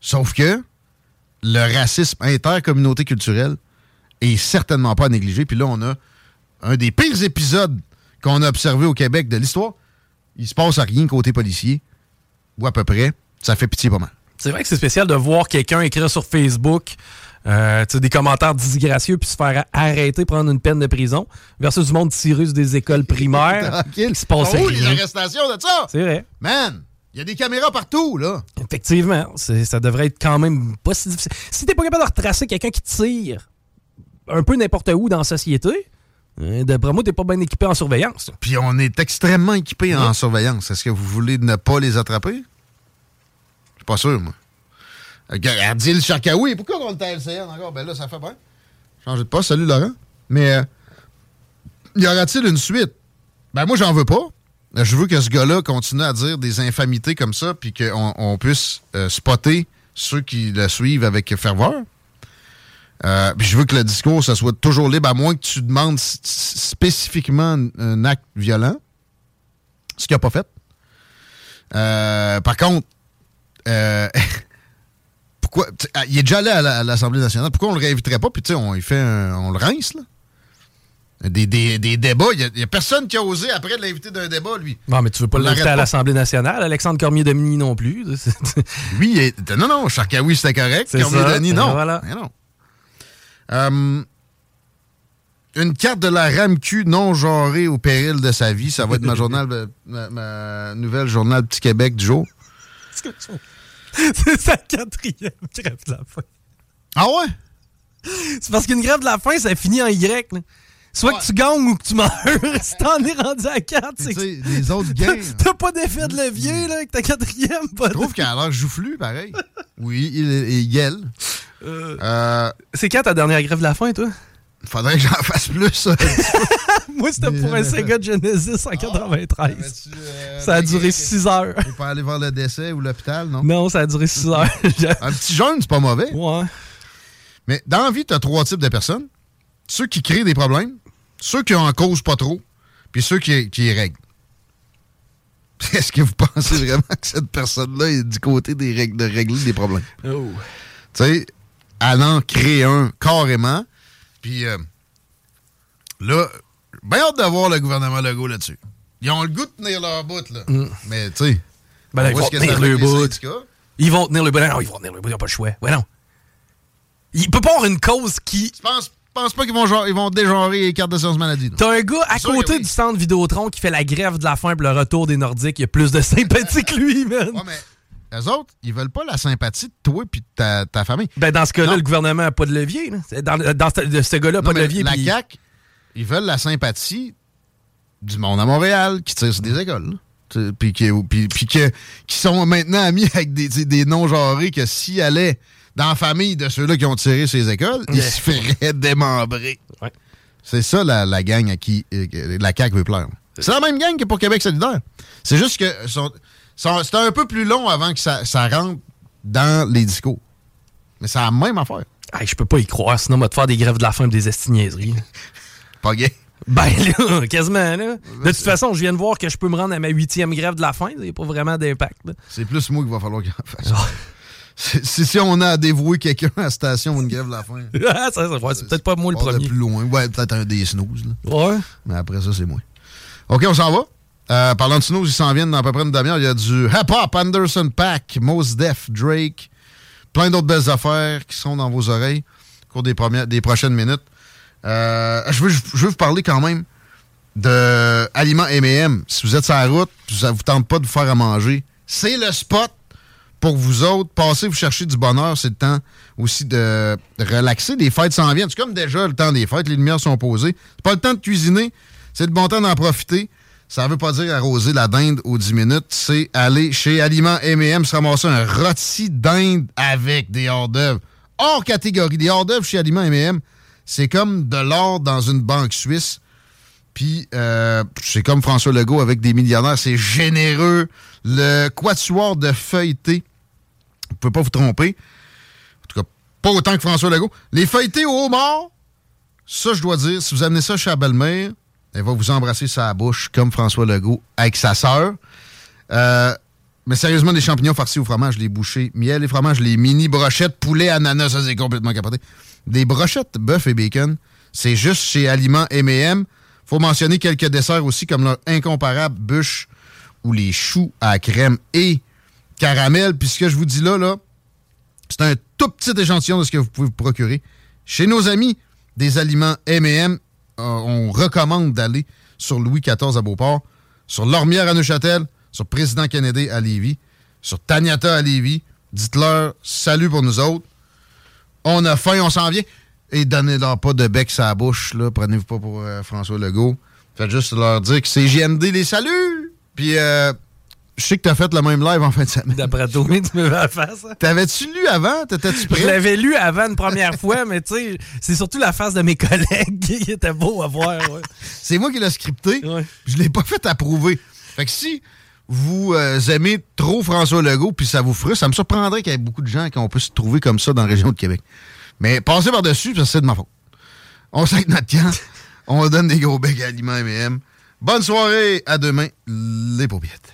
Sauf que le racisme intercommunauté culturelle est certainement pas à négliger. Puis là, on a un des pires épisodes qu'on a observé au Québec de l'histoire. Il se passe rien côté policier, ou à peu près. Ça fait pitié pas mal. C'est vrai que c'est spécial de voir quelqu'un écrire sur Facebook euh, des commentaires disgracieux puis se faire arrêter, prendre une peine de prison, versus du monde tiré des écoles (laughs) primaires. Tranquille. Il se passe Oh, les arrestations de ça! C'est vrai. Man, il y a des caméras partout, là. Effectivement, ça devrait être quand même pas si difficile. Si t'es pas capable de retracer quelqu'un qui tire un peu n'importe où dans la société, d'après moi, t'es pas bien équipé en surveillance. Puis on est extrêmement équipé en surveillance. Est-ce que vous voulez ne pas les attraper? Je suis pas sûr, moi. Regardez le Charkaoui. Pourquoi on à LCN encore? Ben là, ça fait bien. Changer de poste. Salut, Laurent. Mais euh, y aura-t-il une suite? Ben moi, j'en veux pas. Je veux que ce gars-là continue à dire des infamités comme ça, puis qu'on on puisse euh, spotter ceux qui le suivent avec ferveur. Euh, puis je veux que le discours, ça soit toujours libre, à moins que tu demandes spécifiquement un, acte violent, ce qu'il n'a pas fait. Euh, par contre, euh, (laughs) pourquoi ah, il est déjà allé à la- à l'Assemblée nationale, pourquoi on le réinviterait pas, puis tu sais, on, il fait un- on le rince, là? Des, des- des débats, il n'y a, personne qui a osé après de l'inviter d'un débat, lui. Non, mais tu veux pas l'inviter à l'Assemblée nationale, Alexandre Cormier-Domini non plus. (laughs) Lui, il est- non, non, Charkaoui, c'était correct. C'est Cormier ça, Denis, et non. voilà. Mais non. Euh, une carte de la RAMQ non genrée au péril de sa vie. Ça va être ma, journal, ma, ma nouvelle journal Petit Québec du jour. C'est sa quatrième grève de la faim. Ah ouais? C'est parce qu'une grève de la faim, ça finit en Y. là. Soit que tu gagnes ou que tu meurs. (laughs) si t'en es rendu à 4, c'est que. Les autres gagnent. T'as pas d'effet de levier là, avec ta quatrième. Je trouve qu'elle a l'air joufflu, pareil. Oui, il, il gueule. Euh, C'est quand ta dernière grève de la faim, toi? Faudrait que j'en fasse plus. ça. (laughs) Moi, c'était pour un Sega Genesis en 93. ça a duré 6 heures. Faut pas aller voir le décès ou l'hôpital, non? Non, ça a duré 6 heures. (laughs) Un petit jeune, c'est pas mauvais. Ouais. Mais dans la vie, t'as trois types de personnes. Ceux qui créent des problèmes, ceux qui en causent pas trop, puis ceux qui, qui règlent. (laughs) Est-ce que vous pensez vraiment que cette personne-là est du côté des règles, de régler des problèmes? Oh. Tu sais, elle en crée un carrément. Puis euh, là, bien hâte de voir le gouvernement Legault là-dessus. Ils ont le goût de tenir leur bout, là. Mais tu sais, Ben ils vont tenir le bout. Ils vont tenir le bout. Non, ils vont tenir le bout. Ils n'ont pas le choix. Ouais, non. Il peut pas avoir une cause qui. Je pense, pense pas qu'ils vont, genre- ils vont dégenrer les cartes d'assurance maladie. T'as un gars à côté oui. du centre Vidéotron qui fait la grève de la faim pour le retour des Nordiques. Il y a plus de sympathie que lui, man. Ouais, mais eux autres, ils veulent pas la sympathie de toi et de ta, ta famille. Ben, dans ce cas-là, le gouvernement n'a pas de levier. là. Dans, dans ce, de ce gars-là, pas de levier. La CAQ, ils veulent la sympathie du monde à Montréal qui tire sur des écoles. Puis qui, qui sont maintenant amis avec des, des- des non-genrés que s'ils allaient dans la famille de ceux-là qui ont tiré ces écoles, ils se feraient démembrer. C'est ça la, la gang à qui euh, la CAQ veut plaire. C'est la même gang que pour Québec solidaire. C'est juste que c'est un peu plus long avant que ça, ça rentre dans les discours. Mais c'est la même affaire. Hey, je peux pas y croire, sinon on va te faire des grèves de la faim et des estigniaiseries. (laughs) Pas gay. Ben là, quasiment là. De toute façon, je viens de voir que je peux me rendre à ma huitième grève de la faim. Il n'y a pas vraiment d'impact. C'est plus moi qu'il va falloir qu'il en fasse. Si on a à dévouer quelqu'un à la station pour une grève de la faim. (laughs) Ah, ça, ça, ouais, c'est peut-être pas moi le premier. plus loin. Ouais, peut-être un des snooze. là. Ouais. Mais après ça, c'est moi. OK, on s'en va. Euh, parlant de snooze, ils s'en viennent dans à peu près une demi-heure. Il y a du Hip Hop, Anderson Pack, Mos Def, Drake, plein d'autres belles affaires qui sont dans vos oreilles au cours des, premières, des prochaines minutes. Euh, je, veux, je veux vous parler quand même de aliments M&M. Si vous êtes sur la route, ça vous tente pas de vous faire à manger, c'est le spot pour vous autres. Passez, vous cherchez du bonheur. C'est le temps aussi de relaxer. Les fêtes s'en viennent. C'est comme déjà le temps des fêtes. Les lumières sont posées. C'est pas le temps de cuisiner. C'est le bon temps d'en profiter. Ça veut pas dire arroser la dinde aux 10 minutes. C'est aller chez Aliments M&M se ramasser un rôti dinde avec des hors d'œuvre. Hors catégorie. Des hors d'œuvre chez Aliments M&M, c'est comme de l'or dans une banque suisse. Puis, euh, c'est comme François Legault avec des millionnaires. C'est généreux. Le quatuor de feuilleté, pouvez pas vous tromper. En tout cas, pas autant que François Legault. Les feuilletés au homard, ça, je dois dire, si vous amenez ça chez la belle-mère, elle va vous embrasser sa bouche comme François Legault avec sa sœur. Euh, mais sérieusement, des champignons farcis au fromage, les bouchées, miel et fromage, les mini brochettes, poulet, ananas, ça c'est complètement capoté. Des brochettes bœuf et bacon, c'est juste chez Aliments M&M. Faut mentionner quelques desserts aussi, comme leur incomparable bûche ou les choux à crème et caramel. Puis ce que je vous dis là, là, c'est un tout petit échantillon de ce que vous pouvez vous procurer. Chez nos amis des aliments M&M, on recommande d'aller sur Louis XIV à Beauport, sur Lormière à Neuchâtel, sur Président Kennedy à Lévis, sur Taniata à Lévis. Dites-leur salut pour nous autres. On a faim, on s'en vient. Et donnez-leur pas de bec à bouche, là. Prenez-vous pas pour euh, François Legault. Faites juste leur dire que c'est JMD les saluts. Puis, euh, je sais que t'as fait le même live en fin de semaine. D'après toi, tu me fais la face. hein? T'avais-tu lu avant? T'étais-tu Je prêt? l'avais lu avant une première fois, (laughs) mais tu sais, c'est surtout la face de mes (laughs) collègues qui était beau à voir. ouais. C'est moi qui l'ai scripté. Je l'ai pas fait approuver. Fait que si vous euh, aimez trop François Legault puis ça vous frustre, ça me surprendrait qu'il y ait beaucoup de gens qui ont pu se trouver comme ça dans la région de Québec. Mais passez par-dessus, que c'est de ma faute. On sait notre camp. On donne des gros becs à aliments M&M. Bonne soirée. À demain. Les paupiettes.